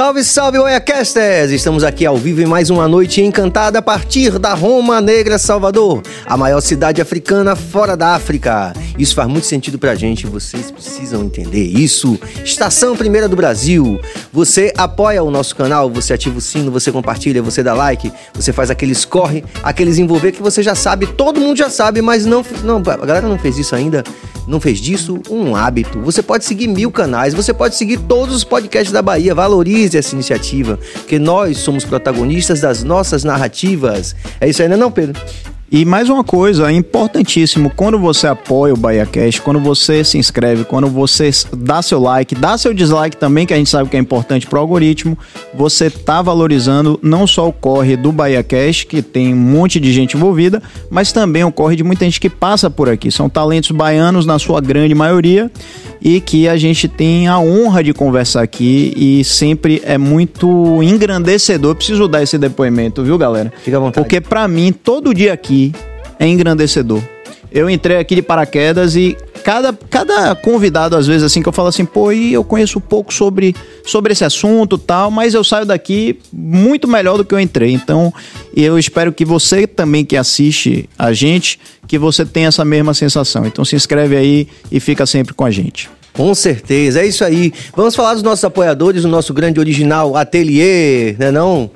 Salve, salve, Oiacasters! Estamos aqui ao vivo em mais uma noite encantada a partir da Roma Negra, Salvador, a maior cidade africana fora da África. Isso faz muito sentido pra gente, vocês precisam entender isso. Estação Primeira do Brasil. Você apoia o nosso canal, você ativa o sino, você compartilha, você dá like, você faz aqueles corre, aqueles envolver que você já sabe, todo mundo já sabe, mas não, não a galera não fez isso ainda, não fez disso um hábito. Você pode seguir mil canais, você pode seguir todos os podcasts da Bahia, valorize essa iniciativa, porque nós somos protagonistas das nossas narrativas. É isso aí, não é não, Pedro? E mais uma coisa, é importantíssimo, quando você apoia o BahiaCast, quando você se inscreve, quando você dá seu like, dá seu dislike também, que a gente sabe que é importante para o algoritmo, você tá valorizando não só o corre do BahiaCast, que tem um monte de gente envolvida, mas também o corre de muita gente que passa por aqui. São talentos baianos na sua grande maioria e que a gente tem a honra de conversar aqui e sempre é muito engrandecedor. Preciso dar esse depoimento, viu, galera? Fica à vontade. Porque para mim, todo dia aqui é engrandecedor. Eu entrei aqui de paraquedas e cada, cada convidado, às vezes, assim, que eu falo assim, pô, e eu conheço pouco sobre, sobre esse assunto tal, mas eu saio daqui muito melhor do que eu entrei. Então, eu espero que você também que assiste a gente, que você tenha essa mesma sensação. Então, se inscreve aí e fica sempre com a gente. Com certeza, é isso aí. Vamos falar dos nossos apoiadores, do nosso grande original Atelier, né não?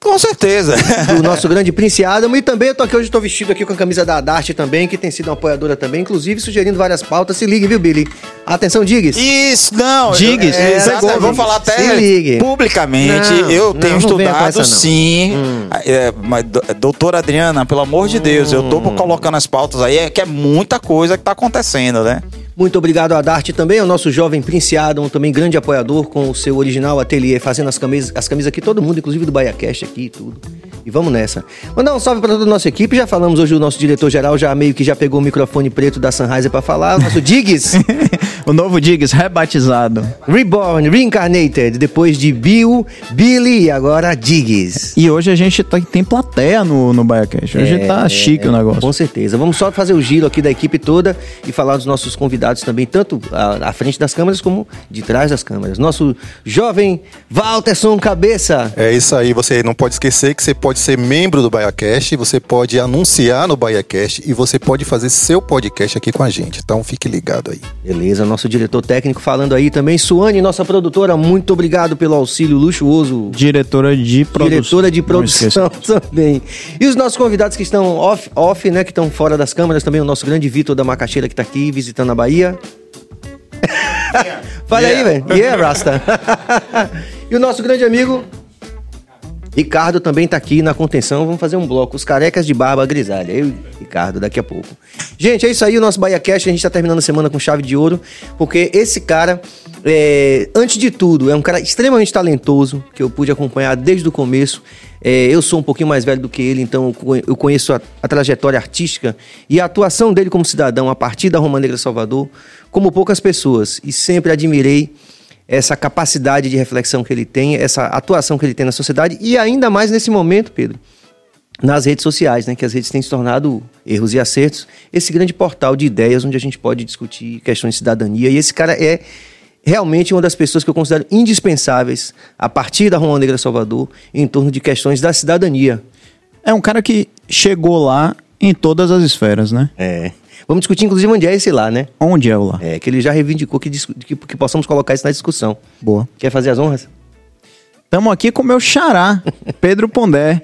Com certeza. do nosso grande Prince Adam. E também eu tô aqui hoje, tô vestido aqui com a camisa da Dart também, que tem sido uma apoiadora também, inclusive sugerindo várias pautas. Se ligue, viu, Billy? Atenção, Diggs. Isso, não. Diggs, é, exatamente. vamos falar até Se ligue. publicamente. Não, eu não, tenho não com estudado essa, não. sim. Hum. É, mas, doutora Adriana, pelo amor de Deus, eu tô colocando as pautas aí, é que é muita coisa que tá acontecendo, né? Muito obrigado a Dart também, ao nosso jovem Prince Adam, também grande apoiador com o seu original ateliê, fazendo as camisas, as camisas aqui, todo mundo, inclusive do BaiaCast aqui e tudo. E vamos nessa. Mandar um salve para toda a nossa equipe, já falamos hoje o nosso diretor-geral, já meio que já pegou o microfone preto da Sunrise para falar, o nosso Diggs, o novo Diggs, rebatizado. Reborn, Reincarnated, depois de Bill, Billy e agora Diggs. E hoje a gente tá- tem plateia no, no BaiaCast. Hoje É, tá chique o negócio. Com certeza. Vamos só fazer o giro aqui da equipe toda e falar dos nossos convidados também, tanto à, à frente das câmeras como de trás das câmeras. Nosso jovem Walterson Cabeça. É isso aí, você não pode esquecer que você pode ser membro do BaiaCast, você pode anunciar no BaiaCast e você pode fazer seu podcast aqui com a gente. Então fique ligado aí. Beleza, nosso diretor técnico falando aí também. Suane, nossa produtora, muito obrigado pelo auxílio luxuoso. Diretora de produção. Diretora de produção também. E os nossos convidados que estão off, off, né? Que estão fora das câmeras também. O nosso grande Vitor da Macaxeira que tá aqui visitando a Bahia. Fala aí, velho. Yeah, Rasta. e o nosso grande amigo Ricardo também tá aqui na contenção. Vamos fazer um bloco. Os carecas de barba grisalha. Eu e Ricardo, daqui a pouco. Gente, é isso aí. O nosso Bahia Cash. A gente tá terminando a semana com chave de ouro. Porque esse cara, é, antes de tudo, é um cara extremamente talentoso. Que eu pude acompanhar desde o começo. É, eu sou um pouquinho mais velho do que ele, então eu conheço a, a trajetória artística e a atuação dele como cidadão a partir da Roma Negra Salvador, como poucas pessoas. E sempre admirei essa capacidade de reflexão que ele tem, essa atuação que ele tem na sociedade e ainda mais nesse momento, Pedro, nas redes sociais, né, que as redes têm se tornado erros e acertos, esse grande portal de ideias onde a gente pode discutir questões de cidadania e esse cara é realmente uma das pessoas que eu considero indispensáveis a partir da Roma Negra Salvador em torno de questões da cidadania. É um cara que chegou lá em todas as esferas, né? É. Vamos discutir inclusive onde é esse lá, né? Onde é o lá? É, que ele já reivindicou que, que, que possamos colocar isso na discussão. Boa. Quer fazer as honras? Estamos aqui com o meu xará, Pedro Pondé.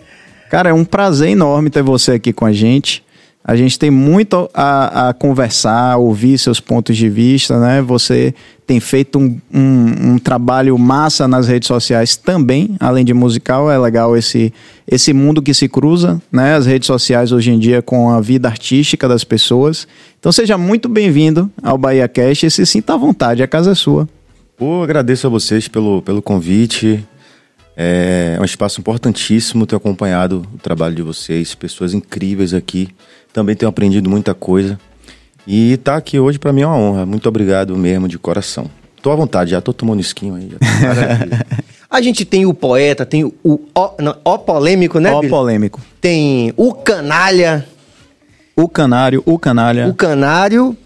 Cara, é um prazer enorme ter você aqui com a gente. A gente tem muito a, a conversar, ouvir seus pontos de vista, né? Você tem feito um, um, um trabalho massa nas redes sociais também, além de musical. É legal esse, esse mundo que se cruza, né? As redes sociais hoje em dia com a vida artística das pessoas. Então seja muito bem-vindo ao Bahia Cast e se sinta à vontade, a casa é sua. Pô, agradeço a vocês pelo, pelo convite. É um espaço importantíssimo ter acompanhado o trabalho de vocês, pessoas incríveis aqui. Também tenho aprendido muita coisa. E estar aqui hoje para mim é uma honra. Muito obrigado mesmo, de coração. Tô à vontade, já tô tomando esquinho aí. A gente tem o poeta, tem o o, não, o polêmico, né, Ó Billy? polêmico. Tem o canalha, O canário, o canália. o canário,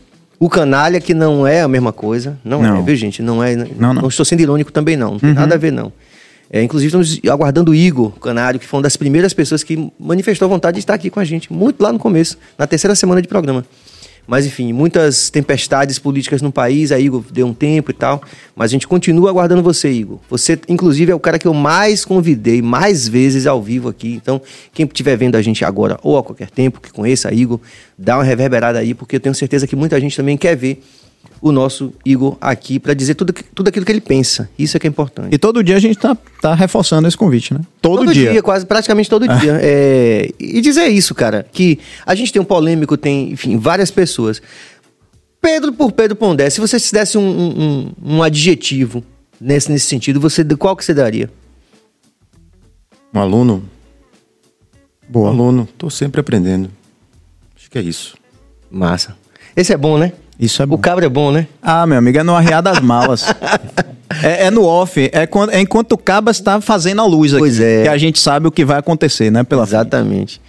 o canalha, que não é a mesma coisa. Não, é, Não. viu, gente? Não é. Não, Não, não. estou sendo irônico também, não. Não tem nada a ver, não. É, inclusive, estamos aguardando o Igor Canário, que foi uma das primeiras pessoas que manifestou vontade de estar aqui com a gente, muito lá no começo, na terceira semana de programa. Mas, enfim, muitas tempestades políticas no país, a Igor deu um tempo e tal. Mas a gente continua aguardando você, Igor. Você, inclusive, é o cara que eu mais convidei, mais vezes ao vivo aqui. Então, quem estiver vendo a gente agora ou a qualquer tempo, que conheça a Igor, dá uma reverberada aí, porque eu tenho certeza que muita gente também quer ver o nosso Igor aqui para dizer tudo, tudo aquilo que ele pensa. Isso é que é importante. E todo dia a gente tá, tá reforçando esse convite, né? Todo, dia. quase, praticamente todo dia. É, e dizer isso, cara, que a gente tem um polêmico, tem, enfim, várias pessoas. Pedro por Pedro Pondé, se você se desse um, um, um adjetivo nesse, nesse sentido, você qual que você daria? Um aluno. Boa. Um aluno. Tô sempre aprendendo. Acho que é isso. Massa. Esse é bom, né? Isso é bom. O cabra é bom, né? Ah, meu amigo, é no arriar das malas. é, é no off, é, quando, é enquanto o Caba está fazendo a luz aqui. Pois é. Que a gente sabe o que vai acontecer, né? Pela frente. Exatamente.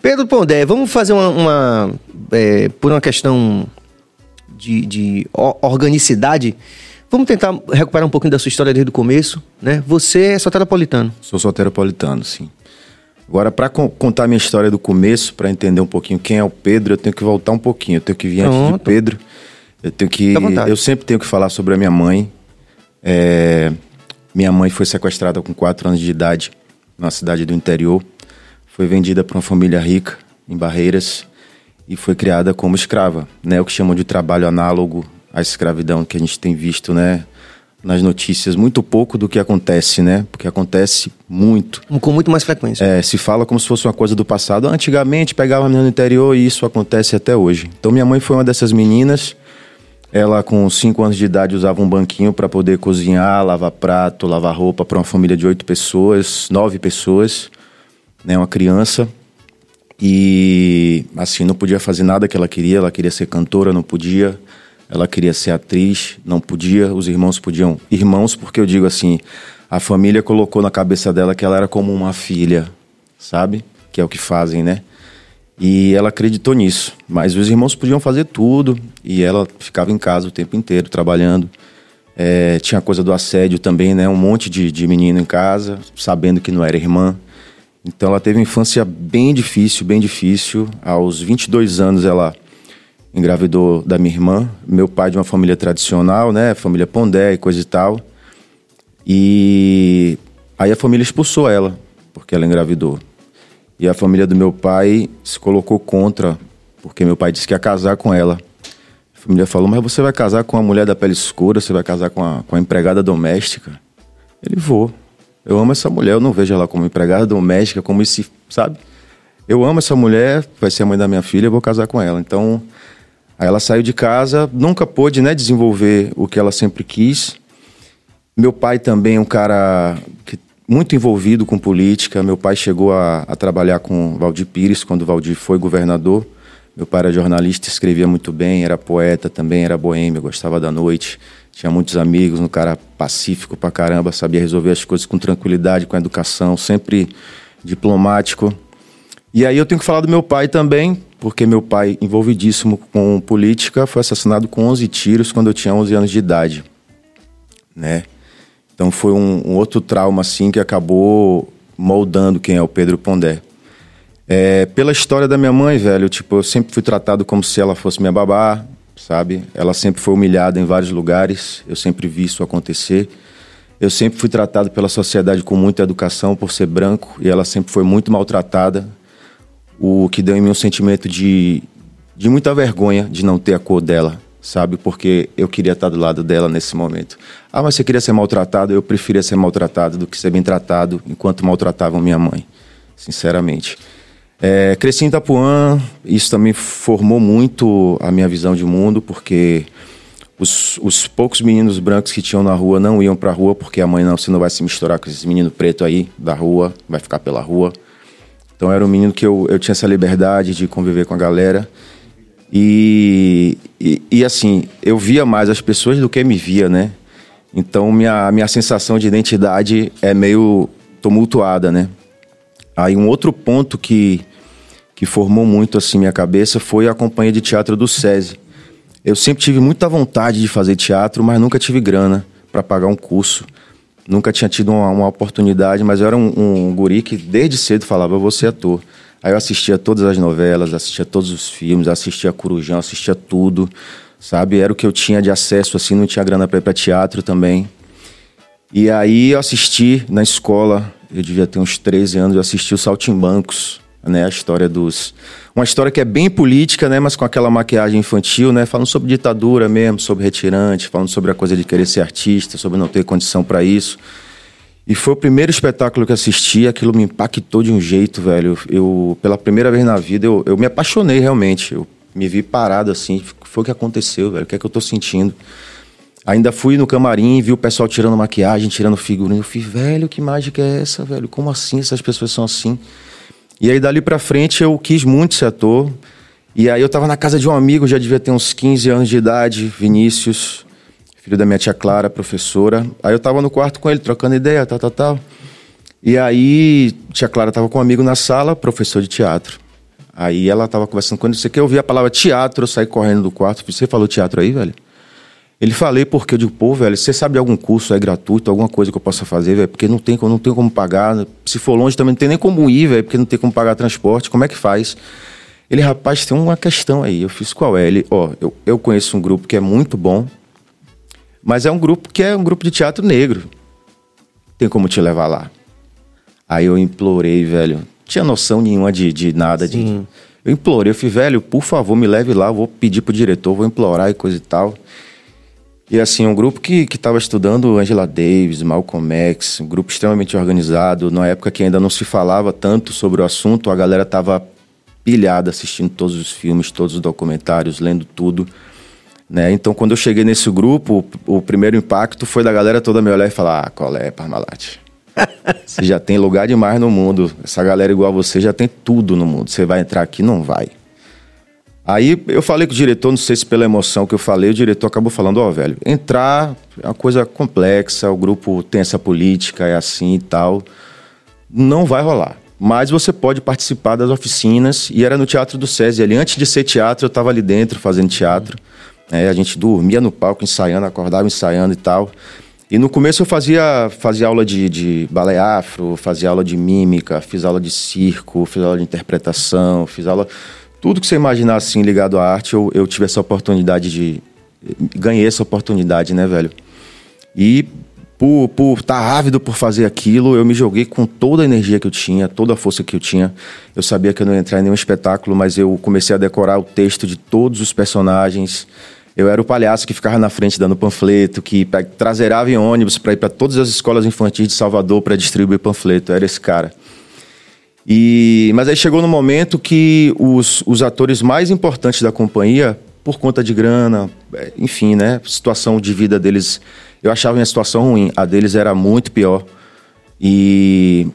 Pedro Pondé, vamos fazer uma. uma, é, por uma questão de, de organicidade, vamos tentar recuperar um pouquinho da sua história desde o começo, né? Você é soteropolitano. Sou soteropolitano, sim. Agora, para contar minha história do começo, para entender um pouquinho quem é o Pedro, eu tenho que voltar um pouquinho. Eu tenho que vir antes de Pronto. Pedro. Eu tenho que. Eu sempre tenho que falar sobre a minha mãe. É, minha mãe foi sequestrada com 4 anos de idade na cidade do interior. Foi vendida para uma família rica em Barreiras e foi criada como escrava, né? O que chamam de trabalho análogo à escravidão que a gente tem visto, né? Nas notícias, muito pouco do que acontece, né? Porque acontece muito. Com muito mais frequência. É, se fala como se fosse uma coisa do passado. Antigamente pegava a menina no interior e isso acontece até hoje. Então minha mãe foi uma dessas meninas. Ela com 5 anos de idade usava um banquinho para poder cozinhar, lavar prato, lavar roupa para uma família de oito pessoas, nove pessoas, né, uma criança. E assim não podia fazer nada que ela queria. Ela queria ser cantora, não podia. Ela queria ser atriz, não podia. Os irmãos podiam. Irmãos, porque eu digo assim, a família colocou na cabeça dela que ela era como uma filha, sabe? Que é o que fazem, né? E ela acreditou nisso. Mas os irmãos podiam fazer tudo e ela ficava em casa o tempo inteiro, trabalhando. É, tinha a coisa do assédio também, né? Um monte de, de menino em casa, sabendo que não era irmã. Então ela teve uma infância bem difícil, bem difícil. Aos 22 anos ela engravidou da minha irmã. Meu pai de uma família tradicional, né? Família Pondé e coisa e tal. E aí a família expulsou ela, porque ela engravidou. E a família do meu pai se colocou contra, porque meu pai disse que ia casar com ela. A família falou, mas você vai casar com uma mulher da pele escura, você vai casar com a, com a empregada doméstica? Ele, vou. Eu amo essa mulher, eu não vejo ela como empregada doméstica, como esse, sabe? Eu amo essa mulher, vai ser a mãe da minha filha, eu vou casar com ela. Então, aí ela saiu de casa, nunca pôde, né, desenvolver o que ela sempre quis. Meu pai também é um cara que muito envolvido com política. Meu pai chegou a, a trabalhar com Valdir Pires quando Valdir foi governador. Meu pai era jornalista, escrevia muito bem, era poeta também, era boêmio, gostava da noite, tinha muitos amigos, um cara pacífico pra caramba, sabia resolver as coisas com tranquilidade, com educação, sempre diplomático. E aí eu tenho que falar do meu pai também, porque meu pai, envolvidíssimo com política, foi assassinado com 11 tiros quando eu tinha 11 anos de idade, né? Então foi um, um outro trauma assim que acabou moldando quem é o Pedro Pondé. É, pela história da minha mãe, velho, tipo, eu sempre fui tratado como se ela fosse minha babá, sabe? Ela sempre foi humilhada em vários lugares, eu sempre vi isso acontecer. Eu sempre fui tratado pela sociedade com muita educação por ser branco e ela sempre foi muito maltratada, o que deu em mim um sentimento de, de muita vergonha de não ter a cor dela, sabe? Porque eu queria estar do lado dela nesse momento. Ah, mas você queria ser maltratado? Eu preferia ser maltratado do que ser bem tratado enquanto maltratavam minha mãe, sinceramente. É, cresci em Itapuã, isso também formou muito a minha visão de mundo, porque os, os poucos meninos brancos que tinham na rua não iam pra rua, porque a mãe não, você não vai se misturar com esses meninos pretos aí da rua, vai ficar pela rua. Então era um menino que eu, eu tinha essa liberdade de conviver com a galera. E, e, e, assim, eu via mais as pessoas do que me via, né? Então minha, minha sensação de identidade é meio tumultuada, né? Aí um outro ponto que, que formou muito assim minha cabeça foi a companhia de teatro do SESI. Eu sempre tive muita vontade de fazer teatro, mas nunca tive grana para pagar um curso. Nunca tinha tido uma, uma oportunidade, mas eu era um, um guri que desde cedo falava, eu vou ser ator. Aí eu assistia todas as novelas, assistia todos os filmes, assistia Corujão, assistia tudo, sabe? Era o que eu tinha de acesso, assim, não tinha grana para ir pra teatro também. E aí eu assisti na escola, eu devia ter uns 13 anos, eu assisti o Saltimbancos, né? A história dos... Uma história que é bem política, né? Mas com aquela maquiagem infantil, né? Falando sobre ditadura mesmo, sobre retirante, falando sobre a coisa de querer ser artista, sobre não ter condição para isso. E foi o primeiro espetáculo que assisti, aquilo me impactou de um jeito, velho. Eu, pela primeira vez na vida, eu, eu me apaixonei realmente. Eu me vi parado assim, foi o que aconteceu, velho. O que é que eu tô sentindo? Ainda fui no camarim, vi o pessoal tirando maquiagem, tirando figurino. Eu falei, velho, que mágica é essa, velho? Como assim essas pessoas são assim? E aí, dali pra frente, eu quis muito ser ator. E aí, eu tava na casa de um amigo, já devia ter uns 15 anos de idade, Vinícius filho da minha tia Clara, professora. Aí eu tava no quarto com ele, trocando ideia, tal, tal, tal. E aí, tia Clara tava com um amigo na sala, professor de teatro. Aí ela tava conversando com ele, você quer ouvir a palavra teatro, eu saí correndo do quarto. Você falou teatro aí, velho? Ele falei porque eu digo, pô, velho, você sabe de algum curso é gratuito, alguma coisa que eu possa fazer, velho? Porque não tem, não tem como pagar. Se for longe também não tem nem como ir, velho, porque não tem como pagar transporte. Como é que faz? Ele, rapaz, tem uma questão aí. Eu fiz qual é? Ele, ó, eu, eu conheço um grupo que é muito bom, mas é um grupo que é um grupo de teatro negro. Tem como te levar lá. Aí eu implorei, velho. Tinha noção nenhuma de, de nada. De... Eu implorei, eu falei, velho, por favor, me leve lá, vou pedir pro diretor, vou implorar e coisa e tal. E assim, um grupo que estava estudando Angela Davis, Malcolm X, um grupo extremamente organizado, na época que ainda não se falava tanto sobre o assunto, a galera tava pilhada assistindo todos os filmes, todos os documentários, lendo tudo. Né? Então, quando eu cheguei nesse grupo, o, primeiro impacto foi da galera toda me olhar e falar: Ah, qual é, Parmalat? você já tem lugar demais no mundo. Essa galera igual a você já tem tudo no mundo. Você vai entrar aqui? Não vai. Aí eu falei com o diretor, não sei se pela emoção que eu falei, o diretor acabou falando: Ó, oh, velho, entrar é uma coisa complexa, o grupo tem essa política, é assim e tal. Não vai rolar. Mas você pode participar das oficinas, e era no Teatro do SESI ali. Antes de ser teatro, eu estava ali dentro fazendo teatro. É, a gente dormia no palco ensaiando, acordava ensaiando e tal. E no começo eu fazia, fazia aula de, de balé afro, fazia aula de mímica, fiz aula de circo, fiz aula de interpretação, fiz aula. Tudo que você imaginar assim ligado à arte, eu, eu tive essa oportunidade de. Ganhei essa oportunidade, né, velho? E por estar por tá ávido por fazer aquilo, eu me joguei com toda a energia que eu tinha, toda a força que eu tinha. Eu sabia que eu não ia entrar em nenhum espetáculo, mas eu comecei a decorar o texto de todos os personagens. Eu era o palhaço que ficava na frente dando panfleto, que traseirava em ônibus para ir para todas as escolas infantis de Salvador para distribuir panfleto. Eu era esse cara. E, mas aí chegou no momento que os, os atores mais importantes da companhia, por conta de grana, é, enfim, né, situação de vida deles, eu achava minha situação ruim. A deles era muito pior. E,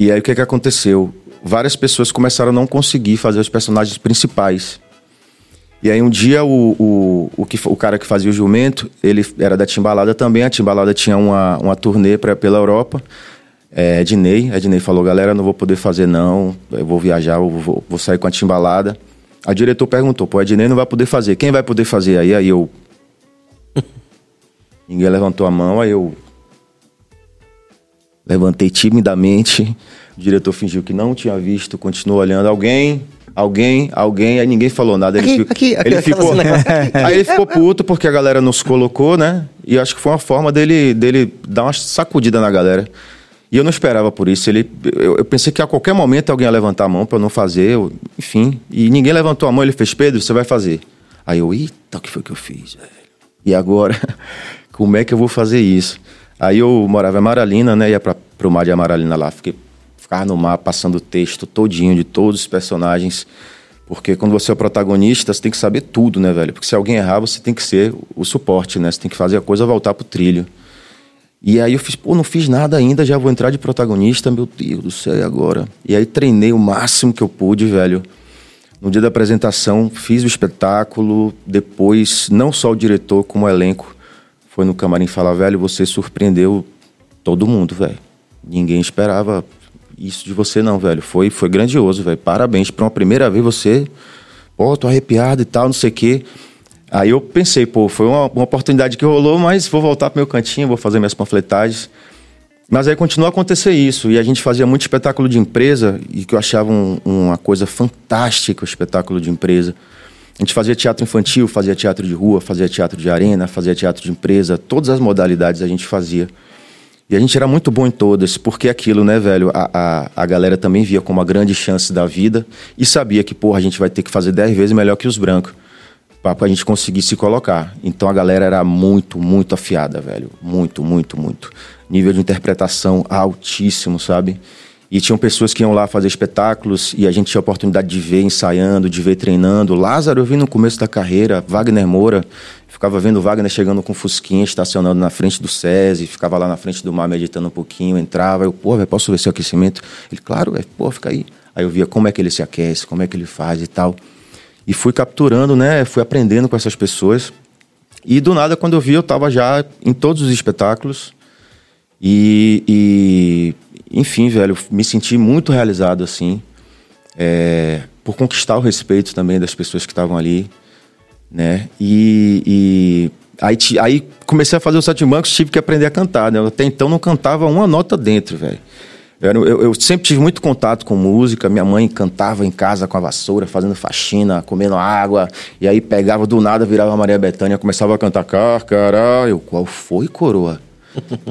e aí o que, que aconteceu? Várias pessoas começaram a não conseguir fazer os personagens principais. E aí um dia o, o, o, que, o cara que fazia o jumento, ele era da Timbalada também. A Timbalada tinha uma, uma turnê pra, pela Europa. É, Ednei, Ednei falou, galera, não vou poder fazer não, eu vou viajar, eu vou, vou sair com a Timbalada. A diretor perguntou, pô, Ednei não vai poder fazer, quem vai poder fazer? Aí, aí eu... Ninguém levantou a mão, aí eu... Levantei timidamente, o diretor fingiu que não tinha visto, continuou olhando. Alguém alguém, alguém, aí ninguém falou nada. Ele, aqui, aqui, aqui, ele ficou, aí ele ficou puto porque a galera nos colocou, né? E acho que foi uma forma dele, dele dar uma sacudida na galera. E eu não esperava por isso. Ele, eu, eu pensei que a qualquer momento alguém ia levantar a mão para não fazer, eu, enfim. E ninguém levantou a mão, ele fez, Pedro, você vai fazer. Aí eu, eita, o que foi que eu fiz, velho? E agora, como é que eu vou fazer isso? Aí eu morava em Amaralina, né? Ia para pro mar de Amaralina lá. Fiquei ficar no mar passando o texto todinho de todos os personagens. Porque quando você é o protagonista, você tem que saber tudo, né, velho? Porque se alguém errar, você tem que ser o suporte, né? Você tem que fazer a coisa voltar pro trilho. E aí eu fiz, pô, não fiz nada ainda, já vou entrar de protagonista, meu Deus do céu, e agora? E aí treinei o máximo que eu pude, velho. No dia da apresentação, fiz o espetáculo, depois, não só o diretor, como o elenco, foi no camarim falar, velho, você surpreendeu todo mundo, velho. Ninguém esperava isso de você não, velho. Foi, foi grandioso, velho. Parabéns. Pra uma primeira vez você. Pô, tô arrepiado e tal, não sei o quê. Aí eu pensei, pô, foi uma, uma oportunidade que rolou, mas vou voltar pro meu cantinho, vou fazer minhas panfletagens. Mas aí continuou a acontecer isso. E a gente fazia muito espetáculo de empresa, e que eu achava um- uma coisa fantástica o espetáculo de empresa. A gente fazia teatro infantil, fazia teatro de rua, fazia teatro de arena, fazia teatro de empresa, todas as modalidades a gente fazia. E a gente era muito bom em todas, porque aquilo, né, velho, a, a, a galera também via como uma grande chance da vida e sabia que, porra, a gente vai ter que fazer dez vezes melhor que os brancos pra, pra gente conseguir se colocar. Então a galera era muito, muito afiada, velho. Muito, muito, muito. Nível de interpretação altíssimo, sabe? E tinham pessoas que iam lá fazer espetáculos e a gente tinha a oportunidade de ver ensaiando, de ver treinando. Lázaro eu vi no começo da carreira, Wagner Moura, ficava vendo Wagner chegando com fusquinha, estacionando na frente do SESI, ficava lá na frente do mar meditando um pouquinho, entrava, eu, pô, velho, posso ver seu aquecimento? Ele, claro, velho, pô, fica aí. Aí eu via como é que ele se aquece, como é que ele faz e tal. E fui capturando, né, fui aprendendo com essas pessoas. E do nada, quando eu vi, eu tava já em todos os espetáculos. E, e, enfim, velho, me senti muito realizado, assim, é, por conquistar o respeito também das pessoas que estavam ali, né? E, e aí, aí comecei a fazer o Sete Bancos, tive que aprender a cantar, né? Até então não cantava uma nota dentro, velho. Eu, eu- eu sempre tive muito contato com música. Minha mãe cantava em casa com a vassoura, fazendo faxina, comendo água. E aí pegava do nada, virava Maria Bethânia, começava a cantar Carcará. Eu, qual foi, coroa?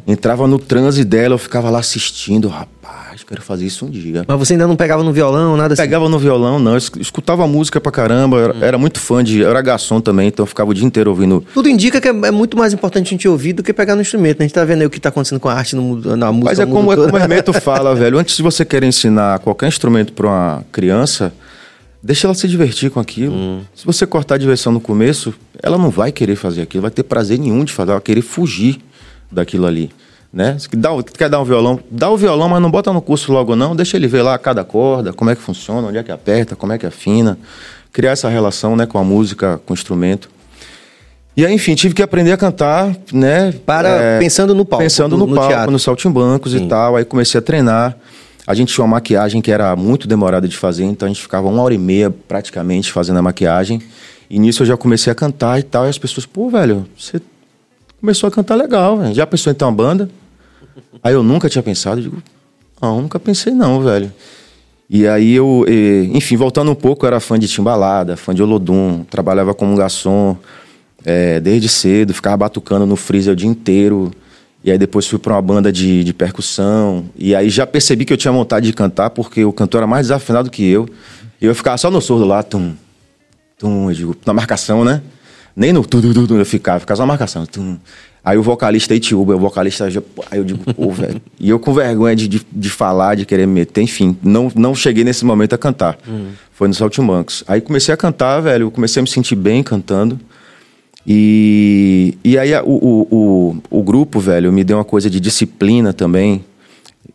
Entrava no transe dela, eu ficava lá assistindo. Rapaz, quero fazer isso um dia. Mas você ainda não pegava no violão, nada assim? Pegava no violão, não. Eu esc- escutava música pra caramba. Era, era muito fã de. Eu era garçom também, então eu ficava o dia inteiro ouvindo. Tudo indica que é é muito mais importante a gente ouvir do que pegar no instrumento. né? A gente tá vendo aí o que tá acontecendo com a arte no na música. Mas é como, é como o Hermeto fala, velho. Antes de você querer ensinar qualquer instrumento pra uma criança, deixa ela se divertir com aquilo. Se você cortar a diversão no começo, ela não vai querer fazer aquilo, vai ter prazer nenhum de fazer, ela vai querer fugir daquilo ali. Né? Se dá, quer dar um violão, dá o violão, mas não bota no curso logo não, deixa ele ver lá cada corda, como é que funciona, onde é que aperta, como é que afina. Criar essa relação né, com a música, com o instrumento. E aí, enfim, tive que aprender a cantar, né? Para- pensando no palco, Pensando no- no, palco, teatro. nos saltimbancos e tal. Aí comecei a treinar. A gente tinha uma maquiagem que era muito demorada de fazer, então a gente ficava uma hora e meia praticamente fazendo a maquiagem. E nisso eu já comecei a cantar e tal. E as pessoas, pô, velho, você começou a cantar legal, velho. Já pensou em ter uma banda? Aí eu nunca tinha pensado, digo, não, nunca pensei não, velho. E aí eu, enfim, voltando um pouco, eu era fã de Timbalada, fã de Olodum, trabalhava como garçom eh, desde cedo, ficava batucando no freezer o dia inteiro. E aí depois fui para uma banda de, de percussão. E aí já percebi que eu tinha vontade de cantar, porque o cantor era mais desafinado que eu. E eu ficava só no surdo lá, tum, tum, eu digo, na marcação, né? Nem no tu, tu, tu, tu, eu ficava, ficava só na marcação. Tum. Aí o vocalista Itiúba, o vocalista aí eu digo, pô, velho. E eu com vergonha de, de, de falar, de querer me meter, enfim, não, não cheguei nesse momento a cantar. Foi no Saltimbancos. Aí comecei a cantar, velho, comecei a me sentir bem cantando. E, e aí o, o, o, o grupo, velho, me deu uma coisa de disciplina também.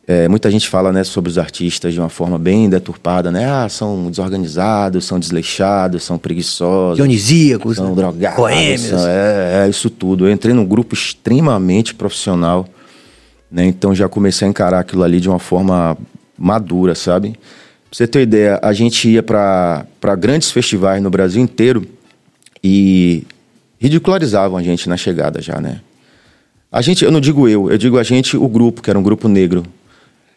É, muita gente fala né, sobre os artistas de uma forma bem deturpada, né? Ah, são desorganizados, são desleixados, são preguiçosos. Dionisíacos, São né? drogados. Boêmios. são- é, é, isso tudo. Eu entrei num grupo extremamente profissional, né? Então já comecei a encarar aquilo ali de uma forma madura, sabe? Pra você ter uma ideia, a gente ia para grandes festivais no Brasil inteiro e ridicularizavam a gente na chegada já, né? A gente, eu não digo eu, eu digo a gente, o grupo, que era um grupo negro.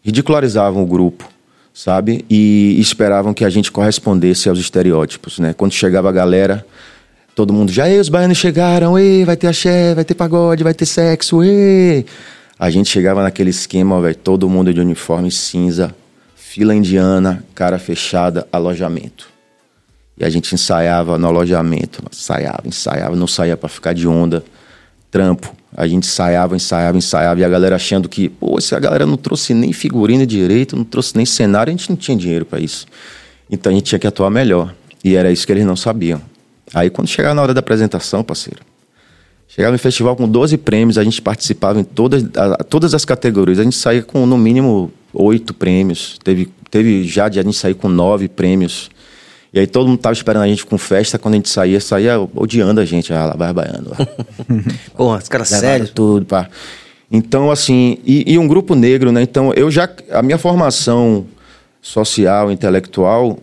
Ridicularizavam o grupo, sabe? E esperavam que a gente correspondesse aos estereótipos, né? Quando chegava a galera, todo mundo já, ei, os baianos chegaram, ei, vai ter axé, vai ter pagode, vai ter sexo, ei. A gente chegava naquele esquema, velho, todo mundo de uniforme cinza, fila indiana, cara fechada, alojamento. E a gente ensaiava no alojamento, ensaiava, ensaiava, não saía pra ficar de onda, trampo. A gente ensaiava, ensaiava, ensaiava, e a galera achando que, pô, se a galera não trouxe nem figurino direito, não trouxe nem cenário, a gente não tinha dinheiro pra isso. Então a gente tinha que atuar melhor. E era isso que eles não sabiam. Aí quando chegava na hora da apresentação, parceiro, chegava no festival com 12 prêmios, a gente participava em todas, a- todas as categorias. A gente saía com no mínimo oito prêmios. Teve, teve já de a gente sair com nove prêmios. E aí todo mundo tava esperando a gente com festa, quando a gente saía, saía odiando a gente, ah, lá. Porra, os caras sérios. tudo, pá. Então, assim, e, e um grupo negro, né? Então, eu já. A minha formação social, intelectual,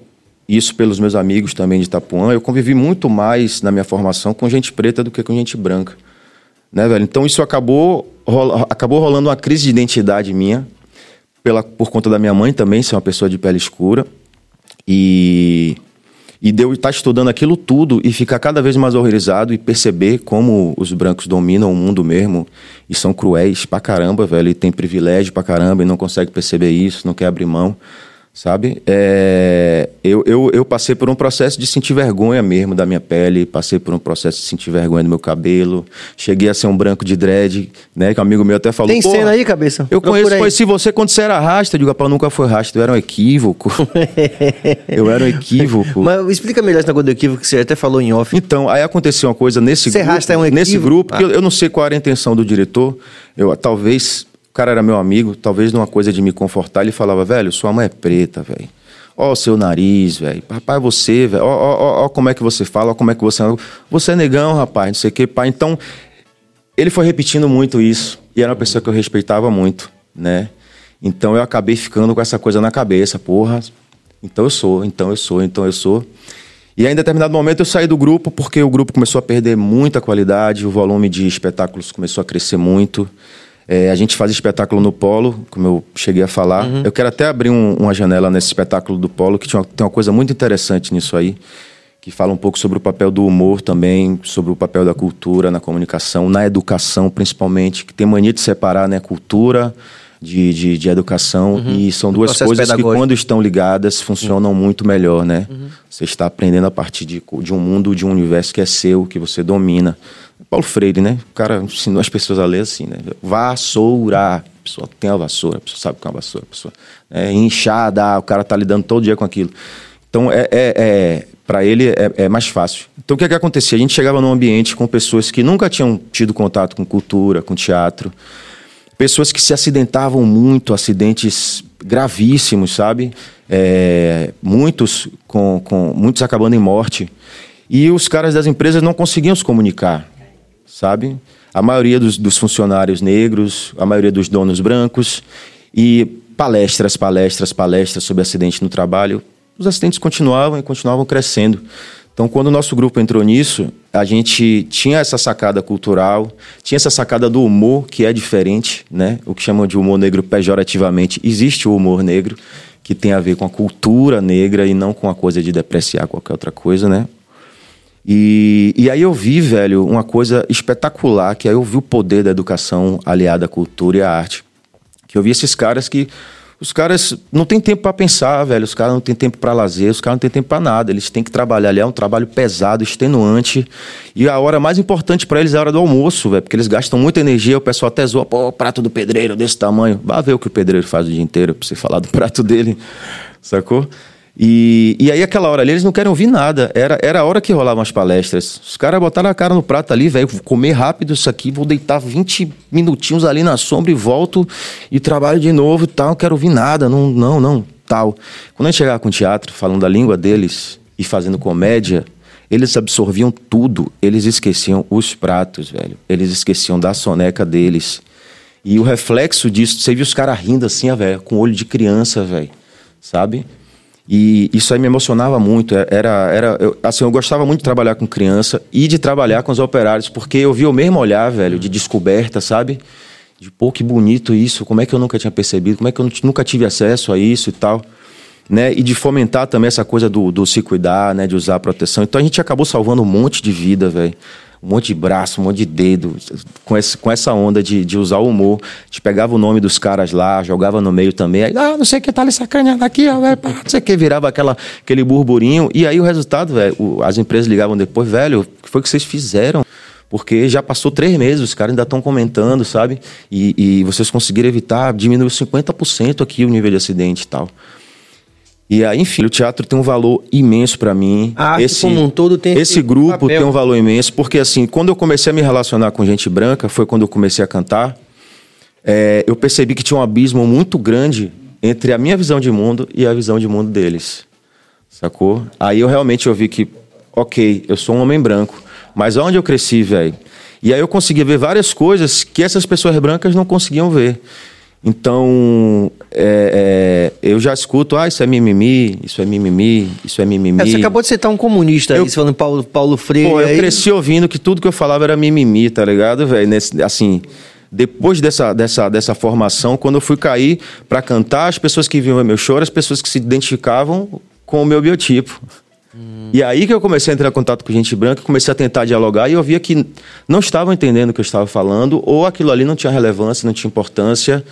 isso pelos meus amigos também de Itapuã, eu convivi muito mais na minha formação com gente preta do que com gente branca. Né, velho? Então isso acabou, rola- acabou rolando uma crise de identidade minha, pela, por conta da minha mãe também, ser uma pessoa de pele escura. E, e de estar estudando aquilo tudo e ficar cada vez mais horrorizado e perceber como os brancos dominam o mundo mesmo e são cruéis pra caramba, velho, e tem privilégio pra caramba e não consegue perceber isso, não quer abrir mão, sabe? É, eu, eu, eu passei por um processo de sentir vergonha mesmo da minha pele, passei por um processo de sentir vergonha do meu cabelo, cheguei a ser um branco de dread, né, que um amigo meu até falou... Tem "Porra, cena aí, cabeça? eu Procura conheço, aí. conheci você quando você era rasta. Eu digo, rapaz, nunca foi rasta. Eu era um equívoco. eu era um equívoco. Mas explica melhor esse negócio do equívoco que você até falou em off. Então, aí aconteceu uma coisa nesse Ser grupo. rasta é um nesse equívoco? grupo, que Ah. eu, eu não sei qual era a intenção do diretor. Eu, talvez, o cara era meu amigo, talvez numa coisa de me confortar, ele falava, velho, sua mãe é preta, velho. Ó o seu nariz, velho. Rapaz, você, velho. Ó, ó, ó, como é que você fala, ó como é que você... Você é negão, rapaz, não sei o que, pai. Então, ele foi repetindo muito isso. E era uma pessoa que eu respeitava muito, né? Então eu acabei ficando com essa coisa na cabeça, porra. Então eu sou, então eu sou, então eu sou. E aí, em determinado momento eu saí do grupo porque o grupo começou a perder muita qualidade, o volume de espetáculos começou a crescer muito. É, a gente faz espetáculo no Polo, como eu cheguei a falar. Eu quero até abrir um- uma janela nesse espetáculo do Polo, que tinha tem uma coisa muito interessante nisso aí que fala um pouco sobre o papel do humor também, sobre o papel da cultura na comunicação, na educação principalmente, que tem mania de separar né, cultura de, de, de educação, e são duas coisas que pedagógico. quando estão ligadas funcionam muito melhor, né? Você está aprendendo a partir de, de um mundo, de um universo que é seu, que você domina. Paulo Freire, né? O cara ensinou as pessoas a ler assim, né? Vassoura. A pessoa tem a vassoura, a pessoa sabe o que é uma vassoura. A pessoa, é, enxada, o cara tá lidando todo dia com aquilo. Então, é, é, é para ele é, é mais fácil. Então, o que é que acontecia? A gente chegava num ambiente com pessoas que nunca tinham tido contato com cultura, com teatro, pessoas que se acidentavam muito, acidentes gravíssimos, sabe? É, muitos com, com muitos acabando em morte. E os caras das empresas não conseguiam se comunicar, sabe? A maioria dos, dos funcionários negros, a maioria dos donos brancos e palestras, palestras, palestras sobre acidente no trabalho. Os acidentes continuavam e continuavam crescendo. Então, quando o nosso grupo entrou nisso, a gente tinha essa sacada cultural, tinha essa sacada do humor, que é diferente, né? O que chamam de humor negro pejorativamente. Existe o humor negro, que tem a ver com a cultura negra e não com a coisa de depreciar qualquer outra coisa, né? E, e aí eu vi, velho, uma coisa espetacular, que aí eu vi o poder da educação aliada à cultura e à arte. Que eu vi esses caras que. Os caras não têm tempo para pensar, velho. Os caras não têm tempo para lazer, os caras não têm tempo para nada. Eles têm que trabalhar ali. É um trabalho pesado, extenuante. E a hora mais importante para eles é a hora do almoço, velho. Porque eles gastam muita energia. O pessoal até zoa, pô, prato do pedreiro desse tamanho. Vá ver o que o pedreiro faz o dia inteiro pra você falar do prato dele. Sacou? E, e aí, aquela hora ali, eles não querem ouvir nada. Era, era a hora que rolavam as palestras. Os caras botaram a cara no prato ali, velho. Comer rápido isso aqui, vou deitar 20 minutinhos ali na sombra e volto e trabalho de novo e tal. Não quero ouvir nada, não, não, não, tal. Quando a gente chegava com o teatro, falando a língua deles e fazendo comédia, eles absorviam tudo. Eles esqueciam os pratos, velho. Eles esqueciam da soneca deles. E o reflexo disso, você viu os caras rindo assim, velho, com olho de criança, velho. Sabe? E isso aí me emocionava muito. Era, era, eu, assim, eu gostava muito de trabalhar com criança e de trabalhar com os operários, porque eu via o mesmo olhar, velho, de descoberta, sabe? De pô, que bonito isso, como é que eu nunca tinha percebido, como é que eu nunca tive acesso a isso e tal. Né? E de fomentar também essa coisa do, do se cuidar, né? De usar a proteção. Então a gente acabou salvando um monte de vida, velho um monte de braço, um monte de dedo, com, esse, com essa onda de, de usar o humor. A gente pegava o nome dos caras lá, jogava no meio também. Aí, ah, não sei o que tá ali sacaneando aqui, ó, velho, não sei o que, virava aquela, aquele burburinho. E aí o resultado, velho, as empresas ligavam depois, velho, o que foi que vocês fizeram? Porque já passou três meses, os caras ainda estão comentando, sabe? E, e vocês conseguiram evitar, diminuiu 50% aqui o nível de acidente e tal. E aí, enfim, o teatro tem um valor imenso pra mim. A arte como um todo tem Esse esse grupo papel. tem um valor imenso, porque assim, quando eu comecei a me relacionar com gente branca, foi quando eu comecei a cantar, é, eu percebi que tinha um abismo muito grande entre a minha visão de mundo e a visão de mundo deles. Sacou? Aí eu realmente eu vi que, ok, eu sou um homem branco, mas onde eu cresci, velho? E aí eu conseguia ver várias coisas que essas pessoas brancas não conseguiam ver. Então, é, é, eu já escuto, ah, isso é mimimi, isso é mimimi, isso é mimimi. É, você acabou de citar um comunista Eu- aí, você falando Paulo, Paulo Freire. Pô, eu aí- cresci ouvindo que tudo que eu falava era mimimi, tá ligado, velho? Assim, depois dessa, dessa, dessa formação, quando eu fui cair pra cantar, as pessoas que viam meu eram as pessoas que se identificavam com o meu biotipo. E aí que eu comecei a entrar em contato com gente branca, comecei a tentar dialogar e eu via que não estavam entendendo o que eu estava falando, ou aquilo ali não tinha relevância, não tinha importância.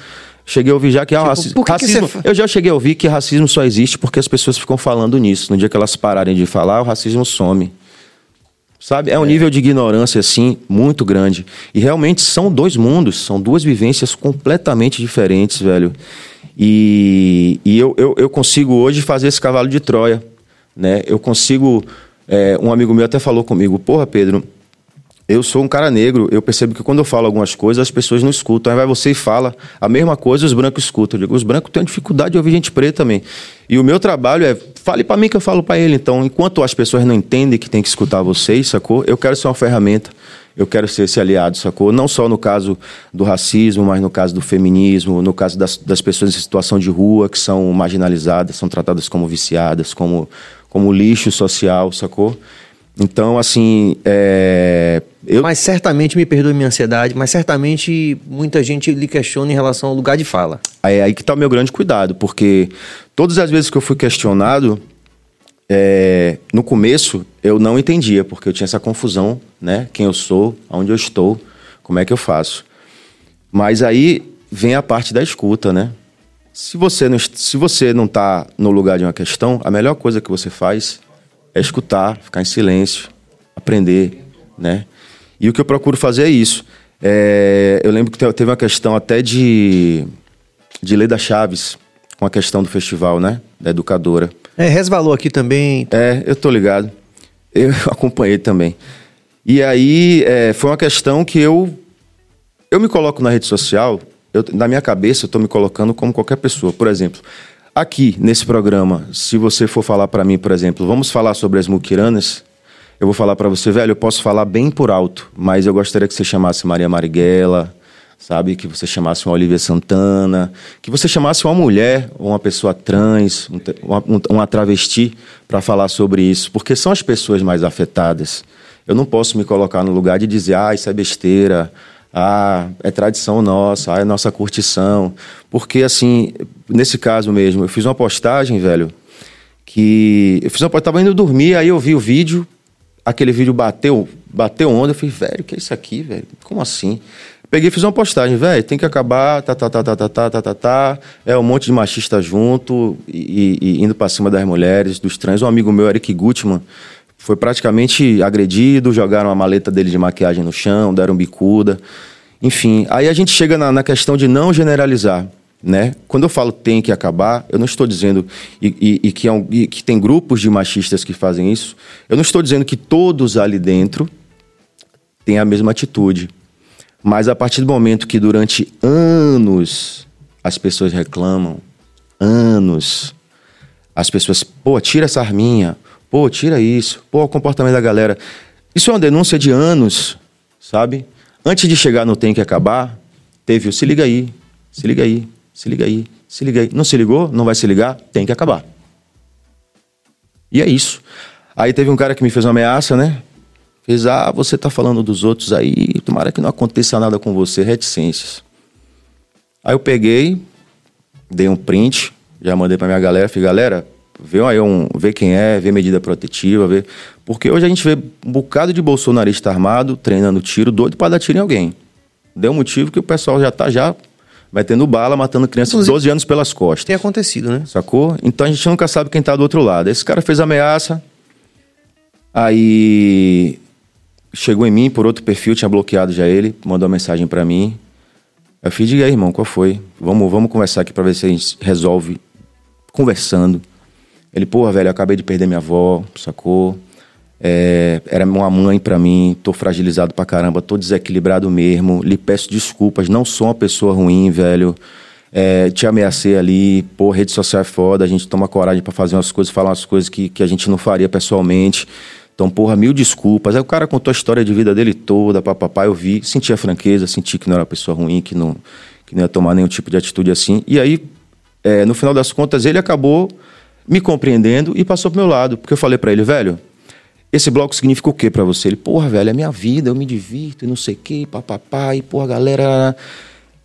Cheguei a ouvir já que, ah, raci- por que que racismo. você fa- eu já cheguei a ouvir que racismo só existe porque as pessoas ficam falando nisso. No dia que elas pararem de falar, o racismo some. Sabe? É um nível de ignorância, assim, muito grande. E realmente são dois mundos, são duas vivências completamente diferentes, velho. E, e eu, eu, eu consigo hoje fazer esse cavalo de Troia, né? Eu consigo... é, um amigo meu até falou comigo, porra, Pedro, eu sou um cara negro, eu percebo que quando eu falo algumas coisas, as pessoas não escutam. Aí vai você e fala a mesma coisa, os brancos escutam. Eu digo, os brancos têm dificuldade de ouvir gente preta também. E o meu trabalho é, fale pra mim que eu falo pra ele. Então, enquanto as pessoas não entendem que tem que escutar vocês, sacou? Eu quero ser uma ferramenta. Eu quero ser esse aliado, sacou? Não só no caso do racismo, mas no caso do feminismo, no caso das, das pessoas em situação de rua, que são marginalizadas, são tratadas como viciadas, como, como lixo social, sacou? Então, assim, é, eu, Mas certamente, me perdoe minha ansiedade, mas certamente muita gente lhe questiona em relação ao lugar de fala. É aí que está o meu grande cuidado, porque todas as vezes que eu fui questionado, é, no começo eu não entendia, porque eu tinha essa confusão, né? Quem eu sou, aonde eu estou, como é que eu faço. Mas aí vem a parte da escuta, né? Se você não, se você não está no lugar de uma questão, a melhor coisa que você faz é escutar, ficar em silêncio, aprender, né? E o que eu procuro fazer é isso. É, eu lembro que te- teve uma questão até de, de Leda Chaves, com a questão do festival, né? Da educadora. É, resvalou aqui também. É, eu tô ligado. Eu acompanhei também. E aí, é, foi uma questão que eu. Eu me coloco na rede social, eu, na minha cabeça, eu tô me colocando como qualquer pessoa. Por exemplo, aqui nesse programa, se você for falar para mim, por exemplo, vamos falar sobre as muquiranas, eu vou falar para você, velho, eu posso falar bem por alto, mas eu gostaria que você chamasse Maria Marighella, sabe? Que você chamasse uma Olivia Santana, que você chamasse uma mulher, uma pessoa trans, um uma, um- uma travesti para falar sobre isso, porque são as pessoas mais afetadas. Eu não posso me colocar no lugar de dizer, ah, isso é besteira, ah, é tradição nossa, ah, é nossa curtição. Porque, assim, nesse caso mesmo, eu fiz uma postagem, velho, que eu fiz uma, eu tava indo dormir, aí eu vi o vídeo, aquele vídeo bateu, bateu onda, eu falei, velho, que é isso aqui, velho? Como assim? Peguei e fiz uma postagem, velho, tem que acabar, tá, tá, tá, tá, tá, tá, tá, tá, tá, é um monte de machista junto e, e indo pra cima das mulheres, dos trans. Um amigo meu, Eric Gutman, foi praticamente agredido, jogaram a maleta dele de maquiagem no chão, deram bicuda. Enfim, aí a gente chega na, na questão de não generalizar. Né? Quando eu falo tem que acabar, eu não estou dizendo e, e- e que, é um- e que tem grupos de machistas que fazem isso. Eu não estou dizendo que todos ali dentro têm a mesma atitude. Mas a partir do momento que durante anos as pessoas reclamam, anos, as pessoas, pô, tira essa arminha, pô, tira isso, pô, o comportamento da galera. Isso é uma denúncia de anos, sabe? Antes de chegar no tem que acabar, teve o se liga aí, se liga aí, se liga aí, se liga aí. Não se ligou? Não vai se ligar? Tem que acabar. E é isso. Aí teve um cara que me fez uma ameaça, né? Fez, ah, você tá falando dos outros aí, tomara que não aconteça nada com você, reticências. Aí eu peguei, dei um print, já mandei pra minha galera, falei, galera, vê aí um, vê quem é, vê medida protetiva, vê. Porque hoje a gente vê um bocado de bolsonarista armado, treinando tiro, doido pra dar tiro em alguém. Deu motivo que o pessoal já tá já vai tendo bala, matando crianças de Inclusive- 12 anos pelas costas. Tem acontecido, né? Sacou? Então a gente nunca sabe quem tá do outro lado. Esse cara fez ameaça. Aí chegou em mim por outro perfil, tinha bloqueado já ele, mandou uma mensagem pra mim. Eu fiz, diga aí, irmão, qual foi? Vamos, vamos conversar aqui pra ver se a gente resolve conversando. Ele, porra, velho, eu acabei de perder minha avó, sacou? É, era uma mãe pra mim, tô fragilizado pra caramba, tô desequilibrado mesmo. Lhe peço desculpas, não sou uma pessoa ruim, velho. É, te ameacei ali, pô, rede social é foda, a gente toma coragem pra fazer umas coisas, falar umas coisas que, que a gente não faria pessoalmente. Então, porra, mil desculpas. Aí o cara contou a história de vida dele toda, papapá, eu vi, senti a franqueza, senti que não era uma pessoa ruim, que não, que não ia tomar nenhum tipo de atitude assim. E aí é, no final das contas, ele acabou me compreendendo e passou pro meu lado. Porque eu falei para ele, velho, esse bloco significa o quê para você? Ele, porra, velho, é minha vida, eu me divirto e não sei o quê, papapá, e porra, galera.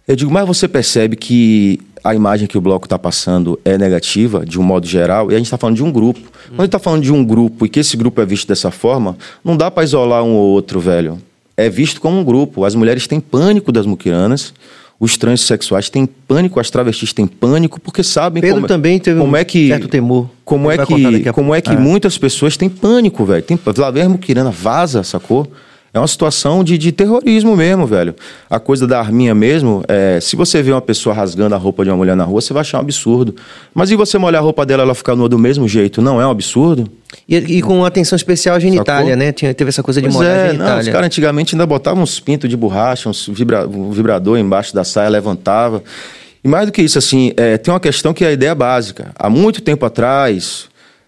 Eu digo, mas você percebe que a imagem que o bloco está passando é negativa, de um modo geral, e a gente está falando de um grupo. Quando a gente está falando de um grupo e que esse grupo é visto dessa forma, não dá para isolar um ou outro, velho. É visto como um grupo. As mulheres têm pânico das muquiranas, os transexuais têm pânico, as travestis têm pânico, porque sabem Pedro como, também teve como um é que, certo temor. Como é que, como é que muitas pessoas têm pânico, velho. Tem, Vlaver Muquirana vaza, sacou? É uma situação de, de terrorismo mesmo, velho. A coisa da arminha mesmo, é, se você vê uma pessoa rasgando a roupa de uma mulher na rua, você vai achar um absurdo. Mas e você molhar a roupa dela e ela ficar nua do mesmo jeito? Não é um absurdo? E, e com atenção especial à genitália, Sacou? né? Tinha, teve essa coisa de Pois molhar a é, não, genitália. os caras antigamente ainda botavam uns pintos de borracha, uns vibra- um vibrador embaixo da saia, levantava. E mais do que isso, assim, é, tem uma questão que é a ideia básica. Há muito tempo atrás,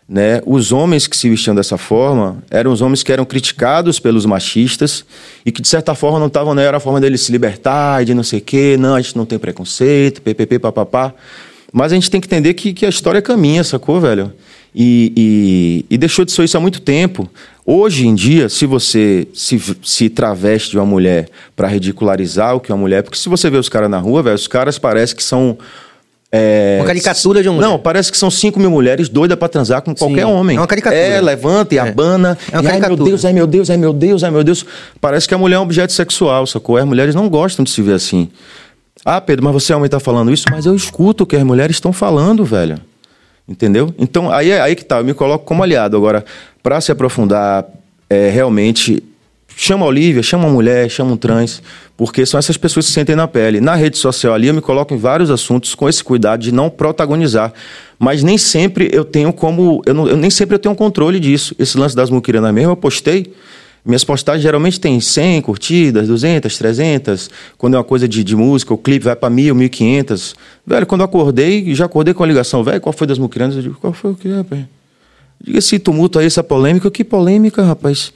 né, os homens que se vestiam dessa forma eram os homens que eram criticados pelos machistas e que, de certa forma, não estavam, né, era a forma deles se libertar de não sei o quê, não, a gente não tem preconceito, ppp, papapá. Mas a gente tem que entender que, que a história caminha, sacou, velho? E, e, e deixou de ser isso há muito tempo. Hoje em dia, se você se, se traveste de uma mulher para ridicularizar o que é uma mulher, porque se você vê os caras na rua, velho, os caras parecem que são. É, Uma caricatura de mulher. Não, parece que são 5 mil mulheres doidas para transar com qualquer homem. é uma caricatura. É, levanta e abana. É uma e, ai, meu caricatura. Deus, ai meu Deus, ai meu Deus, ai meu Deus. Parece que a mulher é um objeto sexual, sacou? As mulheres não gostam de se ver assim. Ah, Pedro, mas você homem tá falando isso, mas eu escuto o que as mulheres estão falando, velho. Entendeu? Então, aí é aí que tá, eu me coloco como aliado. Agora, para se aprofundar, é, realmente, chama a Olivia, chama uma mulher, chama um trans, porque são essas pessoas que se sentem na pele. Na rede social ali, eu me coloco em vários assuntos com esse cuidado de não protagonizar. Mas nem sempre eu tenho como. Eu, não- eu nem sempre eu tenho um controle disso. Esse lance das muquiranas mesmo, eu postei. Minhas postagens geralmente têm 100 curtidas, 200, 300. Quando é uma coisa de, de música, o clipe vai para 1.000, 1.500. Velho, quando eu acordei, já acordei com a ligação. Velho, qual foi das muquiranas? Eu digo, qual foi o quê, rapaz? Diga esse tumulto aí, essa polêmica. Que polêmica, rapaz?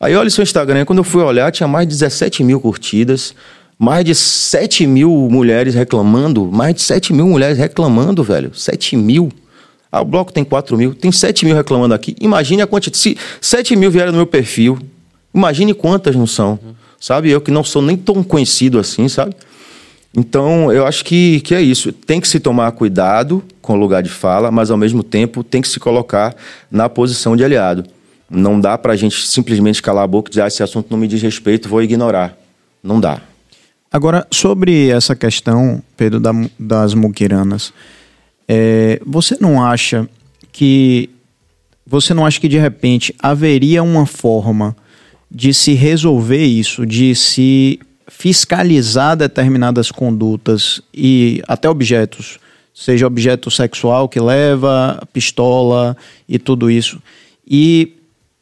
Aí olha o seu Instagram. Quando eu fui olhar, tinha mais de 17 mil curtidas. Mais de 7 mil mulheres reclamando. Mais de 7 mil mulheres reclamando, velho. 7 mil. Ah, o bloco tem 4 mil. Tem 7 mil reclamando aqui. Imagine a quantidade. Se 7 mil vieram no meu perfil, imagine quantas não são. Sabe? Eu que não sou nem tão conhecido assim, sabe? Então, eu acho que, que é isso. Tem que se tomar cuidado com o lugar de fala, mas ao mesmo tempo tem que se colocar na posição de aliado. Não dá pra gente simplesmente calar a boca e dizer, ah, esse assunto não me diz respeito, vou ignorar. Não dá. Agora, sobre essa questão, Pedro, da- das muquiranas, é, você não acha que você não acha que de repente haveria uma forma de se resolver isso, de se fiscalizar determinadas condutas e até objetos, seja objeto sexual que leva pistola e tudo isso, e,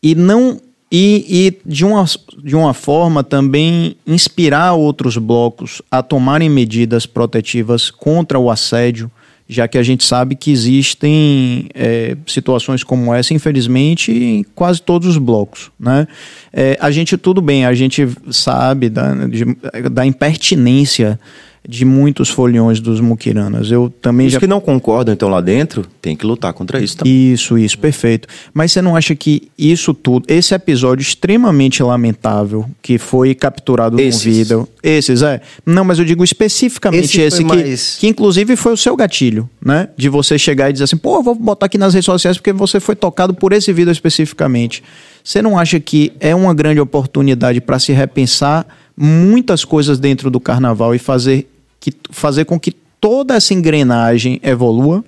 e não e, e de, uma, de uma forma também inspirar outros blocos a tomarem medidas protetivas contra o assédio, já que a gente sabe que existem é, situações como essa, infelizmente, em quase todos os blocos. Né? É, a gente, tudo bem, a gente sabe da, de- da impertinência de muitos foliões dos muquiranas. Eu também Os já que não concordam, então, lá dentro, tem que lutar contra isso também. isso, isso, perfeito. Mas você não acha que isso tudo, esse episódio extremamente lamentável que foi capturado Esses. no vídeo, esses é? Não, mas eu digo especificamente Esse esse, que, mais- que inclusive foi o seu gatilho, né? De você chegar e dizer assim, pô, vou botar aqui nas redes sociais porque você foi tocado por esse vídeo especificamente. Você não acha que é uma grande oportunidade para se repensar muitas coisas dentro do carnaval e fazer, que, fazer com que toda essa engrenagem evolua?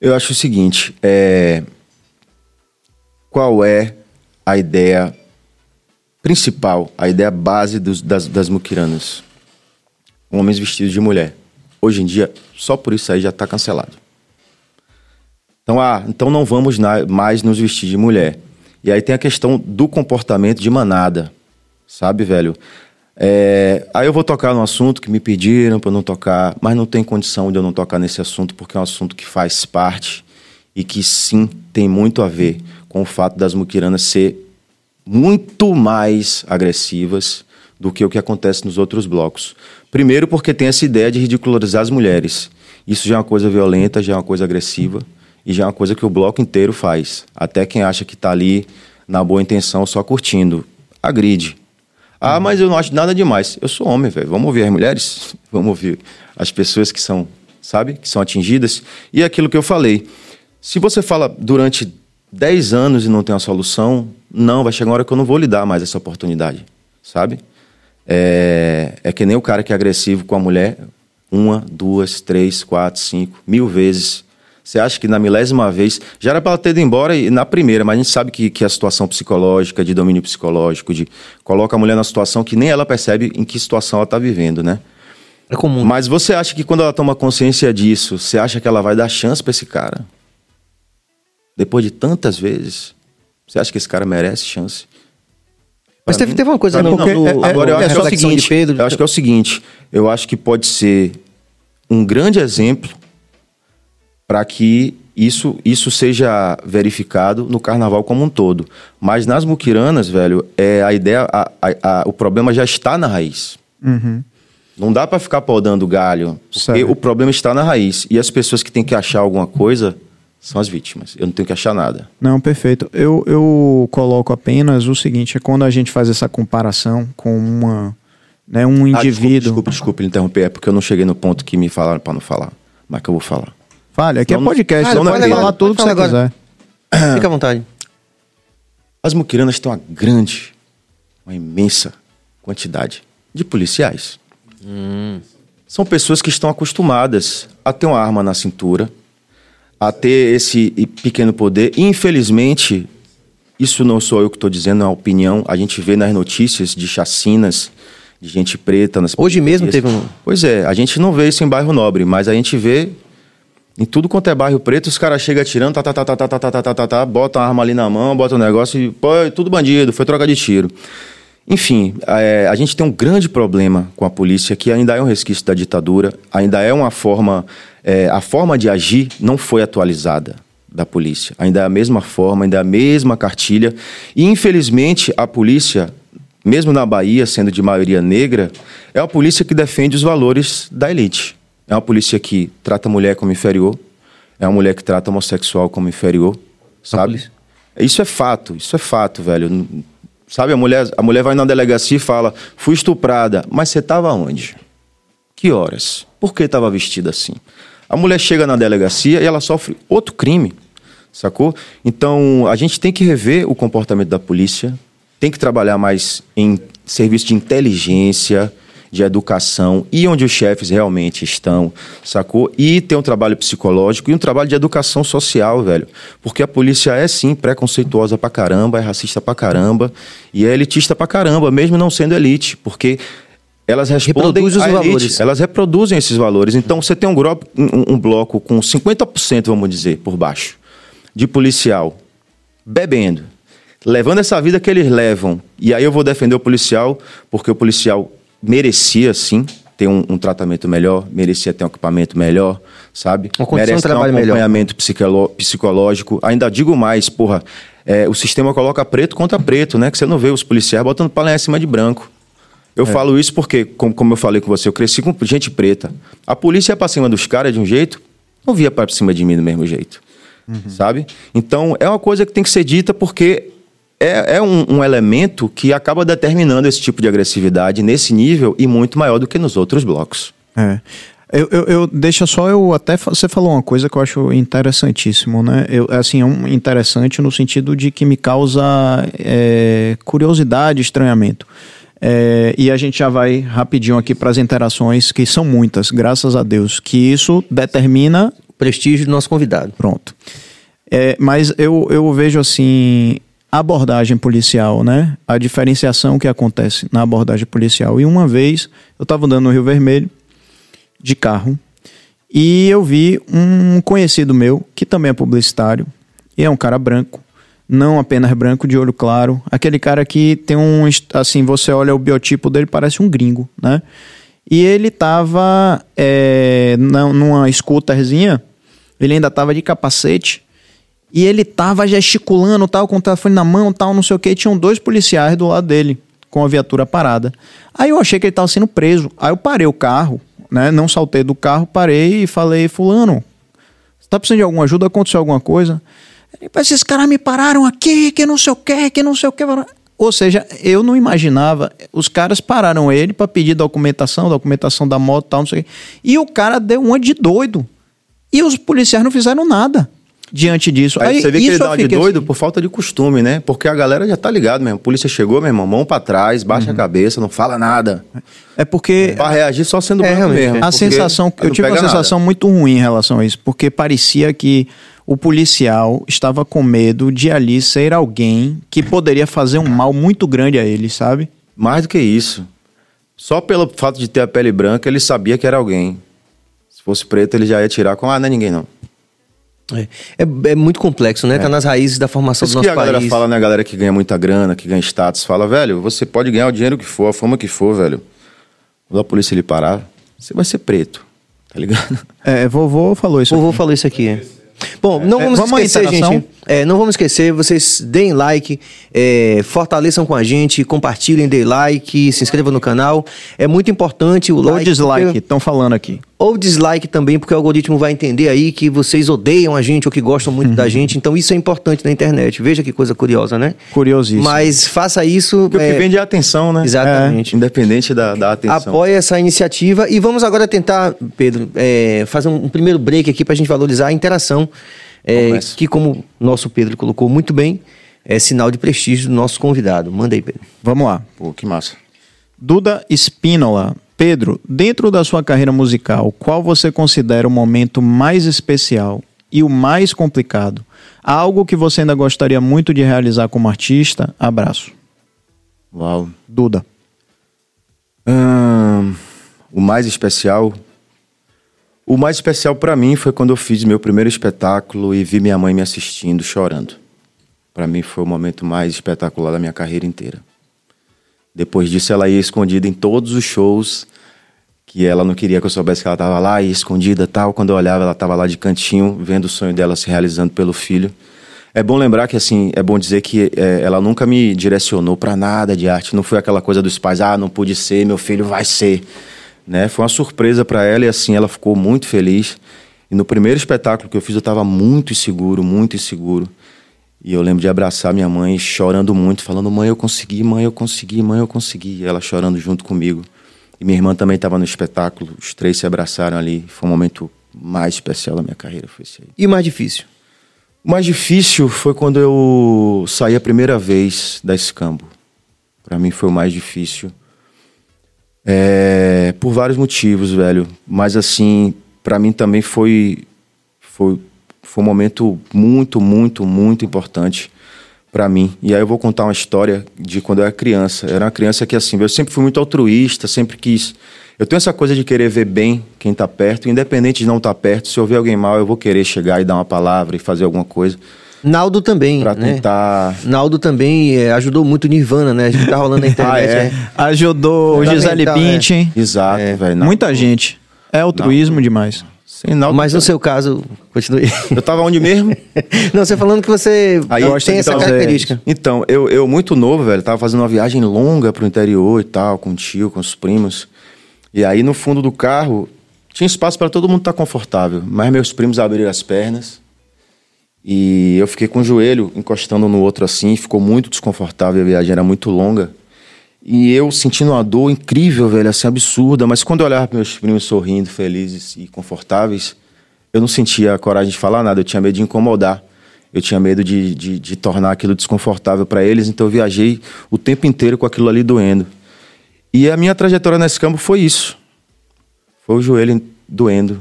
Eu acho o seguinte, é... qual é a ideia principal, a ideia base dos- das, das muquiranas? Homens vestidos de mulher. Hoje em dia, só por isso aí já está cancelado. Então, ah, então não vamos na- mais nos vestir de mulher. E aí tem a questão do comportamento de manada, sabe, velho? É, aí eu vou tocar num assunto que me pediram para não tocar, mas não tem condição de eu não tocar nesse assunto porque é um assunto que faz parte e que sim tem muito a ver com o fato das muquiranas ser muito mais agressivas do que o que acontece nos outros blocos. Primeiro porque tem essa ideia de ridicularizar as mulheres. Isso já é uma coisa violenta, já é uma coisa agressiva e já é uma coisa que o bloco inteiro faz. Até quem acha que tá ali na boa intenção, só curtindo. Agride. Ah, mas eu não acho nada demais. Eu sou homem, velho. Vamos ouvir as mulheres? Vamos ouvir as pessoas que são, sabe? Que são atingidas. E é aquilo que eu falei. Se você fala durante 10 anos e não tem uma solução, não, vai chegar uma hora que eu não vou lhe dar mais essa oportunidade, sabe? É, é que nem o cara que é agressivo com a mulher, uma, duas, três, quatro, cinco, mil vezes. Você acha que na milésima vez já era para ela ter ido embora e na primeira, mas a gente sabe que, que a situação psicológica, de domínio psicológico, de coloca a mulher na situação que nem ela percebe em que situação ela está vivendo, né? É comum. Mas você acha que quando ela toma consciência disso, você acha que ela vai dar chance para esse cara? Depois de tantas vezes, você acha que esse cara merece chance? Mas teve, teve uma coisa Pra no, não. no- Agora eu acho que é o seguinte, Pedro. eu acho que é o seguinte, eu acho que pode ser um grande exemplo para que isso, isso seja verificado no carnaval como um todo. Mas nas muquiranas, velho, é a ideia, a- a- a- o problema já está na raiz. Não dá para ficar podando galho, porque o problema está na raiz. E as pessoas que têm que achar alguma coisa são as vítimas. Eu não tenho que achar nada. Não, perfeito. Eu, eu coloco apenas o seguinte: é quando a gente faz essa comparação com uma, né, um Ah, indivíduo. desculpa, desculpa, desculpa lhe interromper, é porque eu não cheguei no ponto que me falaram para não falar. Mas que eu vou falar. Fale, aqui Não, é podcast, Ah, você pode pode falar, tudo que você agora. quiser. Fica à vontade. As muquiranas têm uma grande, uma imensa quantidade de policiais. São pessoas que estão acostumadas a ter uma arma na cintura, a ter esse pequeno poder. E, infelizmente, isso não sou eu que estou dizendo, é uma opinião. A gente vê nas notícias de chacinas, de gente preta. Nas Hoje mesmo teve um- Pois é, a gente não vê isso em bairro nobre, mas a gente vê em tudo quanto é bairro preto, os caras chegam atirando, tá, tá, tá, tá, tá, tá, tá, tá, tá, tá, tá, botam a arma ali na mão, botam um negócio e, pô, é tudo bandido, foi troca de tiro. Enfim, é, a gente tem um grande problema com a polícia, que ainda é um resquício da ditadura, ainda é uma forma. é, a forma de agir não foi atualizada da polícia. Ainda é a mesma forma, ainda é a mesma cartilha. E, infelizmente, a polícia, mesmo na Bahia, sendo de maioria negra, é uma polícia que defende os valores da elite. É uma polícia que trata a mulher como inferior, é uma mulher que trata homossexual como inferior, sabe? Isso é fato, isso é fato, velho. Sabe, a mulher, a mulher vai na delegacia e fala: fui estuprada, mas você estava onde? Que horas? Por que estava vestida assim? A mulher chega na delegacia e ela sofre outro crime, sacou? Então, a gente tem que rever o comportamento da polícia, tem que trabalhar mais em serviço de inteligência, de educação e onde os chefes realmente estão, sacou? E ter um trabalho psicológico e um trabalho de educação social, velho. Porque a polícia é sim preconceituosa pra caramba, é racista pra caramba e é elitista pra caramba, mesmo não sendo elite, porque elas respondem os valores. elas reproduzem esses valores. Então você tem um, grupo, um, um bloco com 50%, vamos dizer, por baixo, de policial bebendo, levando essa vida que eles levam. E aí eu vou defender o policial, porque o policial merecia, sim, ter um, um tratamento melhor, merecia ter um equipamento melhor, sabe? Uma Merece ter um acompanhamento psicológico. Ainda digo mais, porra, é, o sistema coloca preto contra preto, né? Que você não vê os policiais botando palha em cima de branco. Eu falo isso porque, como, como eu falei com você, eu cresci com gente preta. A polícia ia pra cima dos caras de um jeito, não via pra cima de mim do mesmo jeito. Sabe? Então, é uma coisa que tem que ser dita porque é, é um, um elemento que acaba determinando esse tipo de agressividade nesse nível e muito maior do que nos outros blocos. É. Eu, eu, eu- deixa só eu até você falou uma coisa que eu acho interessantíssimo, né? Eu, assim, é um interessante no sentido de que me causa é, curiosidade, estranhamento. É, e a gente já vai rapidinho aqui para as interações que são muitas, graças a Deus, que isso determina O prestígio do nosso convidado. Pronto. É, mas eu, eu vejo assim abordagem policial, né? A diferenciação que acontece na abordagem policial. E uma vez eu estava andando no Rio Vermelho de carro e eu vi um conhecido meu que também é publicitário e é um cara branco, não apenas branco de olho claro, aquele cara que tem um assim você olha o biotipo dele parece um gringo, né? E ele tava é, na- numa scooterzinha, ele ainda tava de capacete e ele tava gesticulando, tal, com o telefone na mão, tal, não sei o que. Tinham dois policiais do lado dele, com a viatura parada. Aí eu achei que ele tava sendo preso. Aí eu parei o carro, né? Não saltei do carro, parei e falei, fulano, você tá precisando de alguma ajuda? Aconteceu alguma coisa? Ele, "Mas esses caras me pararam aqui, que não sei o que, que não sei o que. Ou seja, eu não imaginava. Os caras pararam ele para pedir documentação, documentação da moto tal, não sei o quê. E o cara deu uma de doido. E os policiais não fizeram nada diante disso. Aí, você vê que ele dá de doido assim, por falta de costume, né? Porque a galera já tá ligado mesmo. A polícia chegou, meu irmão, mão pra trás, baixa Uhum. a cabeça, não fala nada. É porque Pra reagir só sendo É, branco mesmo. a sensação, eu tive uma pega nada. sensação muito ruim em relação a isso, porque parecia que o policial estava com medo de ali ser alguém que poderia fazer um mal muito grande a ele, sabe? Mais do que isso. Só pelo fato de ter a pele branca, ele sabia que era alguém. Se fosse preto, ele já ia tirar com, ah, não é ninguém não. É, é- é muito complexo, né? Tá nas raízes da formação Isso do que nosso a galera país. fala, né? A galera que ganha muita grana, que ganha status, fala, velho, você pode ganhar o dinheiro que for, a fama que for, velho. Quando a polícia lhe parar, você vai ser preto, tá ligado? É, vovô falou isso. Vovô aqui. falou isso aqui. Bom, não É, vamos, vamos esquecer, gente. É, não vamos esquecer, vocês deem like, é, fortaleçam com a gente, compartilhem, deem like, se inscrevam no canal. É muito importante o Ou like. dislike, porque- estão falando aqui. Ou dislike também, porque o algoritmo vai entender aí que vocês odeiam a gente ou que gostam muito Uhum. da gente. Então isso é importante na internet. Veja que coisa curiosa, né? Curiosíssimo. Mas faça isso. Porque o é, que vende é a atenção, né? Exatamente. É, independente da, da atenção. Apoie essa iniciativa e vamos agora tentar, Pedro, é, fazer um, um primeiro break aqui para a gente valorizar a interação, é, que como nosso Pedro colocou muito bem, é sinal de prestígio do nosso convidado. Manda aí, Pedro. Vamos lá. Pô, que massa. Duda Espínola. Pedro, dentro da sua carreira musical, qual você considera o momento mais especial e o mais complicado? Algo que você ainda gostaria muito de realizar como artista? Abraço. Uau. Duda. Ahn, o mais especial. O mais especial pra mim foi quando eu fiz meu primeiro espetáculo e vi minha mãe me assistindo, chorando. Pra mim foi o momento mais espetacular da minha carreira inteira. Depois disso, ela ia escondida em todos os shows que ela não queria que eu soubesse que ela estava lá, ia escondida tal. Quando eu olhava, ela estava lá de cantinho, vendo o sonho dela se realizando pelo filho. É bom lembrar que, assim, é bom dizer que é, ela nunca me direcionou para nada de arte. Não foi aquela coisa dos pais, ah, não pude ser, meu filho vai ser. Né? Foi uma surpresa para ela e, assim, ela ficou muito feliz. E no primeiro espetáculo que eu fiz, eu estava muito inseguro, muito inseguro. E eu lembro de abraçar minha mãe, chorando muito, falando: mãe, eu consegui, mãe, eu consegui, mãe, eu consegui. E ela chorando junto comigo. E minha irmã também estava no espetáculo, os três se abraçaram ali. Foi um momento mais especial da minha carreira, foi esse aí. E o mais difícil? O mais difícil foi quando eu saí a primeira vez da Escambo. Para mim foi o mais difícil. É, por vários motivos, velho. Mas assim, para mim também foi, foi foi um momento muito, muito, muito importante para mim. E aí eu vou contar uma história de quando eu era criança. Eu era uma criança que assim, eu sempre fui muito altruísta, sempre quis. Eu tenho essa coisa de querer ver bem quem tá perto, independente de não estar perto. Se eu ver alguém mal, eu vou querer chegar e dar uma palavra e fazer alguma coisa Naldo também, para né? tentar. Naldo também é, ajudou muito o Nirvana, né? A gente tá rolando na internet, Ah, é? né? Ajudou o Gisele Fundamental, Bündchen. Exato, velho. Muita gente. É altruísmo demais. Sem Naldo, Mas no seu caso, continue. Eu tava onde mesmo? Não, você falando que você Aí tem essa então, característica. Então, eu, eu muito novo, velho, tava fazendo uma viagem longa pro interior e tal, com o tio, com os primos. E aí no fundo do carro tinha espaço para todo mundo estar confortável, mas meus primos abriram as pernas e eu fiquei com o joelho encostando no outro assim, ficou muito desconfortável, a viagem era muito longa. E eu sentindo uma dor incrível, velho, assim, absurda. Mas quando eu olhava para meus primos sorrindo, felizes e confortáveis, eu não sentia a coragem de falar nada. Eu tinha medo de incomodar. Eu tinha medo de, de, de tornar aquilo desconfortável para eles. Então eu viajei o tempo inteiro com aquilo ali doendo. E a minha trajetória nesse campo foi isso. Foi o joelho doendo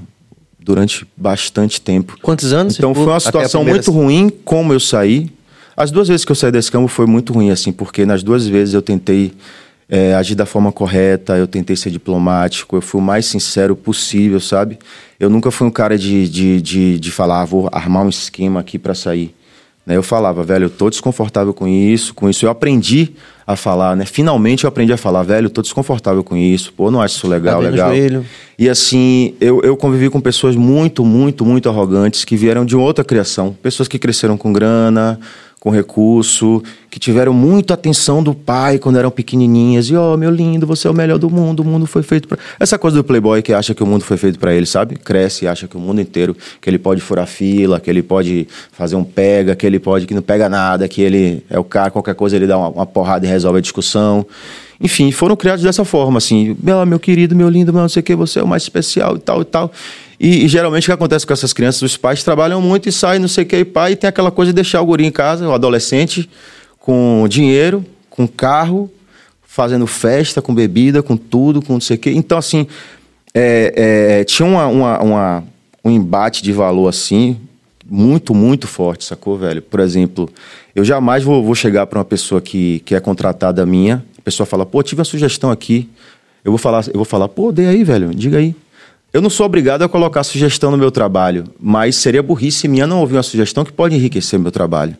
durante bastante tempo. Quantos anos? Então foi uma situação primeira- muito ruim como eu saí. As duas vezes que eu saí desse campo foi muito ruim, assim, porque nas duas vezes eu tentei é, agir da forma correta, eu tentei ser diplomático, eu fui o mais sincero possível, sabe? Eu nunca fui um cara de, de, de, de falar, ah, vou armar um esquema aqui para sair. Né? Eu falava, velho, eu tô desconfortável com isso, com isso. Eu aprendi a falar, né? Finalmente eu aprendi a falar, velho, tô desconfortável com isso, pô, não acho isso legal, Tá legal. joelho? E assim, eu, eu convivi com pessoas muito, muito, muito arrogantes que vieram de outra criação. Pessoas que cresceram com grana, com recurso, que tiveram muita atenção do pai quando eram pequenininhas. E, ó, meu lindo, você é o melhor do mundo, o mundo foi feito para Essa coisa do playboy que acha que o mundo foi feito para ele, sabe? Cresce e acha que o mundo inteiro, que ele pode furar fila, que ele pode fazer um pega, que ele pode, que não pega nada, que ele é o cara, qualquer coisa ele dá uma, uma porrada e resolve a discussão. Enfim, foram criados dessa forma, assim. Meu, meu querido, meu lindo, meu não sei o que, você é o mais especial e tal e tal. E, e, geralmente o que acontece com essas crianças, os pais trabalham muito e saem, não sei o que, e pai, e tem aquela coisa de deixar o guri em casa, o adolescente, com dinheiro, com carro, fazendo festa, com bebida, com tudo, com não sei o que. Então, assim, é, é, tinha uma, uma, uma, um embate de valor, assim, muito, muito forte, sacou, velho? Por exemplo, eu jamais vou, vou chegar para uma pessoa que, que é contratada minha, a pessoa fala, pô, tive uma sugestão aqui, eu vou falar, eu vou falar, pô, dê aí, velho, diga aí. Eu não sou obrigado a colocar sugestão no meu trabalho, mas seria burrice minha não ouvir uma sugestão que pode enriquecer meu trabalho.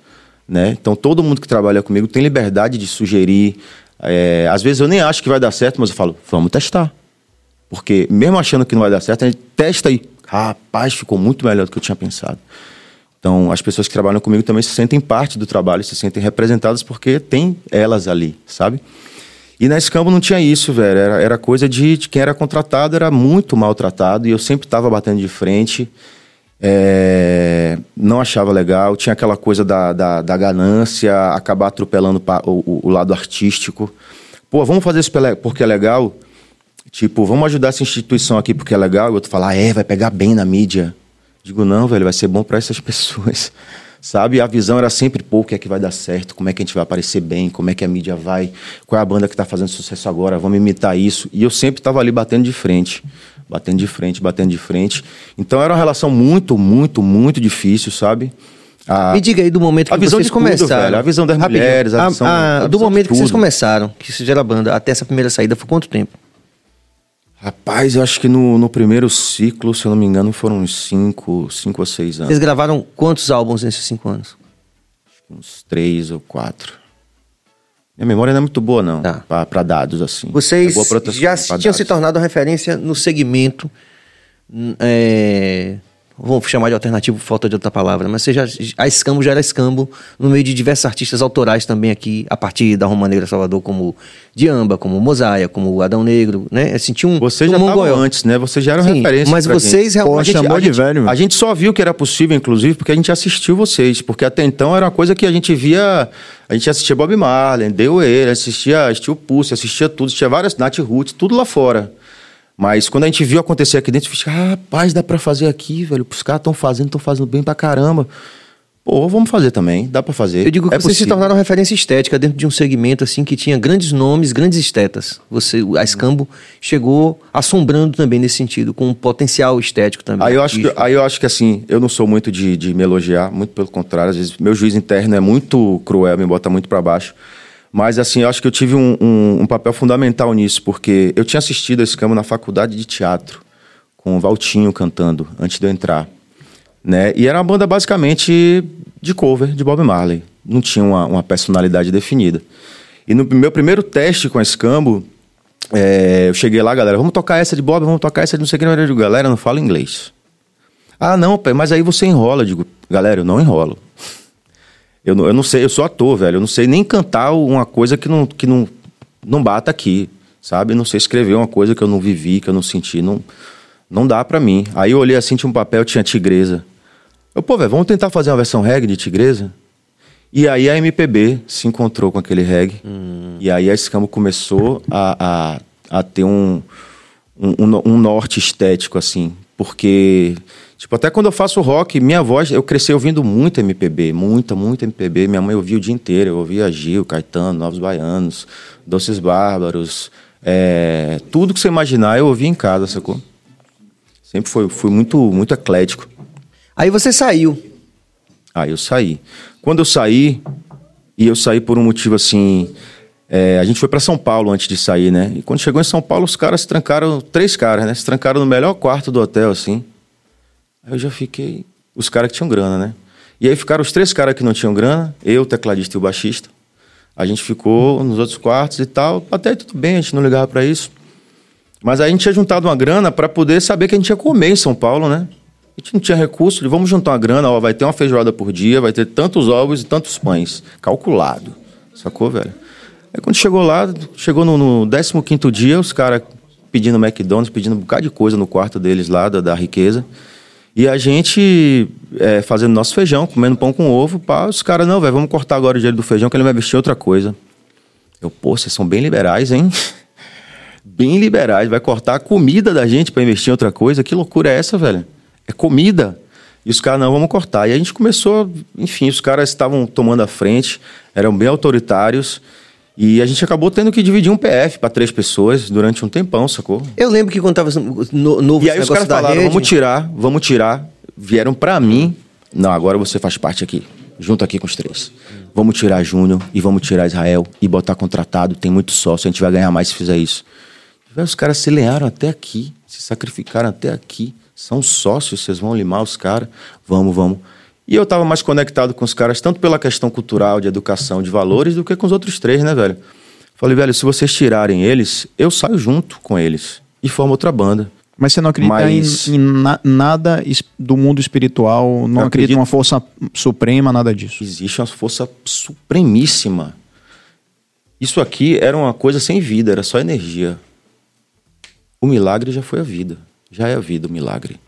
Né? Então, todo mundo que trabalha comigo tem liberdade de sugerir. É, às vezes eu nem acho que vai dar certo, mas eu falo, vamos testar. Porque mesmo achando que não vai dar certo, a gente testa e, rapaz, ficou muito melhor do que eu tinha pensado. Então, as pessoas que trabalham comigo também se sentem parte do trabalho, se sentem representadas porque tem elas ali, sabe? E na Escambo não tinha isso, velho. Era, era coisa de, de, quem era contratado, era muito maltratado. E eu sempre estava batendo de frente. É, não achava legal. Tinha aquela coisa da, da, da ganância, acabar atropelando o, o, o, lado artístico. Pô, vamos fazer isso porque é legal? Tipo, vamos ajudar essa instituição aqui porque é legal? E o outro fala, ah, é, vai pegar bem na mídia. Digo, não, velho, vai ser bom para essas pessoas sabe? A visão era sempre, pô, o que é que vai dar certo, como é que a gente vai aparecer bem, como é que a mídia vai, qual é a banda que está fazendo sucesso agora, vamos imitar isso. E eu sempre estava ali batendo de frente, batendo de frente, batendo de frente. Então era uma relação muito, muito, muito difícil, sabe? A, Me diga aí do momento que a visão vocês tudo, começaram. Velho, a visão das Rapidinho. mulheres, a, visão, a, a, do momento que vocês começaram, que vocês fizeram a banda, até essa primeira saída, foi quanto tempo? Rapaz, eu acho que no, no primeiro ciclo, se eu não me engano, foram uns cinco, cinco ou seis anos. Vocês gravaram quantos álbuns nesses cinco anos? Uns três ou quatro. Minha memória não é muito boa, não, tá. para dados assim. Vocês é já tinham dados. se tornado referência no segmento é, vamos chamar de alternativo, falta de outra palavra, mas seja, a Escambo já era Escambo no meio de diversos artistas autorais também aqui, a partir da Roma Negra Salvador, como Diamba, como Mosaia, como Adão Negro, né? Assim, tinha um, Você já estava antes, né? Você já era Sim, referência. Mas vocês realmente... Pô, chamou de velho. A gente só viu que era possível, inclusive, porque a gente assistiu vocês, porque até então era uma coisa que a gente via... A gente assistia Bob Marley, Deu ele, assistia, o Pulse, assistia tudo, assistia várias Nat Roots, tudo lá fora. Mas quando a gente viu acontecer aqui dentro, a gente ah, rapaz, dá pra fazer aqui, velho. Os caras estão fazendo, estão fazendo bem pra caramba. Pô, vamos fazer também, dá para fazer. Eu digo que é vocês possível. se tornaram referência estética dentro de um segmento assim que tinha grandes nomes, grandes estetas. Você, a Escambo chegou assombrando também nesse sentido, com um potencial estético também. Aí eu acho, que, aí eu acho que assim, eu não sou muito de, de me elogiar, muito pelo contrário, às vezes meu juiz interno é muito cruel, me bota muito para baixo. Mas, assim, eu acho que eu tive um, um, um, papel fundamental nisso, porque eu tinha assistido a Escambo na faculdade de teatro, com o Valtinho cantando, antes de eu entrar. Né? E era uma banda basicamente de cover de Bob Marley. Não tinha uma, uma personalidade definida. E no meu primeiro teste com a Escambo, é, eu cheguei lá, galera, vamos tocar essa de Bob, vamos tocar essa de não sei o que. Digo, galera, não fala inglês. Ah, não, mas aí você enrola. Eu digo, galera, eu não enrolo. Eu não, eu não sei, eu sou ator, velho. Eu não sei nem cantar uma coisa que não, que não, não bata aqui, sabe? Não sei escrever uma coisa que eu não vivi, que eu não senti. Não, não dá para mim. Aí eu olhei assim, tinha um papel, tinha Tigresa. Eu, pô, velho, vamos tentar fazer uma versão reggae de Tigresa? E aí a MPB se encontrou com aquele reggae. Hum. E aí a Escambo começou a, a, a ter um, um, um norte estético, assim. Porque Tipo, até quando eu faço rock, minha voz, eu cresci ouvindo muito MPB, muita, muito MPB. Minha mãe ouvia o dia inteiro, eu ouvia Gil, Caetano, Novos Baianos, Doces Bárbaros, é, tudo que você imaginar eu ouvia em casa, sacou? Sempre foi, fui muito, muito eclético. Aí você saiu. Aí eu saí. Quando eu saí, e eu saí por um motivo assim, é, a gente foi para São Paulo antes de sair, né? E quando chegou em São Paulo, os caras se trancaram, três caras, né? Se trancaram no melhor quarto do hotel, assim. Aí eu já fiquei. Os caras que tinham grana, né? E aí ficaram os três caras que não tinham grana, eu, o tecladista e o baixista. A gente ficou nos outros quartos e tal. Até tudo bem, a gente não ligava para isso. Mas aí a gente tinha juntado uma grana para poder saber que a gente ia comer em São Paulo, né? A gente não tinha recurso, falei, vamos juntar uma grana, ó, vai ter uma feijoada por dia, vai ter tantos ovos e tantos pães. Calculado. Sacou, velho? Aí quando chegou lá, chegou no, no 15 dia, os caras pedindo McDonald's, pedindo um bocado de coisa no quarto deles lá, da, da riqueza. E a gente é, fazendo nosso feijão, comendo pão com ovo, pá, os caras, não, velho, vamos cortar agora o dinheiro do feijão que ele vai vestir outra coisa. Eu, pô, vocês são bem liberais, hein? bem liberais, vai cortar a comida da gente para investir em outra coisa. Que loucura é essa, velho? É comida. E os caras, não, vamos cortar. E a gente começou, enfim, os caras estavam tomando a frente, eram bem autoritários. E a gente acabou tendo que dividir um PF para três pessoas durante um tempão, sacou? Eu lembro que quando tava no, novo E aí os caras falaram, rede, vamos tirar, vamos tirar. Vieram pra mim. Não, agora você faz parte aqui. Junto aqui com os três. Vamos tirar Júnior e vamos tirar Israel e botar contratado. Tem muito sócio, a gente vai ganhar mais se fizer isso. Os caras se lenharam até aqui, se sacrificaram até aqui. São sócios, vocês vão limar os caras. Vamos, vamos. E eu tava mais conectado com os caras, tanto pela questão cultural, de educação, de valores, do que com os outros três, né, velho? Falei, velho, se vocês tirarem eles, eu saio junto com eles e formo outra banda. Mas você não acredita Mas- em, em na- nada do mundo espiritual, não Eu acredita acredito- em uma força suprema, nada disso. Existe uma força supremíssima. Isso aqui era uma coisa sem vida, era só energia. O milagre já foi a vida. Já é a vida o milagre.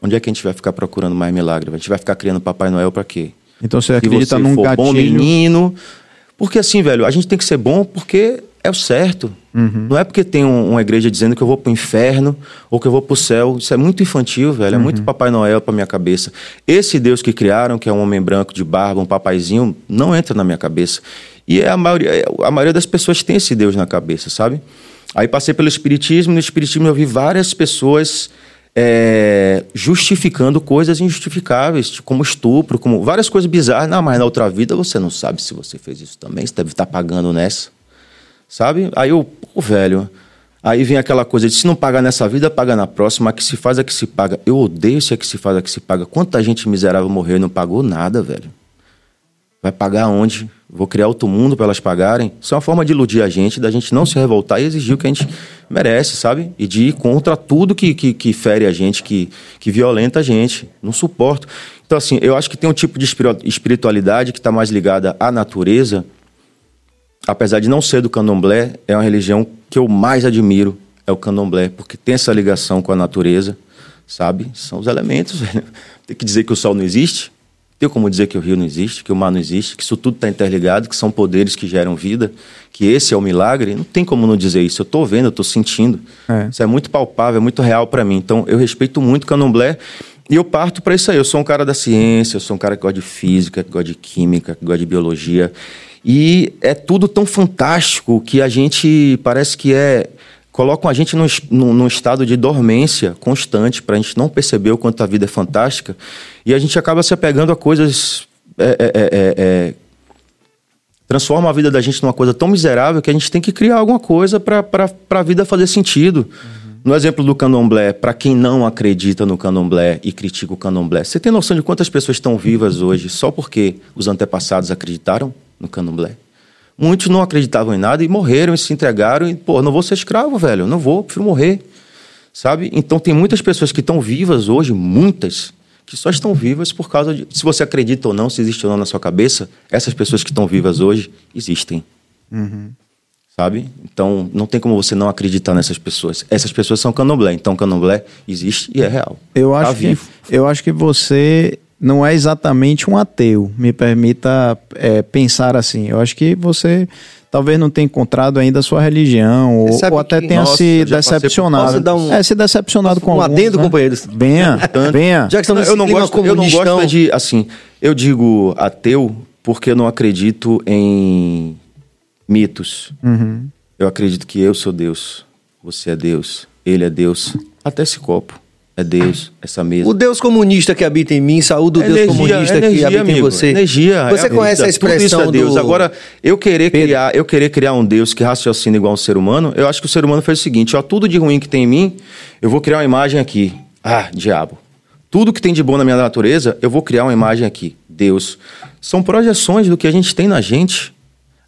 Onde é que a gente vai ficar procurando mais milagre? A gente vai ficar criando Papai Noel pra quê? Então você Se acredita você num for bom menino. Porque assim, velho, a gente tem que ser bom porque é o certo. Não é porque tem um- uma igreja dizendo que eu vou pro inferno ou que eu vou pro céu. Isso é muito infantil, velho. É muito Papai Noel pra minha cabeça. Esse Deus que criaram, que é um homem branco de barba, um papaizinho, não entra na minha cabeça. E é a maioria, é- a maioria das pessoas tem esse Deus na cabeça, sabe? Aí passei pelo Espiritismo, e no Espiritismo eu vi várias pessoas é, justificando coisas injustificáveis, tipo, como estupro, como várias coisas bizarras. Não, mas na outra vida você não sabe se você fez isso também, você deve estar pagando nessa. Sabe? Aí eu, pô, velho. Aí vem aquela coisa de se não pagar nessa vida, paga na próxima. A que se faz, a que se paga. Eu odeio se a que se faz, a que se paga. Quanta gente miserável morreu e não pagou nada, velho. Vai pagar onde? Vou criar outro mundo para elas pagarem? Isso é uma forma de iludir a gente, da gente não se revoltar e exigir o que a gente merece, sabe? E de ir contra tudo que, que, que fere a gente, que, que violenta a gente. Não suporto. Então, assim, eu acho que tem um tipo de espiri- espiritualidade que está mais ligada à natureza, apesar de não ser do candomblé, é uma religião que eu mais admiro, é o candomblé, porque tem essa ligação com a natureza, sabe? São os elementos. Tem que dizer que o sol não existe, tem como dizer que o rio não existe, que o mar não existe, que isso tudo está interligado, que são poderes que geram vida, que esse é o milagre. Não tem como não dizer isso. Eu estou vendo, eu estou sentindo. É. Isso é muito palpável, é muito real para mim. Então, eu respeito muito o candomblé e eu parto para isso aí. Eu sou um cara da ciência, eu sou um cara que gosta de física, que gosta de química, que gosta de biologia. E é tudo tão fantástico que a gente parece que é. Colocam a gente num, num- estado de dormência constante para a gente não perceber o quanto a vida é fantástica. E a gente acaba se apegando a coisas. é, é, é, é, é, transforma a vida da gente numa coisa tão miserável que a gente tem que criar alguma coisa para a vida fazer sentido. No exemplo do candomblé, para quem não acredita no candomblé e critica o candomblé, você tem noção de quantas pessoas estão vivas hoje só porque os antepassados acreditaram no candomblé? Muitos não acreditavam em nada e morreram e se entregaram e, pô, não vou ser escravo, velho, não vou, prefiro morrer. Sabe? Então tem muitas pessoas que estão vivas hoje, muitas, que só estão vivas por causa de. Se você acredita ou não, se existe ou não na sua cabeça, essas pessoas que estão vivas hoje existem. Sabe? Então não tem como você não acreditar nessas pessoas. Essas pessoas são candomblé. Então candomblé existe e é real. Eu acho, Tá que, eu acho que você não é exatamente um ateu. Me permita é, pensar assim. Eu acho que você talvez não tenha encontrado ainda a sua religião, ou, ou até que- tenha Nossa, se por- decepcionado. Um- é, se decepcionado com um alguns, adendo, né? companheiros? Venha, venha. Já que estamos eu não gosto, eu não gosto de assim. Eu digo ateu porque eu não acredito em mitos. Uhum. Eu acredito que eu sou Deus, você é Deus, ele é Deus. Até esse copo é Deus, essa mesa. O Deus comunista que habita em mim, saúde o Deus Energia, comunista que energia, habita em amigo. você. Energia. Você é conhece a vida. Tudo isso expressão é Deus. do... Agora, eu querer criar, eu querer criar um Deus que raciocina igual um ser humano, eu acho que o ser humano fez o seguinte, ó, tudo de ruim que tem em mim, eu vou criar uma imagem aqui. Ah, diabo. Tudo que tem de bom na minha natureza, eu vou criar uma imagem aqui. Deus. São projeções do que a gente tem na gente.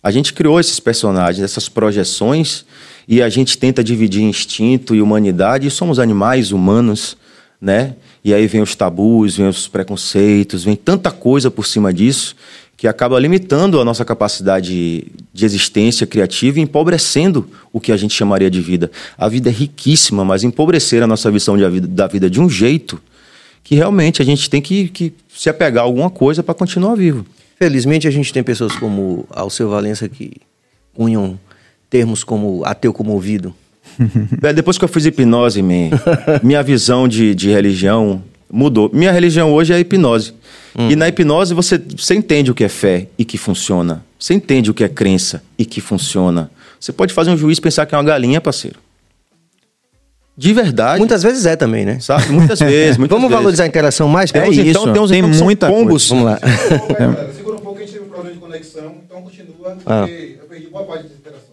A gente criou esses personagens, essas projeções, e a gente tenta dividir instinto e humanidade, e somos animais humanos, né? E aí vem os tabus, vem os preconceitos, vem tanta coisa por cima disso que acaba limitando a nossa capacidade de existência criativa e empobrecendo o que a gente chamaria de vida. A vida é riquíssima, mas empobrecer a nossa visão vida- da vida de um jeito que realmente a gente tem que, que se apegar a alguma coisa para continuar vivo. Felizmente a gente tem pessoas como Alceu Valença que cunham termos como ateu comovido. Velho, depois que eu fiz hipnose, man, minha visão de, de religião mudou. Minha religião hoje é a hipnose. E na hipnose você, você entende o que é fé e que funciona. Você entende o que é crença e que funciona. Você pode fazer um juiz pensar que é uma galinha, parceiro. De verdade. Muitas vezes é também, né? Sabe? Muitas vezes. Muitas Vamos vezes. valorizar a interação mais? É Paulo? isso. Então, Tem uns tem então muita pombos. Vamos lá. Segura um pouco, a gente teve um problema de conexão, então continua, porque Ah. eu perdi boa parte das interações.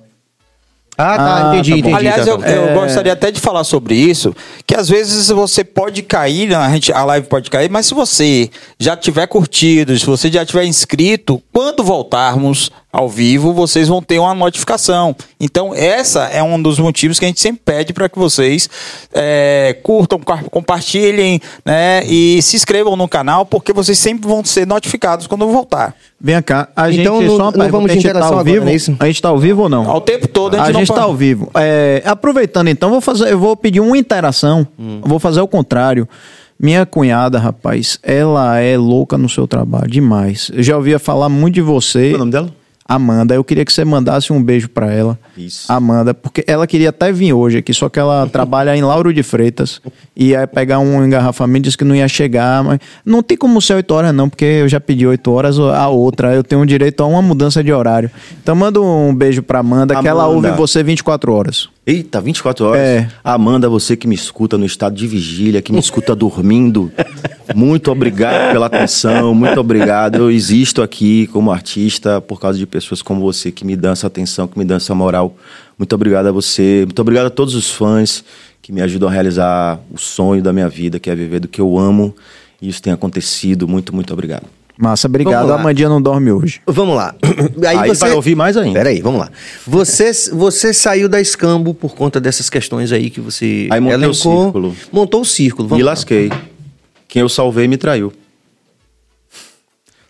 Ah, tá, Ah, entendi, tá entendi. Aliás, tá, eu, eu gostaria até de falar sobre isso, que às vezes você pode cair, né, a, gente, a live pode cair, mas se você já tiver curtido, se você já tiver inscrito, quando voltarmos ao vivo, vocês vão ter uma notificação. Então, essa é um dos motivos que a gente sempre pede para que vocês é, curtam, compartilhem né, e se inscrevam no canal, porque vocês sempre vão ser notificados quando eu voltar. Vem cá, a Então, gente não- só uma não pergunta, vamos a de gente tá ao agora, vivo? não é isso? A gente tá ao vivo ou não? Ao tempo todo a A gente, gente não está ao vivo. É, aproveitando então, vou fazer, eu vou pedir uma interação. Hum. Vou fazer o contrário. Minha cunhada, rapaz, ela é louca no seu trabalho, demais. Eu já ouvia falar muito de você. Qual é o nome dela? Amanda, eu queria que você mandasse um beijo pra ela. Isso. Amanda, porque ela queria até vir hoje aqui, só que ela trabalha em Lauro de Freitas. E ia pegar um engarrafamento, disse que não ia chegar, mas não tem como ser 8 horas, não, porque eu já pedi 8 horas a outra. Eu tenho direito a uma mudança de horário. Então manda um beijo pra Amanda, que ela Amanda. ouve você 24 horas. Eita, 24 horas. É. Amanda, você que me escuta no estado de vigília, que me escuta dormindo, muito obrigado pela atenção, muito obrigado. Eu existo aqui como artista por causa de pessoas como você que me dão essa atenção, que me dão essa moral. Muito obrigado a você, muito obrigado a todos os fãs que me ajudam a realizar o sonho da minha vida, que é viver do que eu amo. E isso tem acontecido. Muito, muito obrigado. Massa, obrigado. A lá. Amandinha não dorme hoje. Vamos lá. Aí vai ouvir mais ainda. Peraí, vamos lá. Você, você saiu da Escambo por conta dessas questões aí que você Aí montei o elencou. círculo. Montou o círculo. Me Vamos lá. lasquei. Quem eu salvei me traiu.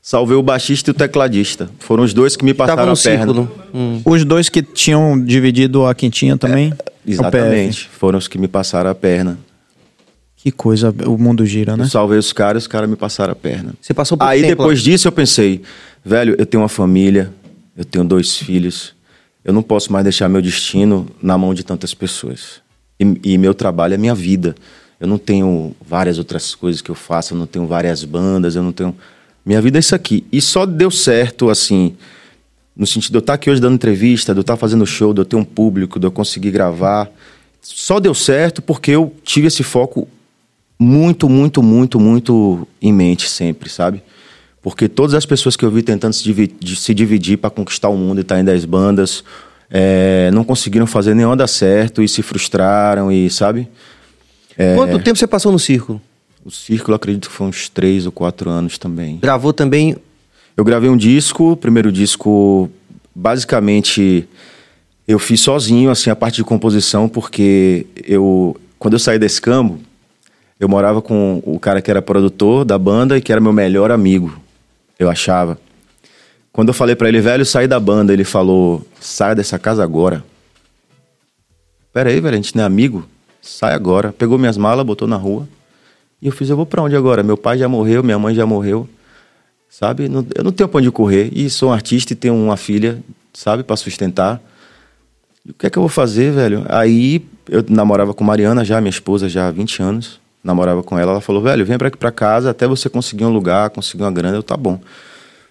Salvei o baixista e o tecladista. Foram os dois que me Tava passaram no a perna. círculo. Hum. Os dois que tinham dividido a quintinha também? É, Exatamente. Foram os que me passaram a perna. Que coisa, o mundo gira, né? Eu salvei os caras, os caras me passaram a perna. Você passou pouco Aí tempo depois lá. disso eu pensei, velho, eu tenho uma família, eu tenho dois filhos, eu não posso mais deixar meu destino na mão de tantas pessoas. E, e meu trabalho é minha vida. Eu não tenho várias outras coisas que eu faço, eu não tenho várias bandas, eu não tenho. Minha vida é isso aqui. E só deu certo, assim, no sentido de eu estar aqui hoje dando entrevista, de eu estar fazendo show, de eu ter um público, de eu conseguir gravar. Só deu certo porque eu tive esse foco muito, muito, muito, muito em mente sempre, sabe? Porque todas as pessoas que eu vi tentando se dividir, se dividir para conquistar o mundo e estar em 10 bandas, é, não conseguiram fazer nenhuma dar certo e se frustraram e, sabe? É. Quanto tempo você passou no círculo? O Círculo, acredito que foi uns 3 ou 4 anos também. Gravou também. Eu gravei um disco, o primeiro disco, basicamente, eu fiz sozinho, assim, a parte de composição, porque eu, quando eu saí desse campo, eu morava com o cara que era produtor da banda e que era meu melhor amigo, eu achava. Quando eu falei pra ele, velho, sair da banda, ele falou, sai dessa casa agora. Pera aí, velho, a gente não é amigo? Sai agora. Pegou minhas malas, botou na rua. E eu fiz, eu vou pra onde agora? Meu pai já morreu, minha mãe já morreu. Sabe? Eu não tenho pra onde correr. E sou um artista e tenho uma filha, sabe, pra sustentar. E o que é que eu vou fazer, velho? Aí eu namorava com Mariana já, minha esposa, já há 20 anos. Namorava com ela. Ela falou, velho, vem pra pra casa até você conseguir um lugar, conseguir uma grana. Eu, tá bom.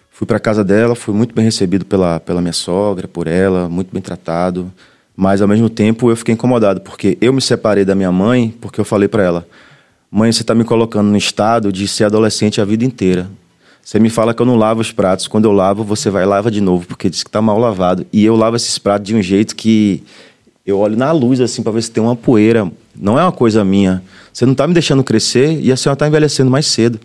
Fui pra casa dela, fui muito bem recebido pela, pela minha sogra, por ela, muito bem tratado. Mas ao mesmo tempo eu fiquei incomodado, porque eu me separei da minha mãe, porque eu falei pra ela: "Mãe, você tá me colocando no estado de ser adolescente a vida inteira. Você me fala que eu não lavo os pratos, quando eu lavo, você vai e lava de novo, porque diz que tá mal lavado. E eu lavo esses pratos de um jeito que eu olho na luz assim pra ver se tem uma poeira. Não é uma coisa minha. Você não tá me deixando crescer e a senhora tá envelhecendo mais cedo.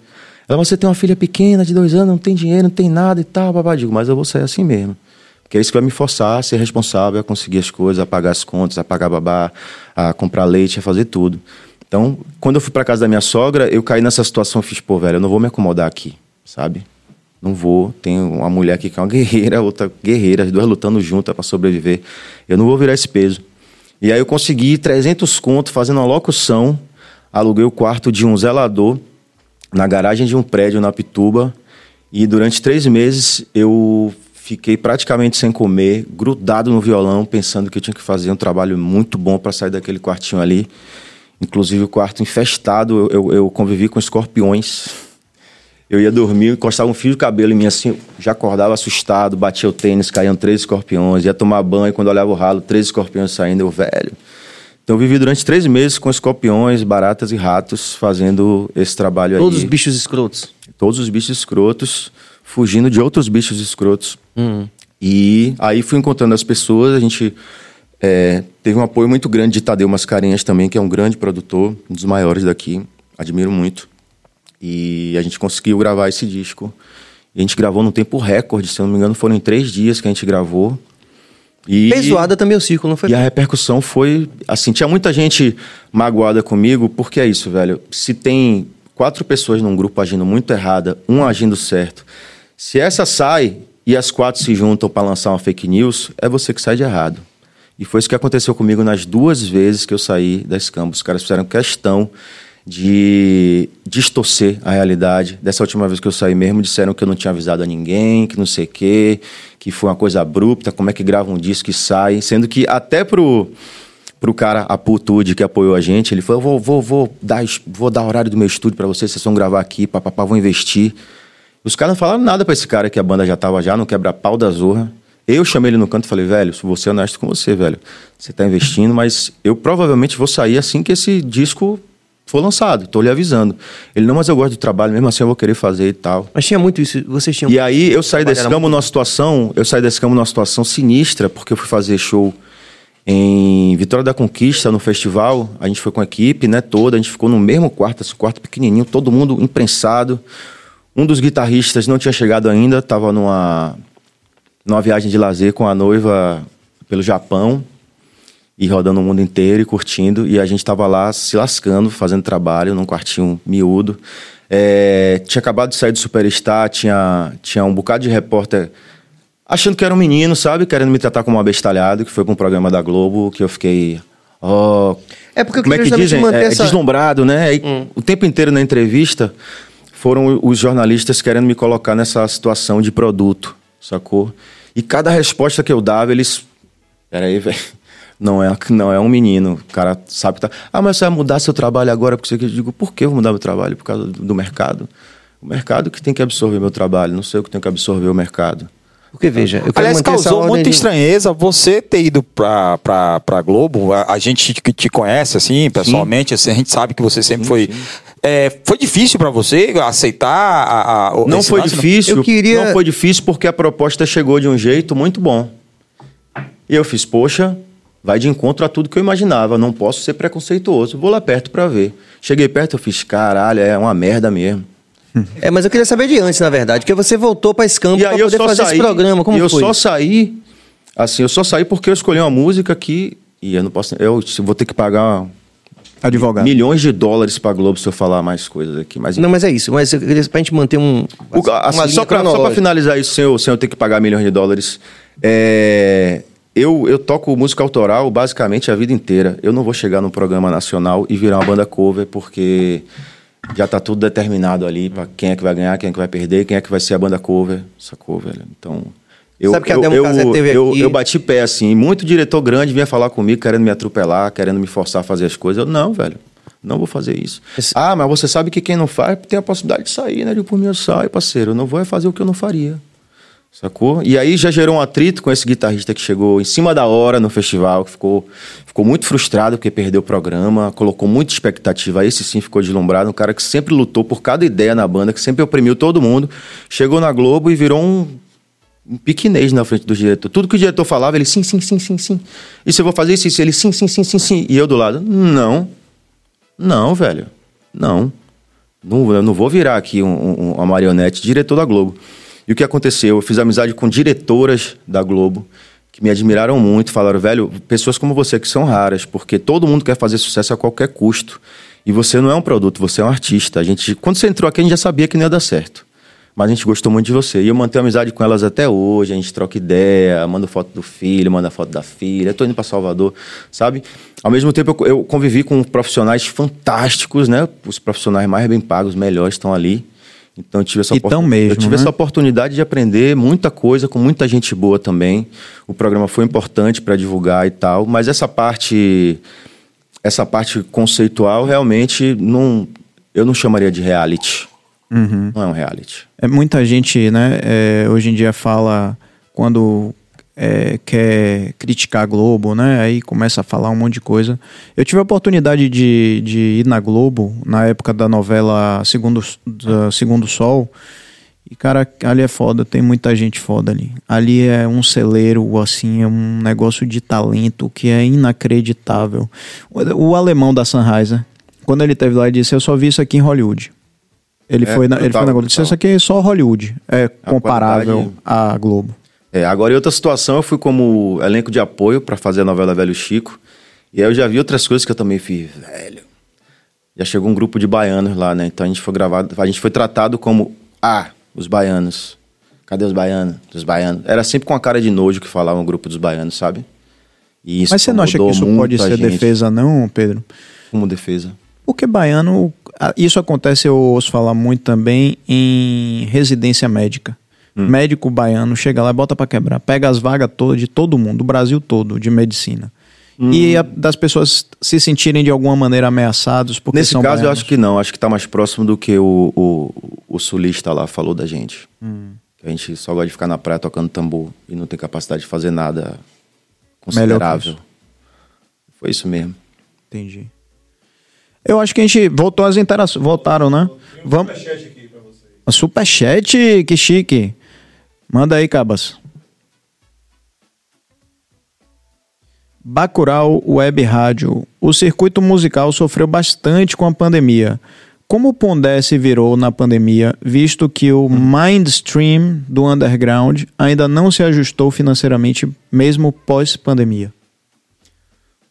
Ela, você tem uma filha pequena de dois anos, não tem dinheiro, não tem nada e tal, babá. Digo, mas eu vou sair assim mesmo. Porque é isso que vai me forçar a ser responsável, a conseguir as coisas, a pagar as contas, a pagar babá, a comprar leite, a fazer tudo. Então, quando eu fui pra casa da minha sogra, eu caí nessa situação e fiz, pô, velho, eu não vou me acomodar aqui, sabe? Não vou. Tem uma mulher aqui que é uma guerreira, outra guerreira, as duas lutando juntas para sobreviver. Eu não vou virar esse peso. E aí eu consegui 300 conto fazendo uma locução. Aluguei o quarto de um zelador na garagem de um prédio na Pituba. E durante três meses eu fiquei praticamente sem comer, grudado no violão, pensando que eu tinha que fazer um trabalho muito bom para sair daquele quartinho ali. Inclusive o quarto infestado, eu, eu, eu convivi com escorpiões. Eu ia dormir, encostava um fio de cabelo em mim assim, já acordava assustado, batia o tênis, caíam três escorpiões, ia tomar banho, quando olhava o ralo, três escorpiões saindo, eu, velho. Então eu vivi durante três meses com escorpiões, baratas e ratos, fazendo esse trabalho Todos aí. os bichos escrotos. Todos os bichos escrotos, fugindo de outros bichos escrotos. E aí fui encontrando as pessoas, a gente é, teve um apoio muito grande de Tadeu Mascarenhas também, que é um grande produtor, um dos maiores daqui, admiro muito. E a gente conseguiu gravar esse disco. E a gente gravou num tempo recorde, se eu não me engano, foram em três dias que a gente gravou. E, Fez zoada também o círculo, não foi? e a repercussão foi assim, tinha muita gente magoada comigo, porque é isso, velho. Se tem quatro pessoas num grupo agindo muito errada, um agindo certo, se essa sai e as quatro se juntam para lançar uma fake news, é você que sai de errado. E foi isso que aconteceu comigo nas duas vezes que eu saí da Escambo. Os caras fizeram questão de distorcer a realidade. Dessa última vez que eu saí mesmo, disseram que eu não tinha avisado a ninguém, que não sei o quê, que foi uma coisa abrupta, como é que grava um disco e sai. Sendo que até pro, pro cara, a Putude, que apoiou a gente, ele falou, vou, vou, vou, dar, vou dar horário do meu estúdio para vocês, vocês vão gravar aqui, papapá, vou investir. Os caras não falaram nada pra esse cara que a banda já tava já no quebra-pau da zorra. Eu chamei ele no canto e falei, velho, vou ser honesto com você, velho. Você tá investindo, mas eu provavelmente vou sair assim que esse disco for lançado. Tô lhe avisando. Ele, não, mas eu gosto do trabalho, mesmo assim eu vou querer fazer e tal. Mas tinha muito isso. Vocês tinham. E aí eu saí desse campo numa situação, eu saí desse campo numa situação sinistra, porque eu fui fazer show em Vitória da Conquista, no festival. A gente foi com a equipe, né, toda, a gente ficou no mesmo quarto, esse quarto pequenininho, todo mundo imprensado. Um dos guitarristas não tinha chegado ainda, estava numa numa viagem de lazer com a noiva pelo Japão e rodando o mundo inteiro e curtindo. E a gente tava lá se lascando, fazendo trabalho num quartinho miúdo. É, tinha acabado de sair do Superstar, tinha, tinha um bocado de repórter achando que era um menino, sabe? Querendo me tratar como um abestalhado, que foi pra um programa da Globo, que eu fiquei. Ó. É porque eu como é que dizem? É, é essa- deslumbrado, né? Aí, O tempo inteiro na entrevista foram os jornalistas querendo me colocar nessa situação de produto, sacou? E cada resposta que eu dava, eles. Peraí, velho. Não é, não é um menino. O cara sabe que tá. Ah, mas você vai mudar seu trabalho agora porque você quer. Eu digo, por que eu vou mudar meu trabalho? Por causa do, do mercado. O mercado que tem que absorver meu trabalho, não sei eu que tenho que absorver o mercado. Porque veja, eu quero Aliás, causou muita de- estranheza você ter ido pra, pra, pra Globo. A, a gente que te conhece, assim, pessoalmente, assim, a gente sabe que você sempre foi. É, foi difícil pra você aceitar a. a- o- Não foi lance? difícil. Eu queria- Não foi difícil porque a proposta chegou de um jeito muito bom. E eu fiz, poxa, vai de encontro a tudo que eu imaginava. Não posso ser preconceituoso. Vou lá perto pra ver. Cheguei perto, eu fiz, caralho, é uma merda mesmo. É, mas eu queria saber de antes, na verdade, porque você voltou pra Escampo E pra eu poder fazer saí. esse programa. Como eu foi? só saí. Assim, eu só saí porque eu escolhi uma música que. E eu não posso. Eu vou ter que pagar Advogado. milhões de dólares pra Globo se eu falar mais coisas aqui. Mas Não, mas é isso. Mas eu queria pra gente manter um. O- assim, só, pra, só pra cronológica. finalizar isso, sem eu, sem eu ter que pagar milhões de dólares, é, eu, eu toco música autoral basicamente a vida inteira. Eu não vou chegar num programa nacional e virar uma banda cover, porque já tá tudo determinado ali pra quem é que vai ganhar, quem é que vai perder, quem é que vai ser a banda cover, sacou, velho? Então. Eu, Sabe que a eu, Demo eu, Casé teve eu, aqui- eu bati pé assim. Muito diretor grande vinha falar comigo, querendo me atropelar, querendo me forçar a fazer as coisas. Eu, não, velho. Não vou fazer isso. Esse- Ah, mas você sabe que quem não faz tem a possibilidade de sair, né? Eu por mim eu saio, parceiro. Eu não vou é fazer o que eu não faria. Sacou? E aí já gerou um atrito com esse guitarrista que chegou em cima da hora no festival, que ficou, ficou muito frustrado porque perdeu o programa, colocou muita expectativa. Esse sim ficou deslumbrado, um cara que sempre lutou por cada ideia na banda, que sempre oprimiu todo mundo. Chegou na Globo e virou um, um piquinês na frente do diretor. Tudo que o diretor falava, ele sim, sim, sim, sim, sim. E se eu vou fazer isso, isso, ele sim, sim, sim, sim, sim. E eu do lado, não. Não, velho. Não. Não, eu não vou virar aqui um, um- uma marionete diretor da Globo. E o que aconteceu? Eu fiz amizade com diretoras da Globo que me admiraram muito. Falaram, velho, pessoas como você que são raras, porque todo mundo quer fazer sucesso a qualquer custo. E você não é um produto, você é um artista. A gente, quando você entrou aqui, a gente já sabia que não ia dar certo. Mas a gente gostou muito de você. E eu mantenho amizade com elas até hoje. A gente troca ideia, manda foto do filho, manda foto da filha. Eu tô indo para Salvador, sabe? Ao mesmo tempo, eu, eu convivi com profissionais fantásticos, né? Os profissionais mais bem pagos, melhores, estão ali. Então eu tive essa E tão oportunidade. mesmo, eu tive né? essa oportunidade de aprender muita coisa com muita gente boa também. O programa foi importante para divulgar e tal, mas essa parte essa parte conceitual realmente não eu não chamaria de reality. Não é um reality. É, muita gente, né, é, hoje em dia fala quando é, quer criticar a Globo, né, aí começa a falar um monte de coisa. Eu tive a oportunidade de, de ir na Globo na época da novela Segundo, da Segundo Sol. E, cara, ali é foda, tem muita gente foda ali. Ali é um celeiro, assim, é um negócio de talento que é inacreditável. O, o alemão da Sunrise, quando ele teve lá, ele disse: Eu só vi isso aqui em Hollywood. Ele É, foi na, ele brutal, foi na Globo. Disse. Isso aqui é só Hollywood. É comparável qualidade- à Globo. É, agora, em outra situação, eu fui como elenco de apoio para fazer a novela Velho Chico. E aí eu já vi outras coisas que eu também fiz, velho. Já chegou um grupo de baianos lá, né? Então a gente foi gravado, a gente foi tratado como ah, os baianos. Cadê os baianos? Os baianos. Era sempre com a cara de nojo que falavam o grupo dos baianos, sabe? E isso Mas você não acha que isso pode ser gente. defesa, não, Pedro? Como defesa. Porque baiano, isso acontece, eu ouço falar muito também em residência médica. Hum. Médico baiano chega lá e bota pra quebrar, pega as vagas todas de todo mundo, do Brasil todo, de medicina. Hum. E a- das pessoas se sentirem de alguma maneira ameaçados porque Nesse são caso, eu baianos. acho que não. Acho que tá mais próximo do que o, o, o sulista lá falou da gente. Hum. A gente só gosta de ficar na praia tocando tambor e não tem capacidade de fazer nada considerável. isso. Foi isso mesmo. Entendi. Eu acho que a gente voltou às interações. Voltaram, né? Vamos. Superchat, que chique. Manda aí, Cabas. Bacurau Web Rádio. O circuito musical sofreu bastante com a pandemia. Como o Pondé se virou na pandemia, visto que o mainstream do underground ainda não se ajustou financeiramente, mesmo pós-pandemia?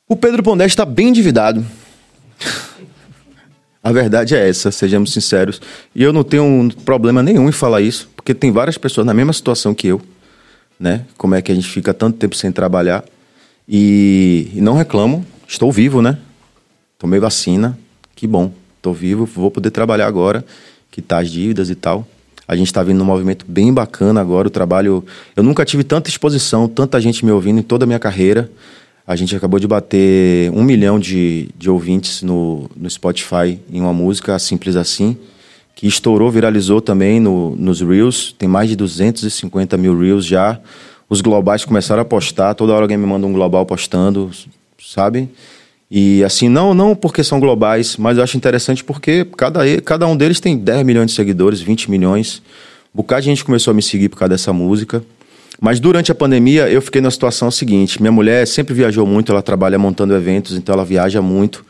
O Pedro Pondé está bem endividado. A verdade é essa, sejamos sinceros. E eu não tenho um problema nenhum em falar isso, porque tem várias pessoas na mesma situação que eu, né? Como é que a gente fica tanto tempo sem trabalhar. E, e não reclamo, estou vivo, né? Tomei vacina, que bom, estou vivo, vou poder trabalhar agora, quitar as dívidas e tal. A gente está vindo num movimento bem bacana agora, o trabalho... Eu nunca tive tanta exposição, tanta gente me ouvindo em toda a minha carreira. A gente acabou de bater um milhão de, de ouvintes no, no Spotify em uma música simples assim, que estourou, viralizou também no, nos Reels. Tem mais de 250 mil Reels já. Os globais começaram a postar, toda hora alguém me manda um global postando, sabe? E assim, não, não porque são globais, mas eu acho interessante porque cada, cada um deles tem 10 milhões de seguidores, 20 milhões. Um bocado de gente começou a me seguir por causa dessa música. Mas durante a pandemia eu fiquei na situação seguinte: minha mulher sempre viajou muito, ela trabalha montando eventos, então ela viaja muito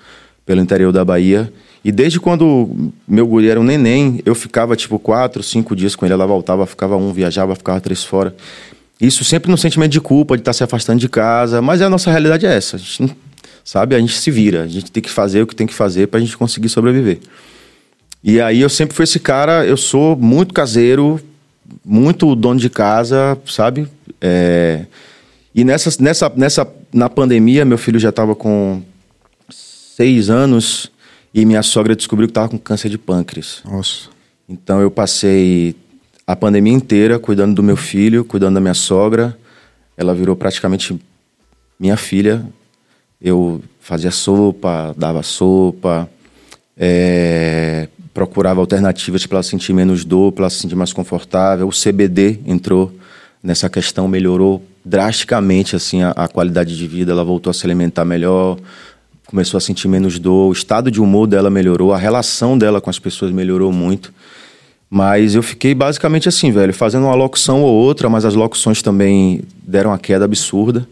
pelo interior da Bahia. E desde quando meu guri era um neném, eu ficava tipo quatro, cinco dias com ele. Ela voltava, ficava um, viajava, ficava três fora. Isso sempre no sentimento de culpa, de estar se afastando de casa. Mas a nossa realidade é essa. A gente, sabe? A gente se vira. A gente tem que fazer o que tem que fazer para a gente conseguir sobreviver. E aí eu sempre fui esse cara, eu sou muito caseiro, muito dono de casa, sabe? É, E nessa, nessa, nessa, na pandemia, meu filho já estava com seis anos e minha sogra descobriu que estava com câncer de pâncreas. Nossa. Então eu passei a pandemia inteira cuidando do meu filho, cuidando da minha sogra. Ela virou praticamente minha filha. Eu fazia sopa, dava sopa, é, procurava alternativas para ela sentir menos dor, para ela se sentir mais confortável. O CBD entrou nessa questão, melhorou drasticamente assim a, a qualidade de vida. Ela voltou a se alimentar melhor, começou a sentir menos dor, o estado de humor dela melhorou, a relação dela com as pessoas melhorou muito. Mas eu fiquei basicamente assim, velho, fazendo uma locução ou outra, mas as locuções também deram uma queda absurda.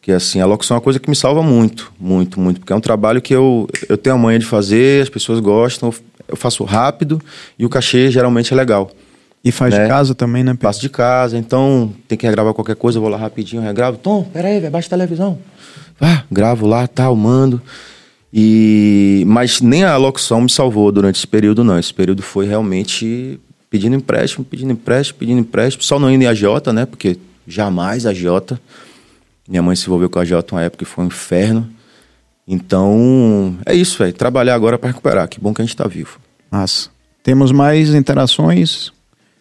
Porque assim, a locução é uma coisa que me salva muito, muito, muito. Porque é um trabalho que eu, eu tenho a manha de fazer, as pessoas gostam, eu faço rápido e o cachê geralmente é legal. E faz de Né? casa também, né, Pedro? Passo de casa, então tem que regravar qualquer coisa, eu vou lá rapidinho, regravo. Tom, peraí, velho, baixa a televisão. Ah, gravo lá, tal, mando. E mas nem a locução me salvou durante esse período não. Esse período foi realmente pedindo empréstimo, pedindo empréstimo, pedindo empréstimo, só não indo em agiota, né? Porque jamais agiota. Minha mãe se envolveu com a agiota uma época e foi um inferno. Então, é isso, velho. Trabalhar agora para recuperar. Que bom que a gente tá vivo. Massa. Temos mais interações?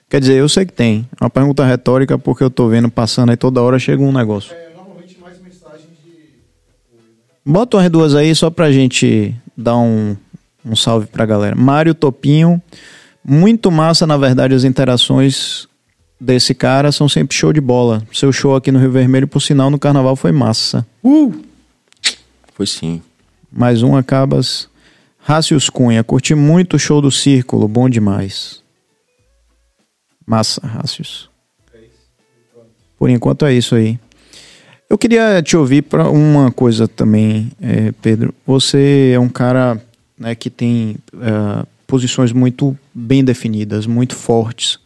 Quer dizer, eu sei que tem. É uma pergunta retórica porque eu tô vendo passando aí toda hora chega um negócio. Bota umas duas aí só pra gente dar um, um salve pra galera. Mário Topinho. Muito massa, na verdade, as interações desse cara são sempre show de bola. Seu show aqui no Rio Vermelho, por sinal, no carnaval foi massa. Foi sim. Mais um acabas. Rácios Cunha, curti muito o show do Círculo, bom demais. Massa, Rácios. Por enquanto é isso aí. Eu queria te ouvir para uma coisa também, eh, Pedro. Você é um cara né, que tem eh, posições muito bem definidas, muito fortes.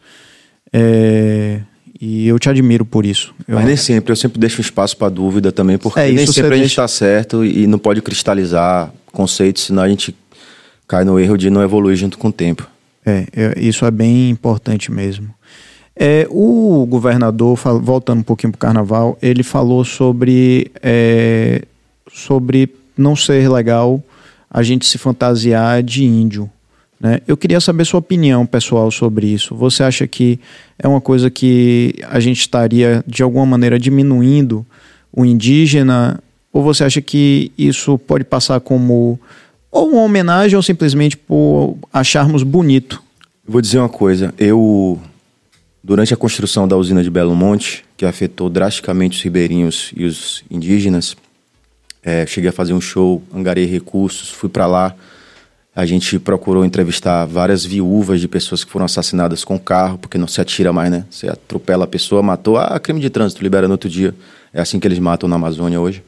Eh, e eu te admiro por isso. Eu- Mas nem sempre, eu sempre deixo espaço para dúvida também, porque É, nem sempre a gente deixa- está certo e não pode cristalizar conceitos, senão a gente cai no erro de não evoluir junto com o tempo. É, é, isso é bem importante mesmo. É, o governador, voltando um pouquinho para o carnaval, ele falou sobre, é, sobre não ser legal a gente se fantasiar de índio. Né? Eu queria saber sua opinião pessoal sobre isso. Você acha que é uma coisa que a gente estaria, de alguma maneira, diminuindo o indígena? Ou você acha que isso pode passar como ou uma homenagem ou simplesmente por acharmos bonito? Vou dizer uma coisa, eu durante a construção da usina de Belo Monte, que afetou drasticamente os ribeirinhos e os indígenas, é, cheguei a fazer um show, angarei recursos, fui para lá. A gente procurou entrevistar várias viúvas de pessoas que foram assassinadas com carro, porque não se atira mais, né? Você atropela a pessoa, matou, ah, crime de trânsito, libera no outro dia. É assim que eles matam na Amazônia hoje.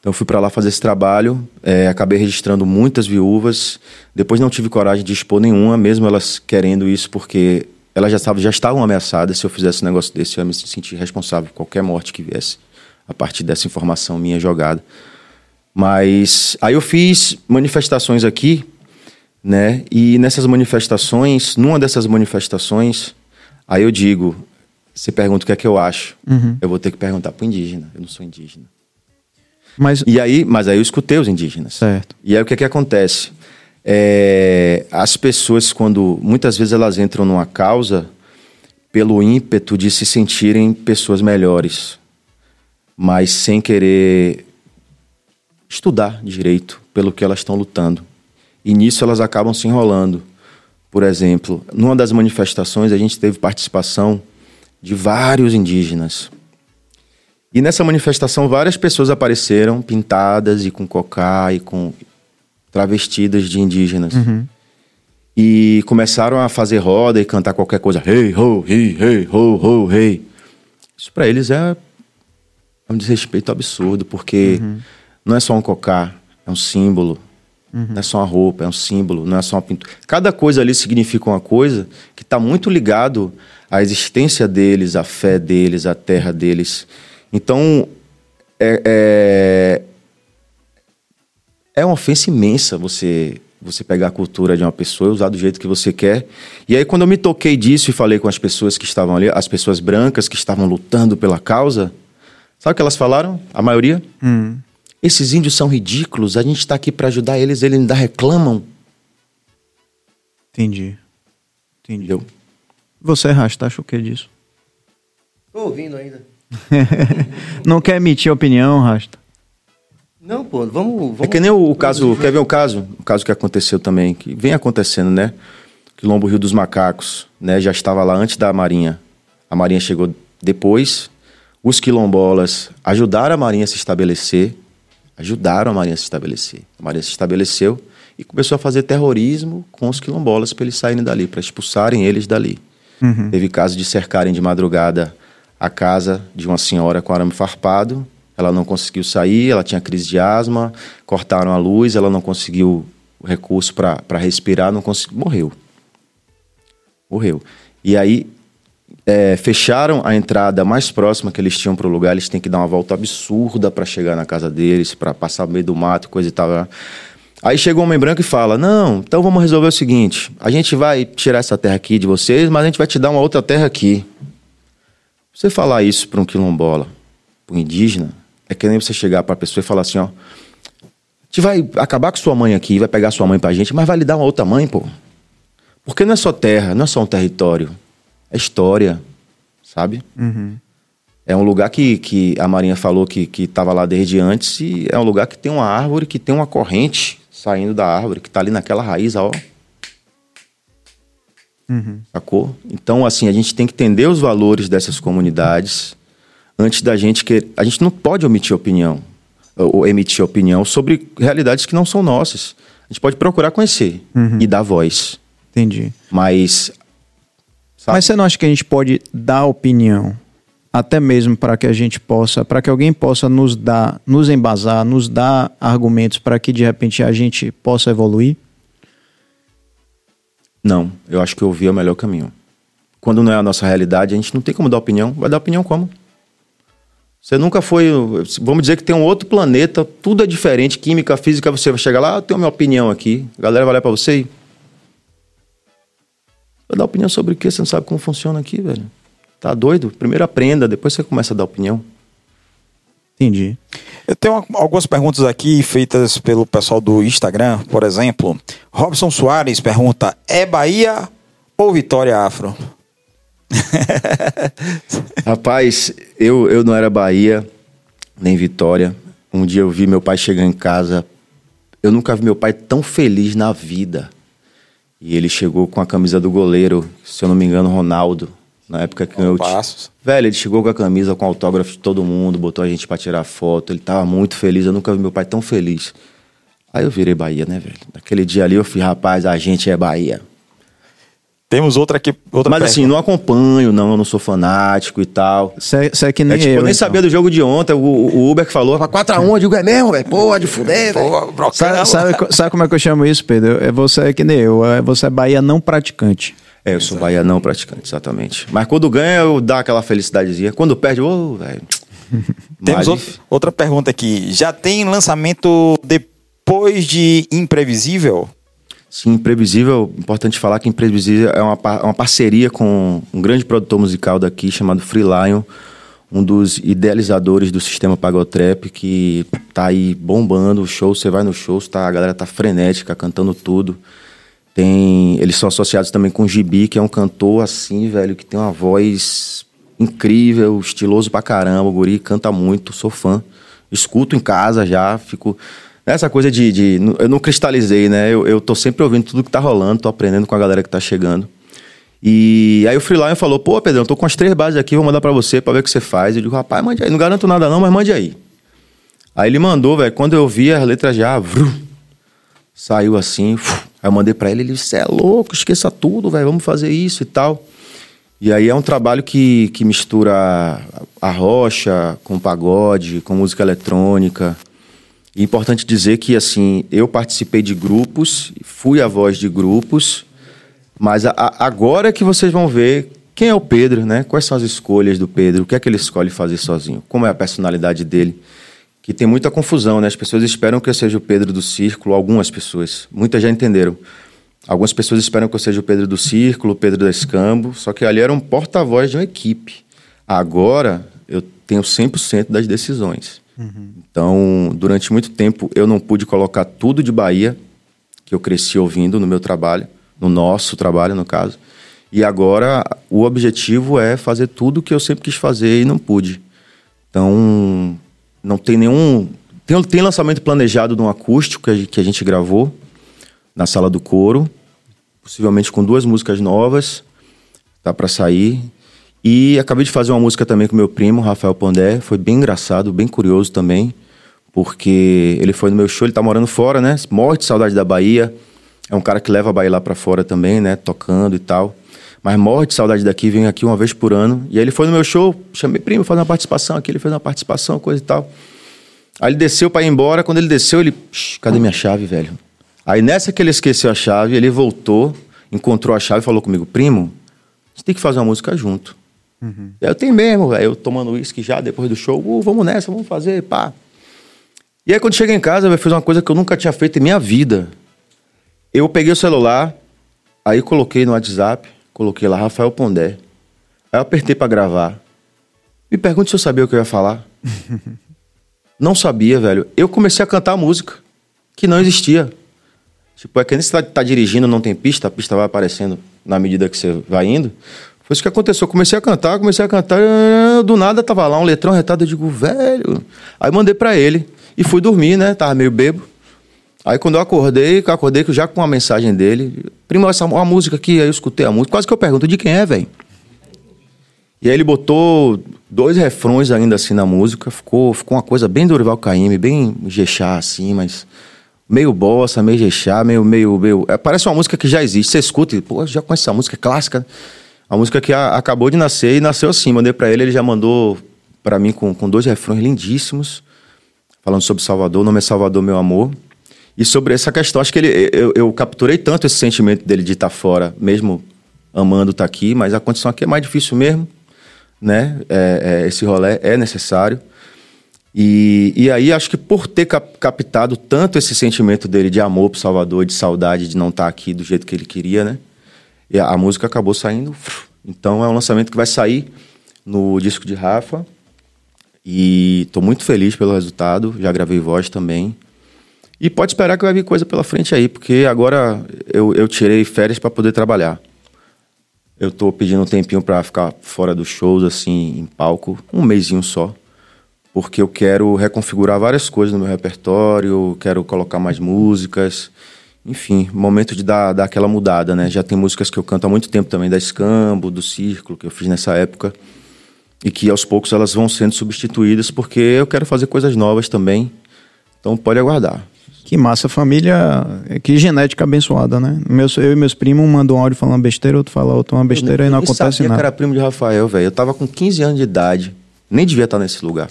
Então fui para lá fazer esse trabalho, é, acabei registrando muitas viúvas. Depois não tive coragem de expor nenhuma, mesmo elas querendo isso, porque elas já estavam, já estavam ameaçadas. Se eu fizesse um negócio desse, eu ia me sentir responsável por qualquer morte que viesse a partir dessa informação minha jogada. Mas aí eu fiz manifestações aqui, né? E nessas manifestações, numa dessas manifestações, aí eu digo, você pergunta o que é que eu acho. Eu vou ter que perguntar pro indígena. Eu não sou indígena. Mas, E aí, mas aí eu escutei os indígenas. certo. E aí o que que acontece? É, as pessoas, quando muitas vezes elas entram numa causa pelo ímpeto de se sentirem pessoas melhores, mas sem querer estudar direito pelo que elas estão lutando. E nisso elas acabam se enrolando. Por exemplo, numa das manifestações a gente teve participação de vários indígenas. E nessa manifestação várias pessoas apareceram pintadas e com cocá e com travestidas de indígenas. E começaram a fazer roda e cantar qualquer coisa. Hey, ho, hi, hey, ho, ho, hey. Isso para eles é um desrespeito absurdo, porque não é só um cocá, é um símbolo. Não é só uma roupa, é um símbolo, não é só uma pintura. Cada coisa ali significa uma coisa que está muito ligado à existência deles, à fé deles, à terra deles. Então, é, é, é uma ofensa imensa você você pegar a cultura de uma pessoa e usar do jeito que você quer. E aí quando eu me toquei disso e falei com as pessoas que estavam ali, as pessoas brancas que estavam lutando pela causa, sabe o que elas falaram? A maioria? Esses índios são ridículos, a gente está aqui para ajudar eles, eles ainda reclamam. Entendi. Entendi. Entendeu? Você, Rasta, acha o que disso? Tô ouvindo ainda. Não quer emitir opinião, Rasta? Não, pô, vamos. vamos É que nem o, o caso, quer ver um caso? O caso que aconteceu também, que vem acontecendo, né? Quilombo Rio dos Macacos, né? Já estava lá antes da Marinha. A Marinha chegou depois. Os quilombolas ajudaram a Marinha a se estabelecer. Ajudaram a Marinha a se estabelecer. A Marinha se estabeleceu e começou a fazer terrorismo com os quilombolas para eles saírem dali, para expulsarem eles dali. Teve caso de cercarem de madrugada a casa de uma senhora com arame farpado. Ela não conseguiu sair, ela tinha crise de asma, cortaram a luz, ela não conseguiu o recurso para respirar, não conseguiu, morreu. Morreu. E aí é, fecharam a entrada mais próxima que eles tinham pro lugar. Eles têm que dar uma volta absurda para chegar na casa deles, para passar no meio do mato, coisa e tal. né? Aí chega um homem branco e fala: Não, então vamos resolver o seguinte: a gente vai tirar essa terra aqui de vocês, mas a gente vai te dar uma outra terra aqui. Você falar isso para um quilombola, para um indígena, é que nem você chegar para a pessoa e falar assim: Ó, a gente vai acabar com sua mãe aqui, vai pegar sua mãe pra gente, mas vai lhe dar uma outra mãe, pô. Porque não é só terra, não é só um território, é história, sabe? É um lugar que, que a Marinha falou que que estava lá desde antes e é um lugar que tem uma árvore, que tem uma corrente saindo da árvore, que está ali naquela raiz, ó. Sacou? Então, assim, a gente tem que entender os valores dessas comunidades antes da gente que A gente não pode omitir opinião, ou ou emitir opinião sobre realidades que não são nossas. A gente pode procurar conhecer e dar voz. Entendi. Mas. Sabe? Mas você não acha que a gente pode dar opinião, até mesmo para que a gente possa, para que alguém possa nos dar, nos embasar, nos dar argumentos para que de repente a gente possa evoluir? Não, eu acho que ouvir é o melhor caminho. Quando não é a nossa realidade, a gente não tem como dar opinião. Vai dar opinião como? Você nunca foi. Vamos dizer que tem um outro planeta, tudo é diferente, química, física, você vai chegar lá, eu tenho a minha opinião aqui. A galera vai olhar pra você e. Vai dar opinião sobre o quê? Você não sabe como funciona aqui, velho. Tá doido? Primeiro aprenda, depois você começa a dar opinião. Entendi. Eu tenho uma- algumas perguntas aqui feitas pelo pessoal do Instagram, por exemplo. Robson Soares pergunta: é Bahia ou Vitória Afro? Rapaz, eu, eu não era Bahia, nem Vitória. Um dia eu vi meu pai chegar em casa. Eu nunca vi meu pai tão feliz na vida. E ele chegou com a camisa do goleiro, se eu não me engano, Ronaldo. Na época que eu tinha. Passos. Velho, ele chegou com a camisa, com autógrafo de todo mundo, botou a gente pra tirar foto. Ele tava muito feliz. Eu nunca vi meu pai tão feliz. Aí eu virei Bahia, né, velho? Naquele dia ali eu fui, rapaz, a gente é Bahia. Temos outra aqui. Outra Mas assim, não acompanho, não, eu não sou fanático e tal. Você é que nem É, tipo, eu. eu nem então. sabia do jogo de ontem. O, o Uber que falou, 4x1, eu digo, é mesmo, velho? Porra, de fuder, velho. Pô. Sabe, sabe, sabe como é que eu chamo isso, Pedro? É você que nem eu. É você é Bahia não praticante. É, eu sou Bahia não praticante, exatamente. Mas quando ganha, eu dá aquela felicidadezinha. Quando perde, ô, velho. Temos outra pergunta aqui. Já tem lançamento depois de Imprevisível? Sim, Imprevisível, importante falar que Imprevisível é uma, uma parceria com um grande produtor musical daqui chamado Free Lion, um dos idealizadores do sistema Pagotrap, que tá aí bombando o show, você vai no show, tá, a galera tá frenética, cantando tudo. Tem, eles são associados também com o Gibi, que é um cantor assim, velho, que tem uma voz incrível, estiloso pra caramba, o guri canta muito, sou fã. Escuto em casa já, fico essa coisa de, de- eu não cristalizei, né? Eu, eu tô sempre ouvindo tudo que tá rolando, tô aprendendo com a galera que tá chegando. E aí o Freelion falou: "Pô, Pedrão, tô com as três bases aqui, vou mandar pra você pra ver o que você faz". Eu digo: "Rapaz, mande aí, não garanto nada não, mas mande aí". Aí ele mandou, velho, quando eu vi as letras já, vrum, saiu assim, aí eu mandei pra ele, ele disse, é louco, esqueça tudo, velho, vamos fazer isso e tal. E aí é um trabalho que, que mistura a rocha com pagode, com música eletrônica. É importante dizer que, assim, eu participei de grupos, fui a voz de grupos, mas a- a- agora que vocês vão ver quem é o Pedro, né? Quais são as escolhas do Pedro, o que é que ele escolhe fazer sozinho, como é a personalidade dele que tem muita confusão, né? As pessoas esperam que eu seja o Pedro do Círculo, algumas pessoas. Muitas já entenderam. Algumas pessoas esperam que eu seja o Pedro do Círculo, o Pedro da Escambo, só que ali era um porta-voz de uma equipe. Agora, eu tenho 100% das decisões. Então, durante muito tempo, eu não pude colocar tudo de Bahia, que eu cresci ouvindo no meu trabalho, no nosso trabalho, no caso. E agora, o objetivo é fazer tudo que eu sempre quis fazer e não pude. Então, não tem nenhum. Tem, tem lançamento planejado de um acústico que a gente gravou na sala do coro, possivelmente com duas músicas novas, tá para sair. E acabei de fazer uma música também com meu primo, Rafael Pondé, foi bem engraçado, bem curioso também, porque ele foi no meu show, ele tá morando fora, né? Morre de saudade da Bahia. É um cara que leva a Bahia lá para fora também, né? Tocando e tal. Mas morre de saudade daqui, vem aqui uma vez por ano. E aí ele foi no meu show, chamei primo, fazer uma participação aqui, ele fez uma participação, coisa e tal. Aí ele desceu pra ir embora. Quando ele desceu, ele. "Shh, Cadê minha chave, velho? Aí nessa que ele esqueceu a chave, ele voltou, encontrou a chave e falou comigo: Primo, gente tem que fazer uma música junto. Aí eu tenho mesmo, velho. Eu tomando uísque já depois do show. "Uh, vamos nessa, vamos fazer, pá. E aí quando cheguei em casa, eu fiz uma coisa que eu nunca tinha feito em minha vida. Eu peguei o celular, aí coloquei no WhatsApp, coloquei lá Rafael Pondé. Aí eu apertei pra gravar. Me pergunte se eu sabia o que eu ia falar. não sabia, velho. Eu comecei a cantar a música, que não existia. Tipo, é que nem você tá, tá dirigindo, não tem pista, a pista vai aparecendo na medida que você vai indo. Foi isso que aconteceu. Eu comecei a cantar, comecei a cantar, do nada tava lá um letrão retado, eu digo, velho. Aí mandei pra ele e fui dormir, né? Tava meio bebo. Aí quando eu acordei, eu acordei já com uma mensagem dele. Primo, essa uma música aqui, aí eu escutei a música. Quase que eu pergunto, de quem é, velho? E aí ele botou dois refrões ainda assim na música. Ficou, ficou uma coisa bem Dorival Caymmi, bem Jexá assim, mas meio bossa, meio Jexá, meio meio meio, é, parece uma música que já existe. Você escuta e, pô, já conhece essa música é clássica. A música que a- acabou de nascer e nasceu assim. Mandei pra ele, ele já mandou pra mim com, com dois refrões lindíssimos, falando sobre Salvador, o nome é Salvador, meu amor. E sobre essa questão, acho que ele, eu, eu capturei tanto esse sentimento dele de estar fora, mesmo amando estar aqui, mas a condição aqui é mais difícil mesmo, né? É, é, esse rolê é necessário. E, e aí acho que por ter cap- captado tanto esse sentimento dele de amor pro Salvador, de saudade de não estar aqui do jeito que ele queria, né? E a, a música acabou saindo. Então é um lançamento que vai sair no disco de Rafa. E tô muito feliz pelo resultado. Já gravei voz também. E pode esperar que vai vir coisa pela frente aí, porque agora eu, eu tirei férias para poder trabalhar. Eu tô pedindo um tempinho para ficar fora dos shows, assim, em palco, um mêsinho só. Porque eu quero reconfigurar várias coisas no meu repertório, quero colocar mais músicas. Enfim, momento de dar, dar aquela mudada, né? Já tem músicas que eu canto há muito tempo também, da Escambo, do Círculo, que eu fiz nessa época. E que aos poucos elas vão sendo substituídas, porque eu quero fazer coisas novas também. Então pode aguardar. Que massa, família. Que genética abençoada, né? Meus, eu e meus primos, um manda um áudio falando besteira, outro fala outra uma besteira e não Eu acontece sabia nada. que era primo de Rafael, velho. Eu tava com 15 anos de idade. Nem devia estar nesse lugar.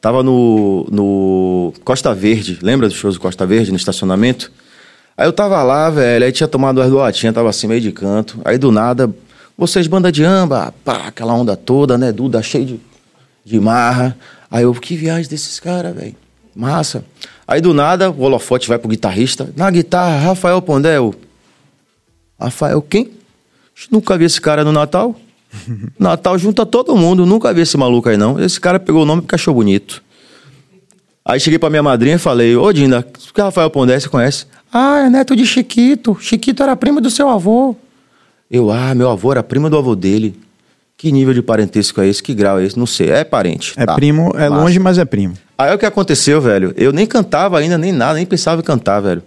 Tava no, no Costa Verde. Lembra dos shows do Costa Verde, no estacionamento? Aí eu tava lá, velho. Aí tinha tomado as do latinha, tava assim meio de canto. Aí do nada, vocês banda de amba, pá, aquela onda toda, né? Duda cheio de, de marra. Aí eu, que viagem desses caras, velho. Massa. Aí do nada, o holofote vai pro guitarrista. Na guitarra, Rafael Pondé. Eu, Rafael quem? Nunca vi esse cara no Natal. Natal junta todo mundo, nunca vi esse maluco aí não. Esse cara pegou o nome porque achou bonito. Aí cheguei pra minha madrinha e falei, ô Dinda, que Rafael Pondé você conhece? Ah, é neto de Chiquito. Chiquito era primo do seu avô. Eu, ah, meu avô era primo do avô dele. Que nível de parentesco é esse? Que grau é esse? Não sei. É parente. É tá. primo, é Massa. longe, mas é primo. Aí o que aconteceu, velho? Eu nem cantava ainda, nem nada, nem pensava em cantar, velho.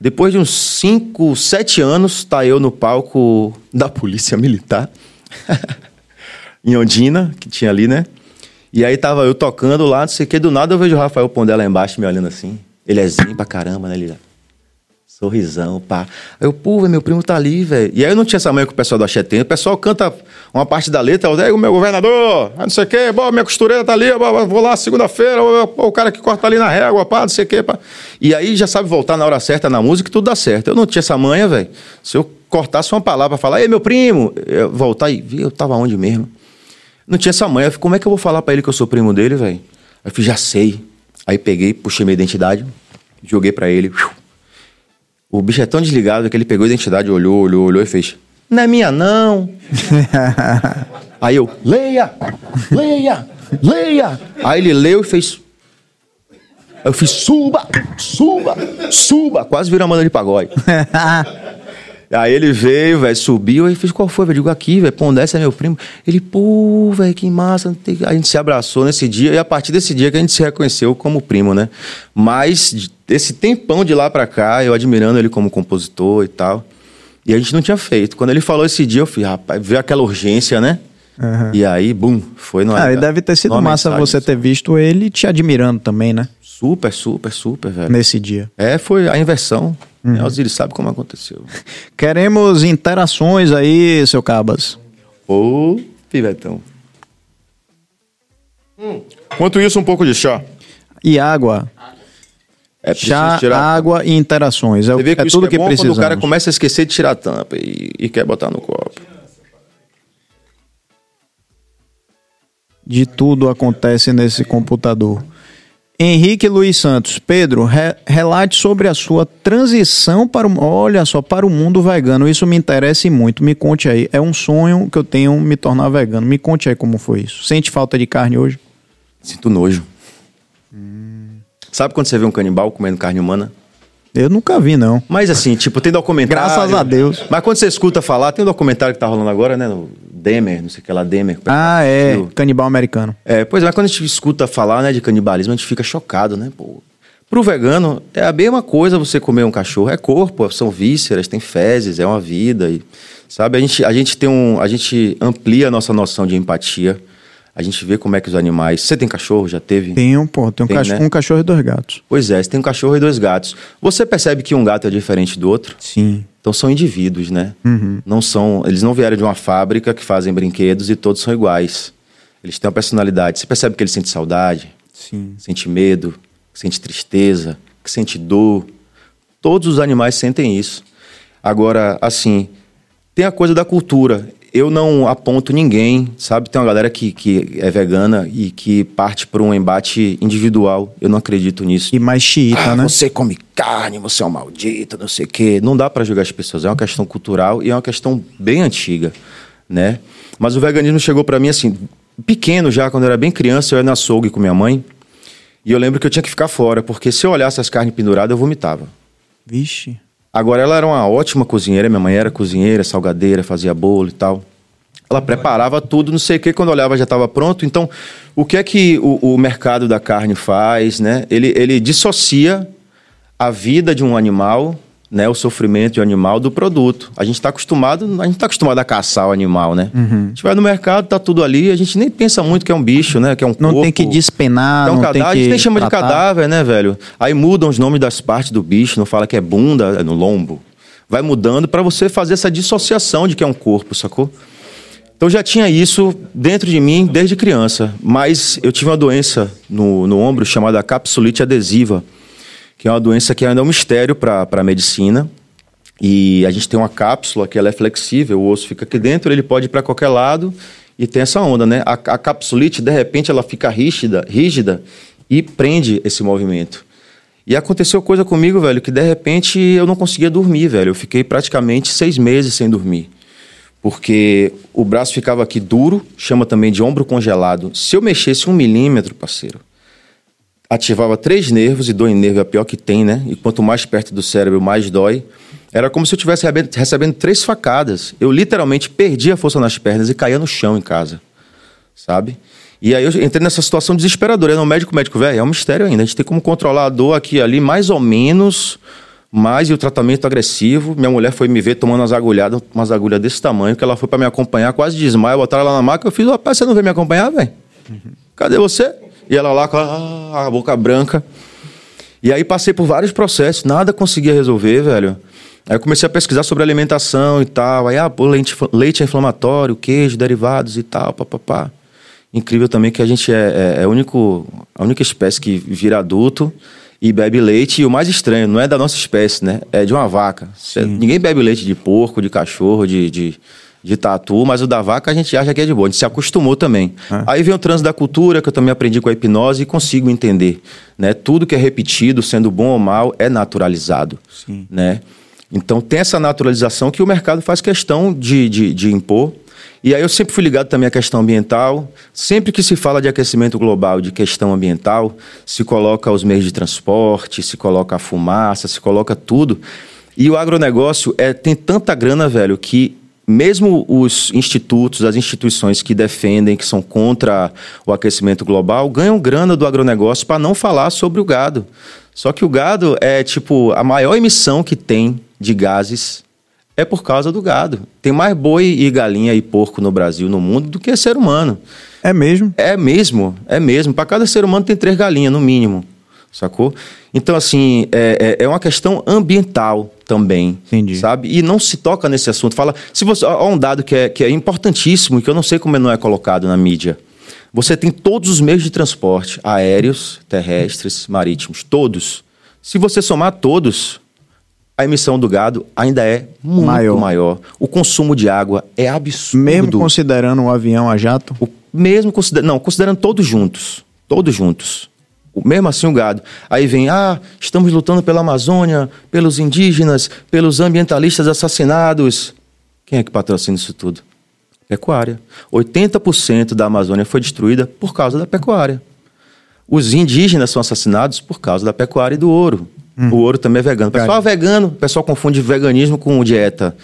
Depois de uns 5, 7 anos, tá eu no palco da Polícia Militar, em Ondina, que tinha ali, né? E aí tava eu tocando lá, não sei o que, do nada eu vejo o Rafael Pondé lá embaixo me olhando assim. Ele é zen pra caramba, né? Ele sorrisão, pá. Aí eu, pô, meu primo tá ali, velho. E aí eu não tinha essa manhã que o pessoal do Axé tem. O pessoal canta uma parte da letra, eu, "Ei, o meu governador, não sei o quê, bom, minha costureira tá ali, vou- lá segunda-feira, o, cara que corta ali na régua, pá, não sei o quê, pá. E aí já sabe voltar na hora certa na música e tudo dá certo. Eu não tinha essa manha, velho. Se eu cortasse uma palavra falar, ei, meu primo, eu voltar e vi, eu tava onde mesmo? Não tinha essa manha. Eu falei, como é que eu vou falar pra ele que eu sou primo dele, velho? Aí eu falei, já sei. Aí peguei, puxei minha identidade, joguei pra ele. O bicho é tão desligado que ele pegou a identidade, olhou, olhou, olhou e fez. Não é minha, não. Aí eu, leia, leia, leia. Aí ele leu e fez. Aí eu fiz, suba, suba, suba. Quase virou uma banda de pagode. Aí ele veio, velho, subiu e fez, qual foi, velho? Digo, aqui, velho, Pondé, esse é meu primo. Ele, pô, velho, que massa. A gente se abraçou nesse dia e a partir desse dia que a gente se reconheceu como primo, né? Mas esse tempão de lá pra cá, eu admirando ele como compositor e tal. E a gente não tinha feito. Quando ele falou esse dia, eu fui, rapaz, veio aquela urgência, né? E aí, bum, foi no Ah, e deve ter sido massa você ter visto ele te admirando também, né? Super, super, super, velho. Nesse dia. É, foi a inversão. Uhum. Osiris sabe como aconteceu. Queremos interações aí, seu Cabas. Ô, pivetão. Enquanto isso, um pouco de chá. E água. É Chá, preciso tirar. água e interações. É, o- Você vê que é tudo é que bom precisamos. quando o cara começa a esquecer de tirar a tampa e, e quer botar no copo. de tudo acontece nesse computador. Henrique Luiz Santos, Pedro, re relate sobre a sua transição para o, olha só, para o mundo vegano. Isso me interessa muito. Me conte aí. É um sonho que eu tenho me tornar vegano. Me conte aí como foi isso. Sente falta de carne hoje? Sinto nojo. Sabe quando você vê um canibal comendo carne humana? Eu nunca vi, não. Mas assim, tipo, tem documentário. Graças a Deus. Mas quando você escuta falar, tem um documentário que tá rolando agora, né? No Demer, não sei o que lá, Demer. Ah, é. Canibal americano. É, pois é, mas quando a gente escuta falar né, de canibalismo, a gente fica chocado, né? Pô, pro vegano, é a mesma coisa você comer um cachorro. É corpo, são vísceras, tem fezes, é uma vida. E, sabe, a gente, a gente tem um. A gente amplia a nossa noção de empatia. A gente vê como é que os animais. Você tem cachorro? Já teve? Tenho, pô, tem um, cachorro, né? um cachorro e dois gatos. Pois é, você tem um cachorro e dois gatos. Você percebe que um gato é diferente do outro? Sim. Então são indivíduos, né? Uhum. Não são, eles não vieram de uma fábrica que fazem brinquedos e todos são iguais. Eles têm uma personalidade. Você percebe que ele sente saudade, Sim. sente medo, sente tristeza, que sente dor. Todos os animais sentem isso. Agora, assim, tem a coisa da cultura. Eu não aponto ninguém, sabe? Tem uma galera que, que é vegana e que parte por um embate individual. Eu não acredito nisso. E mais xiita, Ah, né? Você come carne, você é um maldito, não sei o quê. Não dá pra julgar as pessoas. É uma questão cultural e é uma questão bem antiga, né? Mas o veganismo chegou pra mim assim, pequeno já, quando eu era bem criança, eu ia na açougue com minha mãe. E eu lembro que eu tinha que ficar fora, porque se eu olhasse as carnes penduradas, eu vomitava. Vixe. Agora, ela era uma ótima cozinheira, minha mãe era cozinheira, salgadeira, fazia bolo e tal. Ela preparava tudo, não sei o que, quando olhava já estava pronto. Então, o que é que o, o mercado da carne faz, né? Ele, ele dissocia a vida de um animal, né? O sofrimento de um animal do produto. A gente está acostumado, a gente está acostumado a caçar o animal, né? A gente vai no mercado, tá tudo ali, a gente nem pensa muito que é um bicho, né? Que é um Não corpo. tem que despenar, É um não cadáver, tem a que gente nem chama de tratar. cadáver, né, velho? Aí mudam os nomes das partes do bicho, não fala que é bunda, é no lombo. Vai mudando pra você fazer essa dissociação de que é um corpo, sacou? Então já tinha isso dentro de mim desde criança, mas eu tive uma doença no, no ombro chamada capsulite adesiva, que é uma doença que ainda é um mistério para a medicina. E a gente tem uma cápsula que ela é flexível, o osso fica aqui dentro, ele pode ir para qualquer lado e tem essa onda, né? A, a capsulite, de repente, ela fica rígida, rígida e prende esse movimento. E aconteceu coisa comigo, velho, que de repente eu não conseguia dormir, velho. Eu fiquei praticamente seis meses sem dormir. Porque o braço ficava aqui duro, chama também de ombro congelado. Se eu mexesse um milímetro, parceiro, ativava três nervos, e dor em nervo é a pior que tem, né? E quanto mais perto do cérebro, mais dói. Era como se eu estivesse recebendo, três facadas. Eu literalmente perdi a força nas pernas e caía no chão em casa, sabe? E aí eu entrei nessa situação desesperadora. Eu não médico, médico, velho, é um mistério ainda. A gente tem como controlar a dor aqui ali, mais ou menos, mas e o tratamento agressivo. Minha mulher foi me ver tomando umas agulhadas, umas agulhas desse tamanho, que ela foi para me acompanhar, quase desmaia, botaram ela na maca. Eu fiz, rapaz, você não veio me acompanhar, velho? Cadê você? E ela lá com a, a boca branca. E aí passei por vários processos, nada conseguia resolver, velho. Aí eu comecei a pesquisar sobre alimentação e tal. Aí, ah, pô, leite, leite é inflamatório, queijo, derivados e tal, papapá. Incrível também que a gente é, é, é a, único, a única espécie que vira adulto e bebe leite. E o mais estranho, não é da nossa espécie, né? É de uma vaca. Ninguém bebe leite de porco, de cachorro, de, de, de tatu, mas o da vaca a gente acha que é de boa. A gente se acostumou também. Aí vem o trânsito da cultura, que eu também aprendi com a hipnose e consigo entender. Né? Tudo que é repetido, sendo bom ou mal, é naturalizado. Sim. Né? Então tem essa naturalização que o mercado faz questão de, de, de impor. E aí eu sempre fui ligado também à questão ambiental. Sempre que se fala de aquecimento global, de questão ambiental, se coloca os meios de transporte, se coloca a fumaça, se coloca tudo. E o agronegócio é, tem tanta grana, velho, que mesmo os institutos, as instituições que defendem, que são contra o aquecimento global, ganham grana do agronegócio para não falar sobre o gado. Só que o gado é tipo a maior emissão que tem de gases é por causa do gado. Tem mais boi e galinha e porco no Brasil, no mundo, do que ser humano. É mesmo? É mesmo, é mesmo. Para cada ser humano tem três galinhas, no mínimo. Sacou? Então, assim, é, é, é uma questão ambiental também. Entendi. Sabe? E não se toca nesse assunto. Fala. Se você. Ó, um dado que é, que é importantíssimo e que eu não sei como não é colocado na mídia. Você tem todos os meios de transporte, aéreos, terrestres, marítimos, todos. Se você somar todos, a emissão do gado ainda é muito Maior. maior. O consumo de água é absurdo. Mesmo considerando o avião a jato? O- mesmo considerando, não, considerando todos juntos, todos juntos. Mesmo assim o gado. Aí vem, ah, estamos lutando pela Amazônia, pelos indígenas, pelos ambientalistas assassinados. Quem é que patrocina isso tudo? Pecuária. 80% da Amazônia foi destruída por causa da pecuária. Os indígenas são assassinados por causa da pecuária e do ouro. O ouro também é vegano. O pessoal é vegano, o pessoal confunde veganismo com dieta.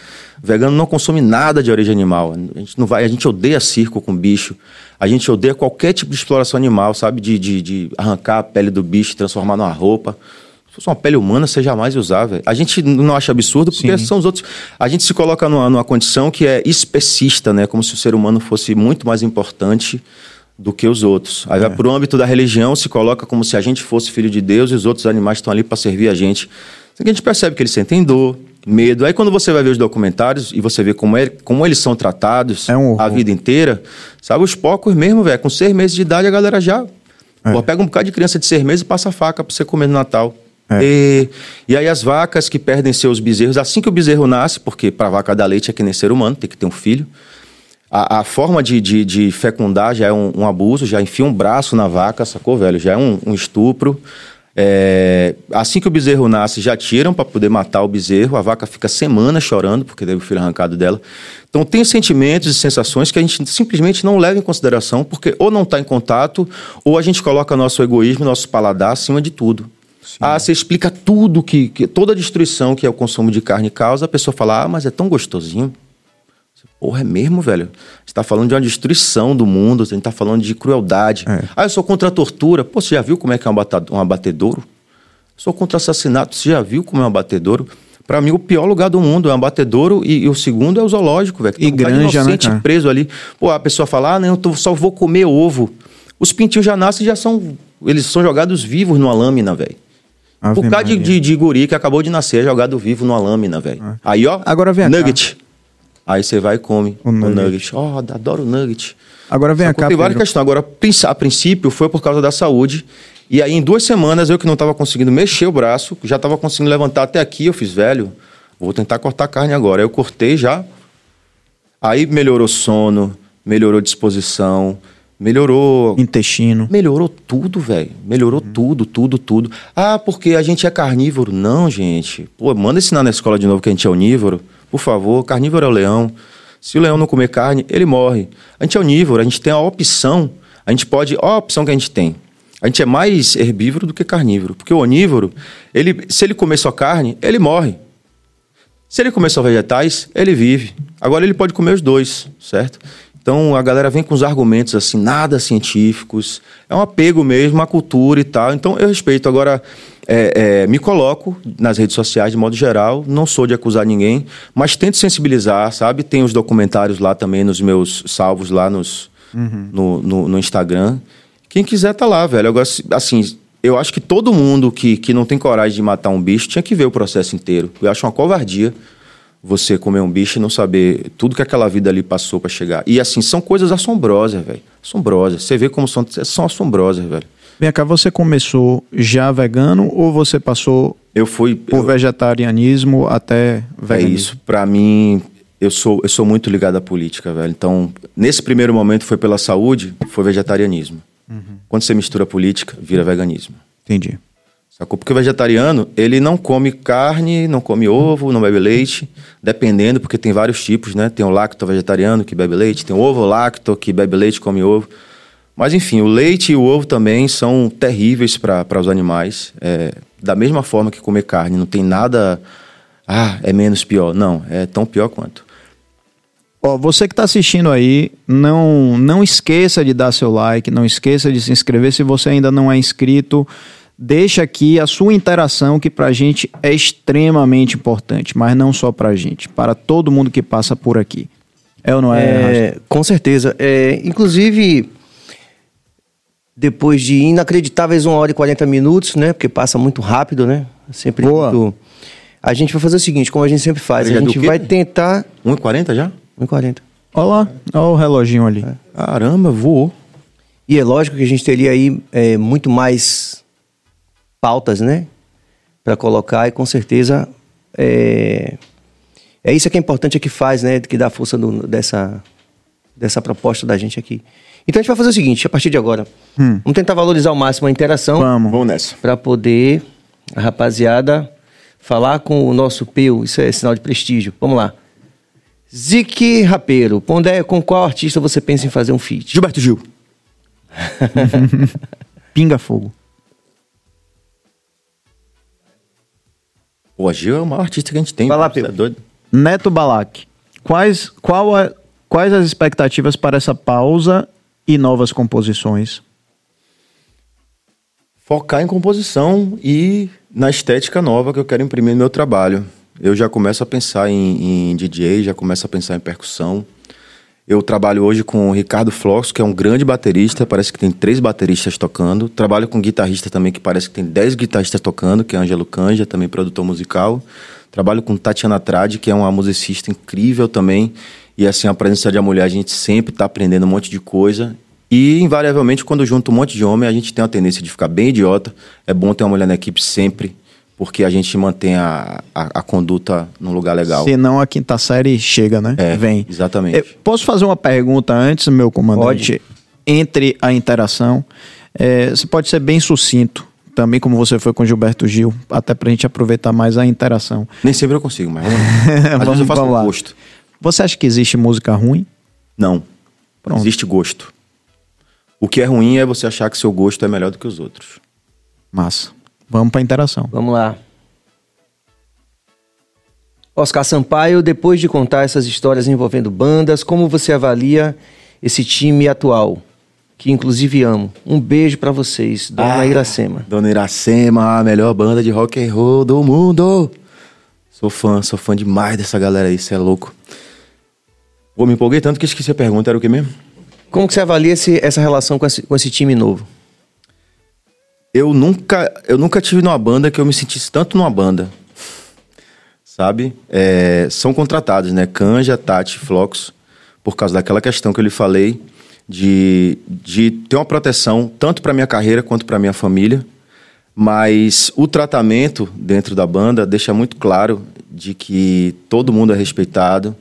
Vegano não consome nada de origem animal. A gente, não vai, a gente odeia circo com bicho. A gente odeia qualquer tipo de exploração animal, sabe? De, de, de arrancar a pele do bicho, transformar numa roupa. Se fosse uma pele humana, você jamais velho. A gente não acha absurdo porque são os outros. A gente se coloca numa, numa condição que é especista, né? Como se o ser humano fosse muito mais importante do que os outros. Aí vai pro âmbito da religião, se coloca como se a gente fosse filho de Deus e os outros animais estão ali para servir a gente. Então a gente percebe que eles sentem dor, medo. Aí quando você vai ver os documentários e você vê como, é, como eles são tratados É um a vida inteira, sabe? Os porcos mesmo, velho, com seis meses de idade a galera já. Pô, pega um bocado de criança de seis meses e passa a faca pra você comer no Natal. É. E, e aí as vacas que perdem seus bezerros, assim que o bezerro nasce, porque pra vaca dar leite é que nem ser humano, tem que ter um filho. A, a forma de, de, de fecundar já é um, um abuso, já enfia um braço na vaca, sacou, velho? Já é um, um estupro. É, assim que o bezerro nasce, já tiram para poder matar o bezerro. A vaca fica semanas chorando porque teve o filho arrancado dela. Então, tem sentimentos e sensações que a gente simplesmente não leva em consideração, porque ou não está em contato, ou a gente coloca nosso egoísmo, nosso paladar acima de tudo. Ah, você explica tudo que, que toda a destruição que é o consumo de carne causa, a pessoa fala: "Ah, mas é tão gostosinho". Porra, é mesmo, velho? Você tá falando de uma destruição do mundo, a gente tá falando de crueldade. Ah, eu sou contra a tortura. Pô, você já viu como é que é um, um abatedouro? Sou contra assassinato. Você já viu como é um abatedouro? Pra mim, o pior lugar do mundo é um abatedouro e, e o segundo é o zoológico, velho. E de granja, né, cara? preso ali. Pô, a pessoa fala, ah, não, eu tô- só vou comer ovo. Os pintinhos já nascem e já são... Eles são jogados vivos numa lâmina, velho. Ave Por causa de, de, de guri que acabou de nascer, é jogado vivo numa lâmina, velho. Aí, ó, Agora vem cá. Aí você vai e come O o nugget. nugget. Ó, adoro nugget. Agora vem Sacou? cá, Tem várias questões. Agora, a princípio, foi por causa da saúde. E aí, em duas semanas, eu que não estava conseguindo mexer o braço, já estava conseguindo levantar até aqui, eu fiz, velho, vou tentar cortar carne agora. Aí eu cortei já. Aí melhorou sono, melhorou disposição, melhorou Intestino. Melhorou tudo, velho. Melhorou tudo, tudo, tudo. Ah, porque a gente é carnívoro. Não, gente. Pô, manda ensinar na escola de novo que a gente é onívoro. Por favor, carnívoro é o leão. Se o leão não comer carne, ele morre. A gente é onívoro, a gente tem a opção. A gente pode. A opção que a gente tem. A gente é mais herbívoro do que carnívoro. Porque o onívoro, ele, se ele comer só carne, ele morre. Se ele comer só vegetais, ele vive. Agora ele pode comer os dois, certo? Então a galera vem com os argumentos assim, nada científicos. É um apego mesmo à cultura e tal. Então eu respeito. Agora, é, é, me coloco nas redes sociais de modo geral. Não sou de acusar ninguém, mas tento sensibilizar, sabe? Tem os documentários lá também nos meus salvos lá nos, no, no, no Instagram. Quem quiser tá lá, velho. Agora, assim, eu acho que todo mundo que, que não tem coragem de matar um bicho tinha que ver o processo inteiro. Eu acho uma covardia você comer um bicho e não saber tudo que aquela vida ali passou pra chegar. E assim, são coisas assombrosas, velho. Assombrosas. Você vê como são, são assombrosas, velho. Vem cá, você começou já vegano ou você passou Eu fui. por eu- vegetarianismo até É veganismo? isso. Pra mim, eu sou, eu sou muito ligado à política, velho. Então, nesse primeiro momento foi pela saúde, foi vegetarianismo. Quando você mistura política, vira veganismo. Entendi. Sacou? Porque o vegetariano, ele não come carne, não come ovo, não bebe leite, dependendo, porque tem vários tipos, né? Tem o lacto vegetariano que bebe leite, tem o ovo lacto que bebe leite come ovo. Mas enfim, o leite e o ovo também são terríveis para os animais. É, da mesma forma que comer carne, não tem nada. Ah, é menos pior. Não, é tão pior quanto. Ó, você que está assistindo aí, não, não esqueça de dar seu like, não esqueça de se inscrever se você ainda não é inscrito. Deixa aqui a sua interação, que pra gente é extremamente importante, mas não só pra gente, para todo mundo que passa por aqui. É ou não é? É, com certeza. É, inclusive, depois de inacreditáveis 1 hora e 40 minutos, né? Porque passa muito rápido, né? Sempre Boa. muito- A gente vai fazer o seguinte, como a gente sempre faz, Ele a gente vai tentar... 1,40 já? 1 e 40. Olha lá, olha o reloginho ali. Caramba, voou. E é lógico que a gente teria aí é, muito mais pautas, né? Para colocar e com certeza é, é isso que é importante, é que faz, né? Que dá força do- dessa, dessa proposta da gente aqui. Então a gente vai fazer o seguinte, a partir de agora, vamos tentar valorizar ao máximo a interação Vamos. Vamos nessa. para poder a rapaziada falar com o nosso peu, isso é sinal de prestígio. Vamos lá. Zique Rapeiro, Pondé, com qual artista você pensa em fazer um feat? Gilberto Gil. Pinga fogo. Pô, Gil é o maior artista que a gente tem. Você Pedro. é doido. Neto Balac. Quais, qual a- quais as expectativas para essa pausa e novas composições? Focar em composição e na estética nova que eu quero imprimir no meu trabalho. Eu já começo a pensar em, em DJ, já começo a pensar em percussão. Eu trabalho hoje com o Ricardo Flox, que é um grande baterista, parece que tem três bateristas tocando. Trabalho com guitarrista também, que parece que tem dez guitarristas tocando, que é Ângelo Canja, também produtor musical. Trabalho com Tatiana Trade, que é uma musicista incrível também. E assim, a presença de uma mulher, a gente sempre está aprendendo um monte de coisa. E, invariavelmente, quando junta um monte de homem, a gente tem a tendência de ficar bem idiota. É bom ter uma mulher na equipe sempre, porque a gente mantém a, a, a conduta num lugar legal. Senão a quinta série chega, né? É, Vem. exatamente. Eu posso fazer uma pergunta antes, meu comandante? Pode. Entre a interação. É, você pode ser bem sucinto, também como você foi com Gilberto Gil, até pra gente aproveitar mais a interação. Nem sempre eu consigo, mas vamos. Às vezes Vamos- eu faço vamos com gosto. Você acha que existe música ruim? Não. Pronto. Existe gosto. O que é ruim é você achar que seu gosto é melhor do que os outros. Massa. Vamos pra interação. Vamos lá. Oscar Sampaio, depois de contar essas histórias envolvendo bandas, como você avalia esse time atual? Que inclusive amo. Um beijo pra vocês, Dona Ah. Iracema. Dona Iracema, a melhor banda de rock and roll do mundo. Sou fã, sou fã demais dessa galera aí, cê é louco. Pô, me empolguei tanto que esqueci a pergunta, era o que mesmo? Como que você avalia esse- essa relação com esse, com esse time novo? Eu nunca, eu nunca tive numa banda que eu me sentisse tanto numa banda. Sabe? É, são contratados, né? Canja, Tati, Flox, por causa daquela questão que eu lhe falei de, de ter uma proteção tanto para minha carreira quanto para minha família. Mas o tratamento dentro da banda deixa muito claro de que todo mundo é respeitado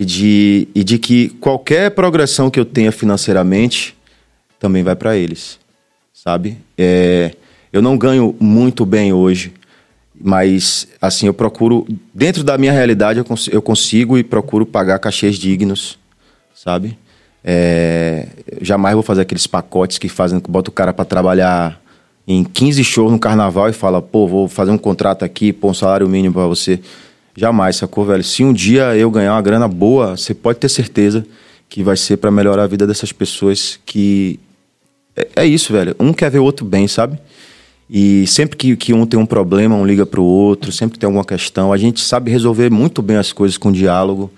e de, e de que qualquer progressão que eu tenha financeiramente também vai para eles, sabe? É, eu não ganho muito bem hoje, mas assim eu procuro dentro da minha realidade eu, cons- eu consigo e procuro pagar cachês dignos, sabe? É, jamais vou fazer aqueles pacotes que fazem que bota o cara para trabalhar em 15 shows no carnaval e fala, pô, vou fazer um contrato aqui, pôr um salário mínimo para você. Jamais, sacou, velho? Se um dia eu ganhar uma grana boa, você pode ter certeza que vai ser para melhorar a vida dessas pessoas que é, é isso, velho. Um quer ver o outro bem, sabe? E sempre que, que um tem um problema, um liga pro outro, sempre que tem alguma questão, a gente sabe resolver muito bem as coisas com diálogo.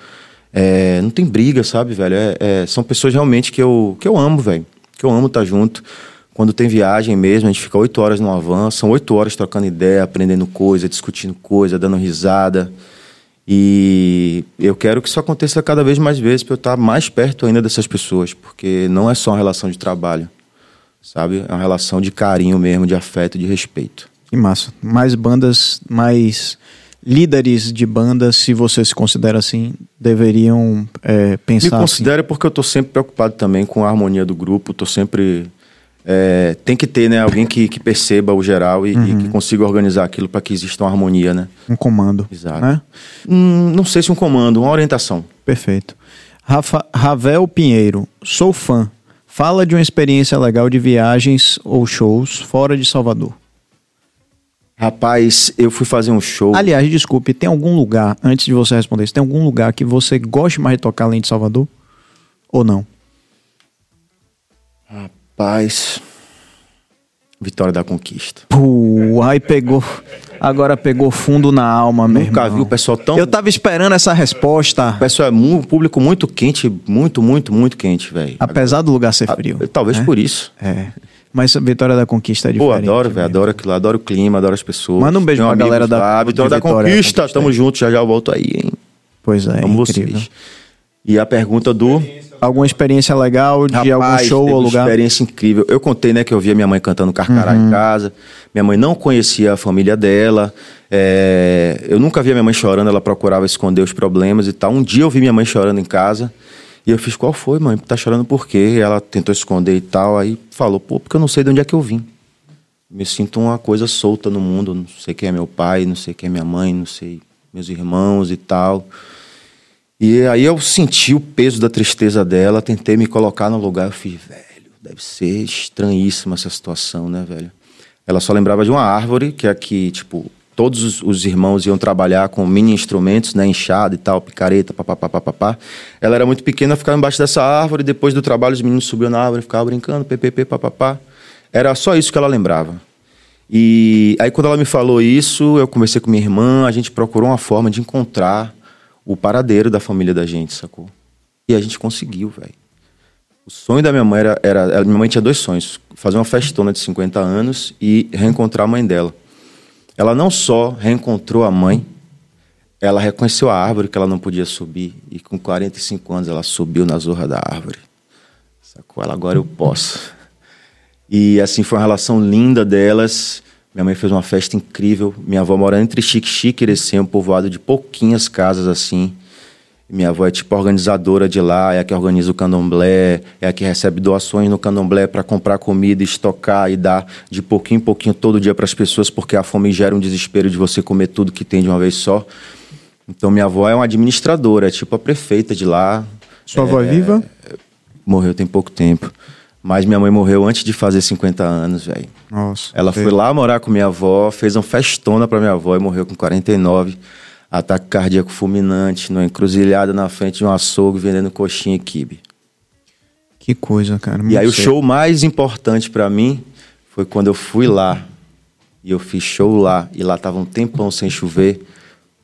É, não tem briga, sabe, velho? É- é, são pessoas realmente que eu, que eu amo, velho. Que eu amo estar junto. Quando tem viagem mesmo, a gente fica oito horas numa van, são oito horas trocando ideia, aprendendo coisa, discutindo coisa, dando risada. E eu quero que isso aconteça cada vez mais vezes para eu estar mais perto ainda dessas pessoas, porque não é só uma relação de trabalho, sabe? É uma relação de carinho mesmo, de afeto, de respeito. Que massa. Mais bandas, mais líderes de bandas, se você se considera assim, deveriam é, pensar Me considero porque eu tô sempre preocupado também com a harmonia do grupo, tô sempre é, tem que ter, né, alguém que, que perceba o geral e, e que consiga organizar aquilo para que exista uma harmonia, né? um comando. Exato. Né? Hum, não sei se um comando, uma orientação. Perfeito. Rafa, Ravel Pinheiro, sou fã. Fala de uma experiência legal de viagens ou shows fora de Salvador. Rapaz, eu fui fazer um show. Aliás, desculpe, tem algum lugar, antes de você responder isso, tem algum lugar que você goste mais de tocar além de Salvador? Ou não? Rapaz. Vitória da Conquista. Pô, aí pegou. Agora pegou fundo na alma mesmo. Nunca vi o pessoal tão. Eu tava esperando essa resposta, O pessoal é um público muito quente, muito, muito, muito quente, velho. apesar do lugar ser frio. Ah, Talvez né? por isso. É. Mas a Vitória da Conquista é Pô, diferente. adoro, velho. mesmo. Adoro aquilo, adoro o clima, adoro as pessoas. Manda um beijo Tenho pra amigos galera da- lá. Vitória da Vitória da Conquista, Conquista tamo junto, já já eu volto aí, hein? Pois é, Amo incrível. vocês. E a pergunta do. Alguma experiência legal de algum Rapaz, show teve ou uma lugar? experiência incrível. Eu contei, né, que eu via minha mãe cantando Carcará Uhum. em casa. Minha mãe não conhecia a família dela. É, Eu nunca via minha mãe chorando, ela procurava esconder os problemas e tal. Um dia eu vi minha mãe chorando em casa. E eu fiz, qual foi, mãe? Tá chorando por quê? Ela tentou esconder e tal. Aí falou, pô, porque eu não sei de onde é que eu vim. Me sinto uma coisa solta no mundo. Não sei quem é meu pai, não sei quem é minha mãe, não sei meus irmãos e tal. E aí eu senti o peso da tristeza dela, tentei me colocar no lugar. Eu fiz, velho, deve ser estranhíssima essa situação, né, velho? Ela só lembrava de uma árvore, que é que, tipo, todos os, os irmãos iam trabalhar com mini instrumentos, né, enxada e tal, picareta, papapá, papapá. Ela era muito pequena, ficava embaixo dessa árvore, depois do trabalho os meninos subiam na árvore, ficavam brincando, ppp, papapá. Era só isso que ela lembrava. E aí quando ela me falou isso, eu conversei com minha irmã, a gente procurou uma forma de encontrar o paradeiro da família da gente, sacou? E a gente conseguiu, velho. O sonho da minha mãe era, era. Minha mãe tinha dois sonhos: fazer uma festona de 50 anos e reencontrar a mãe dela. Ela não só reencontrou a mãe, ela reconheceu a árvore que ela não podia subir. E com 45 anos ela subiu na zorra da árvore. Sacou? Ela agora eu posso. E assim foi uma relação linda delas. Minha mãe fez uma festa incrível. Minha avó mora entre Chique e Irecê, um povoado de pouquinhas casas assim. Minha avó é tipo organizadora de lá, é a que organiza o candomblé, é a que recebe doações no candomblé para comprar comida, estocar e dar de pouquinho em pouquinho todo dia para as pessoas, porque a fome gera um desespero de você comer tudo que tem de uma vez só. Então minha avó é uma administradora, é tipo a prefeita de lá. Sua avó é viva? Morreu tem pouco tempo. Mas minha mãe morreu antes de fazer 50 anos, velho. Nossa. Ela foi lá morar com minha avó, fez uma festona pra minha avó e morreu com 49. Ataque cardíaco fulminante, numa encruzilhada na frente de um açougue vendendo coxinha e quibe. Que coisa, cara. E aí o show mais importante pra mim foi quando eu fui lá. E eu fiz show lá. E lá tava um tempão sem chover.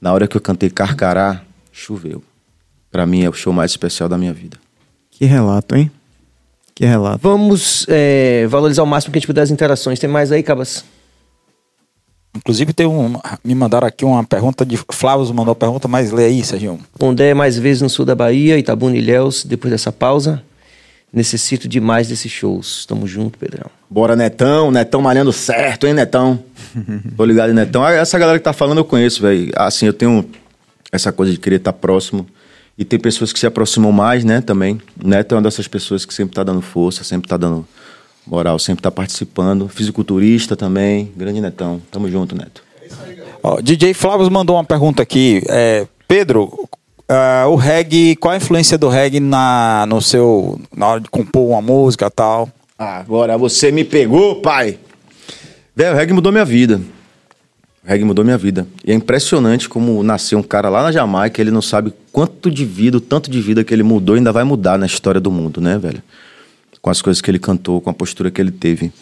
Na hora que eu cantei Carcará, choveu. Pra mim é o show mais especial da minha vida. Que relato, hein? Que relato. Vamos é, valorizar o máximo que a gente puder as interações. Tem mais aí, Cabas? Inclusive, tem um, me mandaram aqui uma pergunta de. Flávio mandou uma pergunta, mas lê aí, Serginho. Ondé mais vezes no sul da Bahia, Itabuna e Ilhéus, depois dessa pausa. Necessito demais desses shows. Tamo junto, Pedrão. Bora, Netão. Netão malhando certo, hein, Netão? Tô ligado, Netão. Ah, Essa galera que tá falando eu conheço, velho. Assim, eu tenho essa coisa de querer estar próximo. E tem pessoas que se aproximam mais, né, também. Neto é uma dessas pessoas que sempre tá dando força, sempre tá dando moral, sempre tá participando. Fisiculturista também. Grande Netão. Tamo junto, Neto. Ó, DJ Flávio mandou uma pergunta aqui. É, Pedro, ah, o reggae, qual a influência do reggae na, no seu, na hora de compor uma música e tal? Agora você me pegou, pai. Velho, o reggae mudou minha vida. Reggae mudou minha vida. E é impressionante como nasceu um cara lá na Jamaica, ele não sabe quanto de vida, o tanto de vida que ele mudou ainda vai mudar na história do mundo, né, velho? Com as coisas que ele cantou, com a postura que ele teve.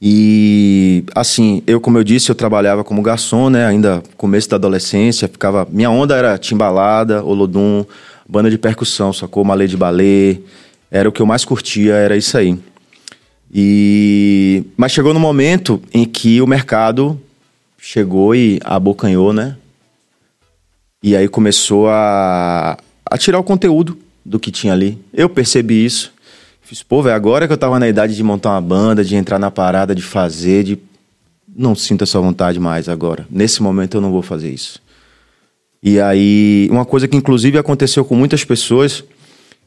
E assim, eu como eu disse, eu trabalhava como garçom, né, ainda começo da adolescência, ficava, minha onda era timbalada, olodum, banda de percussão, sacou? Malê de balé. Era o que eu mais curtia, era isso aí. E mas chegou no momento em que o mercado chegou e abocanhou, né? E aí começou a, a tirar o conteúdo do que tinha ali. Eu percebi isso. Fiz, pô, velho, agora que eu tava na idade de montar uma banda, de entrar na parada, de fazer, de. Não sinto essa vontade mais agora. Nesse momento eu não vou fazer isso. E aí, uma coisa que inclusive aconteceu com muitas pessoas,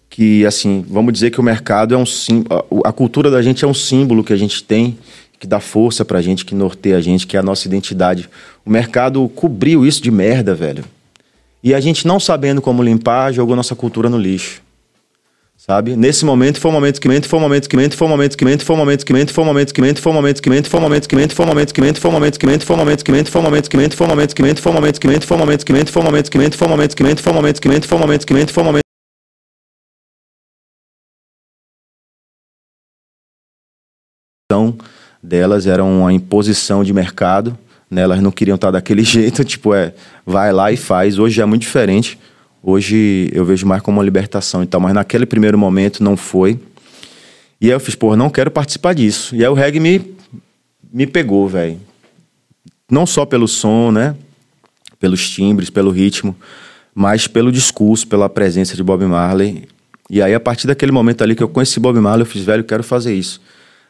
que assim, vamos dizer que o mercado é um símbolo, a cultura da gente é um símbolo que a gente tem, que dá força pra gente, que norteia a gente, que é a nossa identidade. O mercado cobriu isso de merda, velho. E a gente não sabendo como limpar, jogou nossa cultura no lixo. Sabe? Nesse momento foi um momento que mente, foi um momento que mente, foi um momento que mente, foi um momento que mente, foi um momento que mente, foi um momento que mente, foi um momento que mente, foi um momento que mente, foi um momento que mente, foi um momento que mente, foi um momento que mente, foi um momento que mente, foi um momento que mente, foi um momento que mente, foi um momento que mente, foi um momento que mente, foi um momento que mente, foi um momento que mente, foi um momento Então, delas era uma imposição de mercado, né? Elas não queriam estar daquele jeito, tipo, é, vai lá e faz. Hoje é muito diferente. Hoje eu vejo mais como uma libertação e tal, mas naquele primeiro momento não foi. E aí eu fiz, pô, não quero participar disso. E aí o reggae me, me pegou, velho. Não só pelo som, né? Pelos timbres, pelo ritmo, mas pelo discurso, pela presença de Bob Marley. E aí, a partir daquele momento ali que eu conheci Bob Marley, eu fiz, velho, quero fazer isso.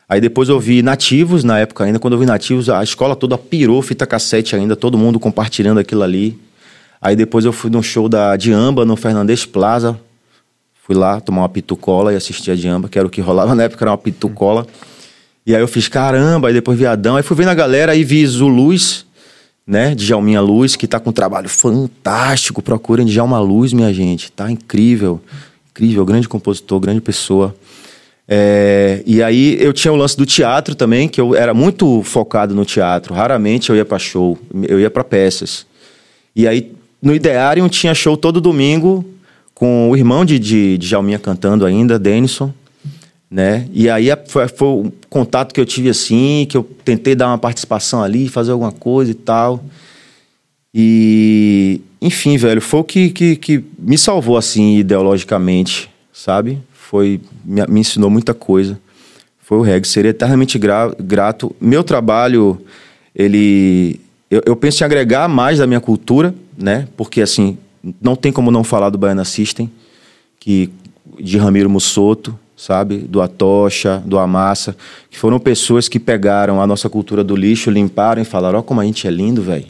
Aí depois eu vi Nativos, na época ainda, quando eu vi Nativos, a escola toda pirou fita cassete ainda, todo mundo compartilhando aquilo ali. Aí depois eu fui num show da Diamba, no Fernandes Plaza. Fui lá tomar uma pitucola e assistir a Jamba, que era o que rolava na época, era uma pitucola. E aí eu fiz, caramba, aí depois vi Adão. Aí fui vendo a galera, aí vi Zuluz, né? Djalminha Luz, que tá com um trabalho fantástico. Procurem Djalma Luz, minha gente. Tá incrível. Incrível, grande compositor, grande pessoa. É, e aí eu tinha o lance do teatro também, que eu era muito focado no teatro. Raramente eu ia para show, eu ia para peças. E aí no Idearium tinha show todo domingo com o irmão de, de, de Jalminha cantando ainda, Denison. Né? E aí foi, foi o contato que eu tive assim, que eu tentei dar uma participação ali, fazer alguma coisa e tal. E, enfim, velho, foi o que, que, que me salvou assim ideologicamente, sabe? Foi me, me ensinou muita coisa. Foi o reggae. Seria eternamente gra, grato. Meu trabalho, ele. Eu, eu, penso em agregar mais da minha cultura, né? Porque, assim, não tem como não falar do Baiana System, que, de Ramiro Mussoto, sabe? Do Atocha, do Amassa, que foram pessoas que pegaram a nossa cultura do lixo, limparam e falaram: Ó, oh, como a gente é lindo, velho.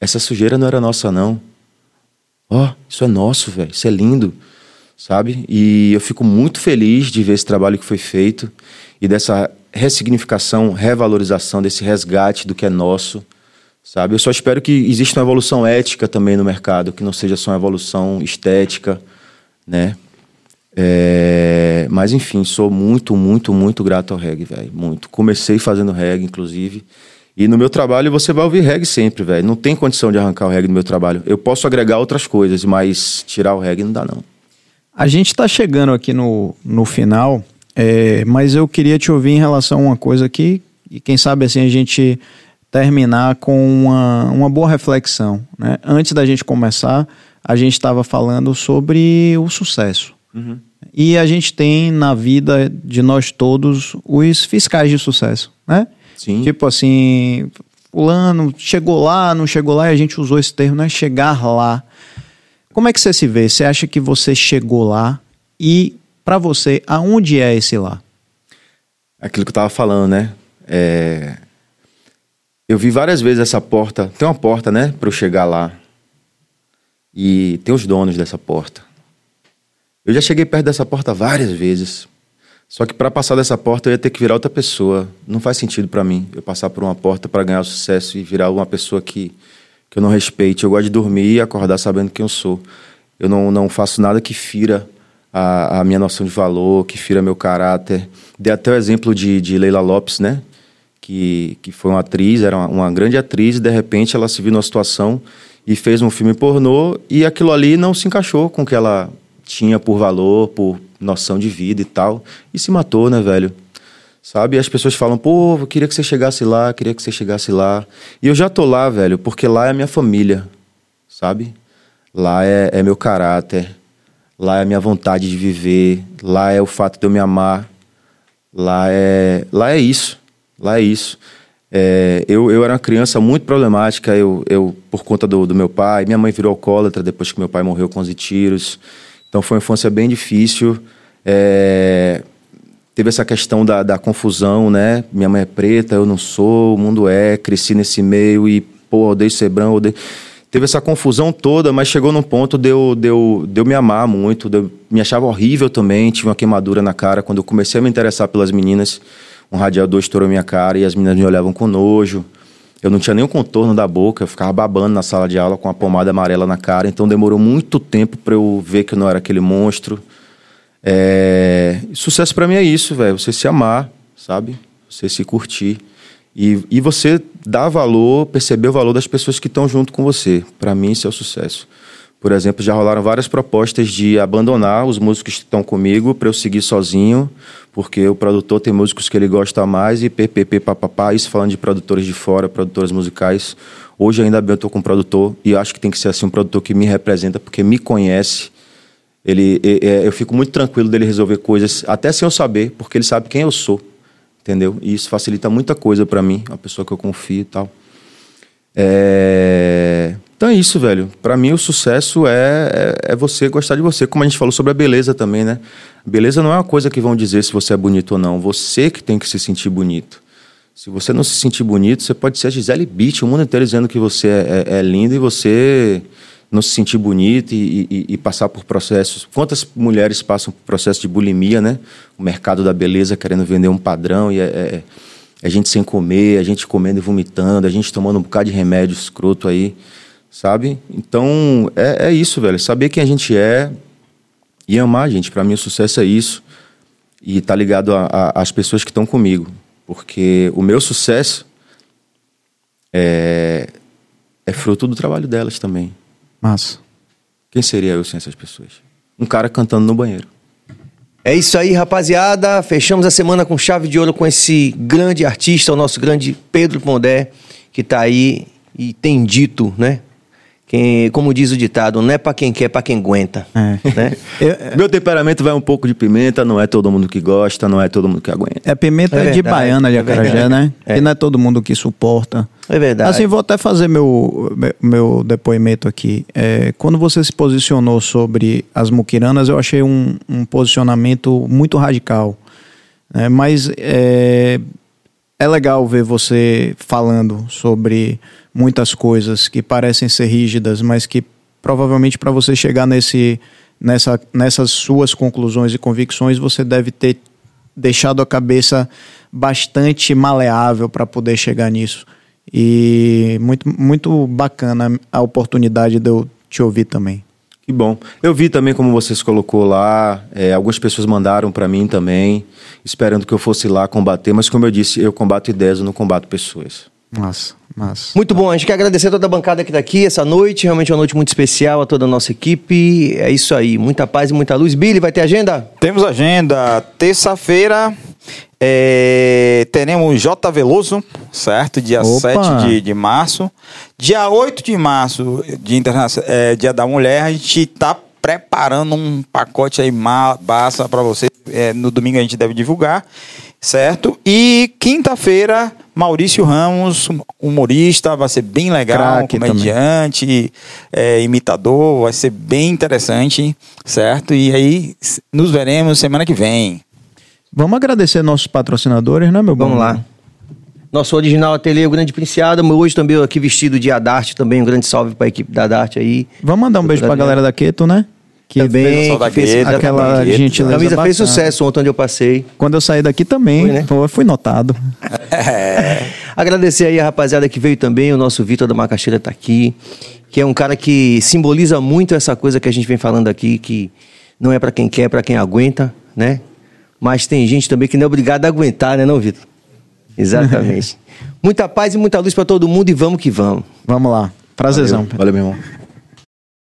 Essa sujeira não era nossa, não. Ó, oh, isso é nosso, velho. Isso é lindo sabe? E eu fico muito feliz de ver esse trabalho que foi feito e dessa ressignificação, revalorização desse resgate do que é nosso, sabe? Eu só espero que exista uma evolução ética também no mercado, que não seja só uma evolução estética, né? É... Mas enfim, sou muito, muito, muito grato ao reggae, velho, muito. Comecei fazendo reggae, inclusive. E no meu trabalho você vai ouvir reggae sempre, velho. Não tem condição de arrancar o reggae do meu trabalho. Eu posso agregar outras coisas, mas tirar o reggae não dá não. A gente está chegando aqui no, no final, é, mas eu queria te ouvir em relação a uma coisa aqui, e quem sabe assim a gente terminar com uma, uma boa reflexão. Né? Antes da gente começar, a gente estava falando sobre o sucesso. Uhum. E a gente tem na vida de nós todos os fiscais de sucesso, né? Sim. Tipo assim, fulano chegou lá, não chegou lá, e a gente usou esse termo, né? Chegar lá. Como é que você se vê? Você acha que você chegou lá e, para você, aonde é esse lá? Aquilo que eu estava falando, né? É... Eu vi várias vezes essa porta. Tem uma porta, né? Para eu chegar lá. E tem os donos dessa porta. Eu já cheguei perto dessa porta várias vezes. Só que para passar dessa porta eu ia ter que virar outra pessoa. Não faz sentido para mim eu passar por uma porta para ganhar sucesso e virar uma pessoa que que eu não respeite. Eu gosto de dormir e acordar sabendo quem eu sou. Eu não, não faço nada que fira a, a minha noção de valor, que fira meu caráter. Dei até o exemplo de, de Leila Lopes, né? Que, que foi uma atriz, era uma, uma grande atriz, e de repente ela se viu numa situação e fez um filme pornô e aquilo ali não se encaixou com o que ela tinha por valor, por noção de vida e tal. E se matou, né, velho? Sabe? As pessoas falam, pô, eu queria que você chegasse lá, queria que você chegasse lá. E eu já tô lá, velho, porque lá é a minha família, sabe? Lá é, é meu caráter, lá é a minha vontade de viver, lá é o fato de eu me amar, lá é, lá é isso, lá é isso. É, eu, eu era uma criança muito problemática, eu, eu por conta do, do meu pai. Minha mãe virou alcoólatra depois que meu pai morreu com 11 tiros. Então foi uma infância bem difícil. É, teve essa questão da, da confusão, né? Minha mãe é preta, eu não sou, o mundo é, cresci nesse meio e, pô, odeio ser branco, odeio... Teve essa confusão toda, mas chegou num ponto de eu, de eu, de eu me amar muito, eu, me achava horrível também, tive uma queimadura na cara. Quando eu comecei a me interessar pelas meninas, um radiador estourou minha cara e as meninas me olhavam com nojo. Eu não tinha o contorno da boca, eu ficava babando na sala de aula com a pomada amarela na cara, então demorou muito tempo para eu ver que eu não era aquele monstro. É... Sucesso para mim é isso, velho. Você se amar, sabe? Você se curtir. E, e você dar valor, perceber o valor das pessoas que estão junto com você. Para mim, isso é o sucesso. Por exemplo, já rolaram várias propostas de abandonar os músicos que estão comigo para eu seguir sozinho, porque o produtor tem músicos que ele gosta mais e ppp papapá, isso falando de produtores de fora, produtores musicais. Hoje ainda bem eu estou com um produtor e acho que tem que ser assim um produtor que me representa, porque me conhece ele, eu fico muito tranquilo dele resolver coisas, até sem eu saber, porque ele sabe quem eu sou, entendeu? E isso facilita muita coisa para mim, uma pessoa que eu confio e tal. É... Então é isso, velho. Para mim o sucesso é, é, é, você gostar de você, como a gente falou sobre a beleza também, né? Beleza não é uma coisa que vão dizer se você é bonito ou não. Você que tem que se sentir bonito. Se você não se sentir bonito, você pode ser a Gisele Beach, o mundo inteiro dizendo que você é, é, é lindo e você não se sentir bonito e, e, e, passar por processos. Quantas mulheres passam por processo de bulimia, né? O mercado da beleza querendo vender um padrão e é, é, é a gente sem comer, a gente comendo e vomitando, a gente tomando um bocado de remédio escroto aí, sabe? Então é, é isso, velho. Saber quem a gente é e amar a gente. Para mim, o sucesso é isso. E tá ligado às pessoas que estão comigo. Porque o meu sucesso é, é fruto do trabalho delas também. Massa. Quem seria eu sem essas pessoas? Um cara cantando no banheiro. É isso aí, rapaziada. Fechamos a semana com chave de ouro com esse grande artista, o nosso grande Pedro Pondé, que tá aí e tem dito, né? Quem, como diz o ditado, não é para quem quer, é para quem aguenta. É. Né? Eu, Meu temperamento vai um pouco de pimenta, não é todo mundo que gosta, não é todo mundo que aguenta. É pimenta é de baiana de é acarajé, né? É. E não é todo mundo que suporta. É verdade. Assim, vou até fazer meu, meu depoimento aqui. É, quando você se posicionou sobre as muquiranas, eu achei um, um posicionamento muito radical. É, mas é, é legal ver você falando sobre muitas coisas que parecem ser rígidas, mas que provavelmente para você chegar nesse, nessa, nessas suas conclusões e convicções, você deve ter deixado a cabeça bastante maleável para poder chegar nisso. E muito, muito bacana a oportunidade de eu te ouvir também. Que bom. Eu vi também como vocês colocou lá, é, algumas pessoas mandaram para mim também, esperando que eu fosse lá combater, mas como eu disse, eu combato ideias, eu não combato pessoas. Nossa, massa. Muito bom, a gente quer agradecer a toda a bancada que está aqui essa noite, realmente é uma noite muito especial a toda a nossa equipe. É isso aí, muita paz e muita luz. Billy, vai ter agenda? Temos agenda. Terça-feira é, teremos J Veloso, certo? Dia Opa. 7 de, de março. Dia 8 de março, dia, é, dia da Mulher, a gente está preparando um pacote aí massa para você. É, no domingo a gente deve divulgar, certo? E quinta-feira, Maurício Ramos, humorista, vai ser bem legal, Craque comediante, é, imitador, vai ser bem interessante, certo? E aí nos veremos semana que vem. Vamos agradecer nossos patrocinadores, né, meu bom? Vamos lá. Nosso original ateliê, o Grande Princiada. Hoje também aqui vestido de Adarte também. Um grande salve para a equipe da Adarte aí. Vamos mandar um beijo para a galera da Queto, né? Que também, que fez aquela gente A camisa fez sucesso ontem onde eu passei. Quando eu saí daqui também, foi, né? Pô, fui notado. É. Agradecer aí a rapaziada que veio também, o nosso Vitor da Macaxeira tá aqui, que é um cara que simboliza muito essa coisa que a gente vem falando aqui, que não é para quem quer, é para quem aguenta, né? Mas tem gente também que não é obrigada a aguentar, né, não, Vitor? Exatamente. muita paz e muita luz para todo mundo e vamos que vamos. Vamos lá. Prazerzão. Valeu, Valeu meu irmão.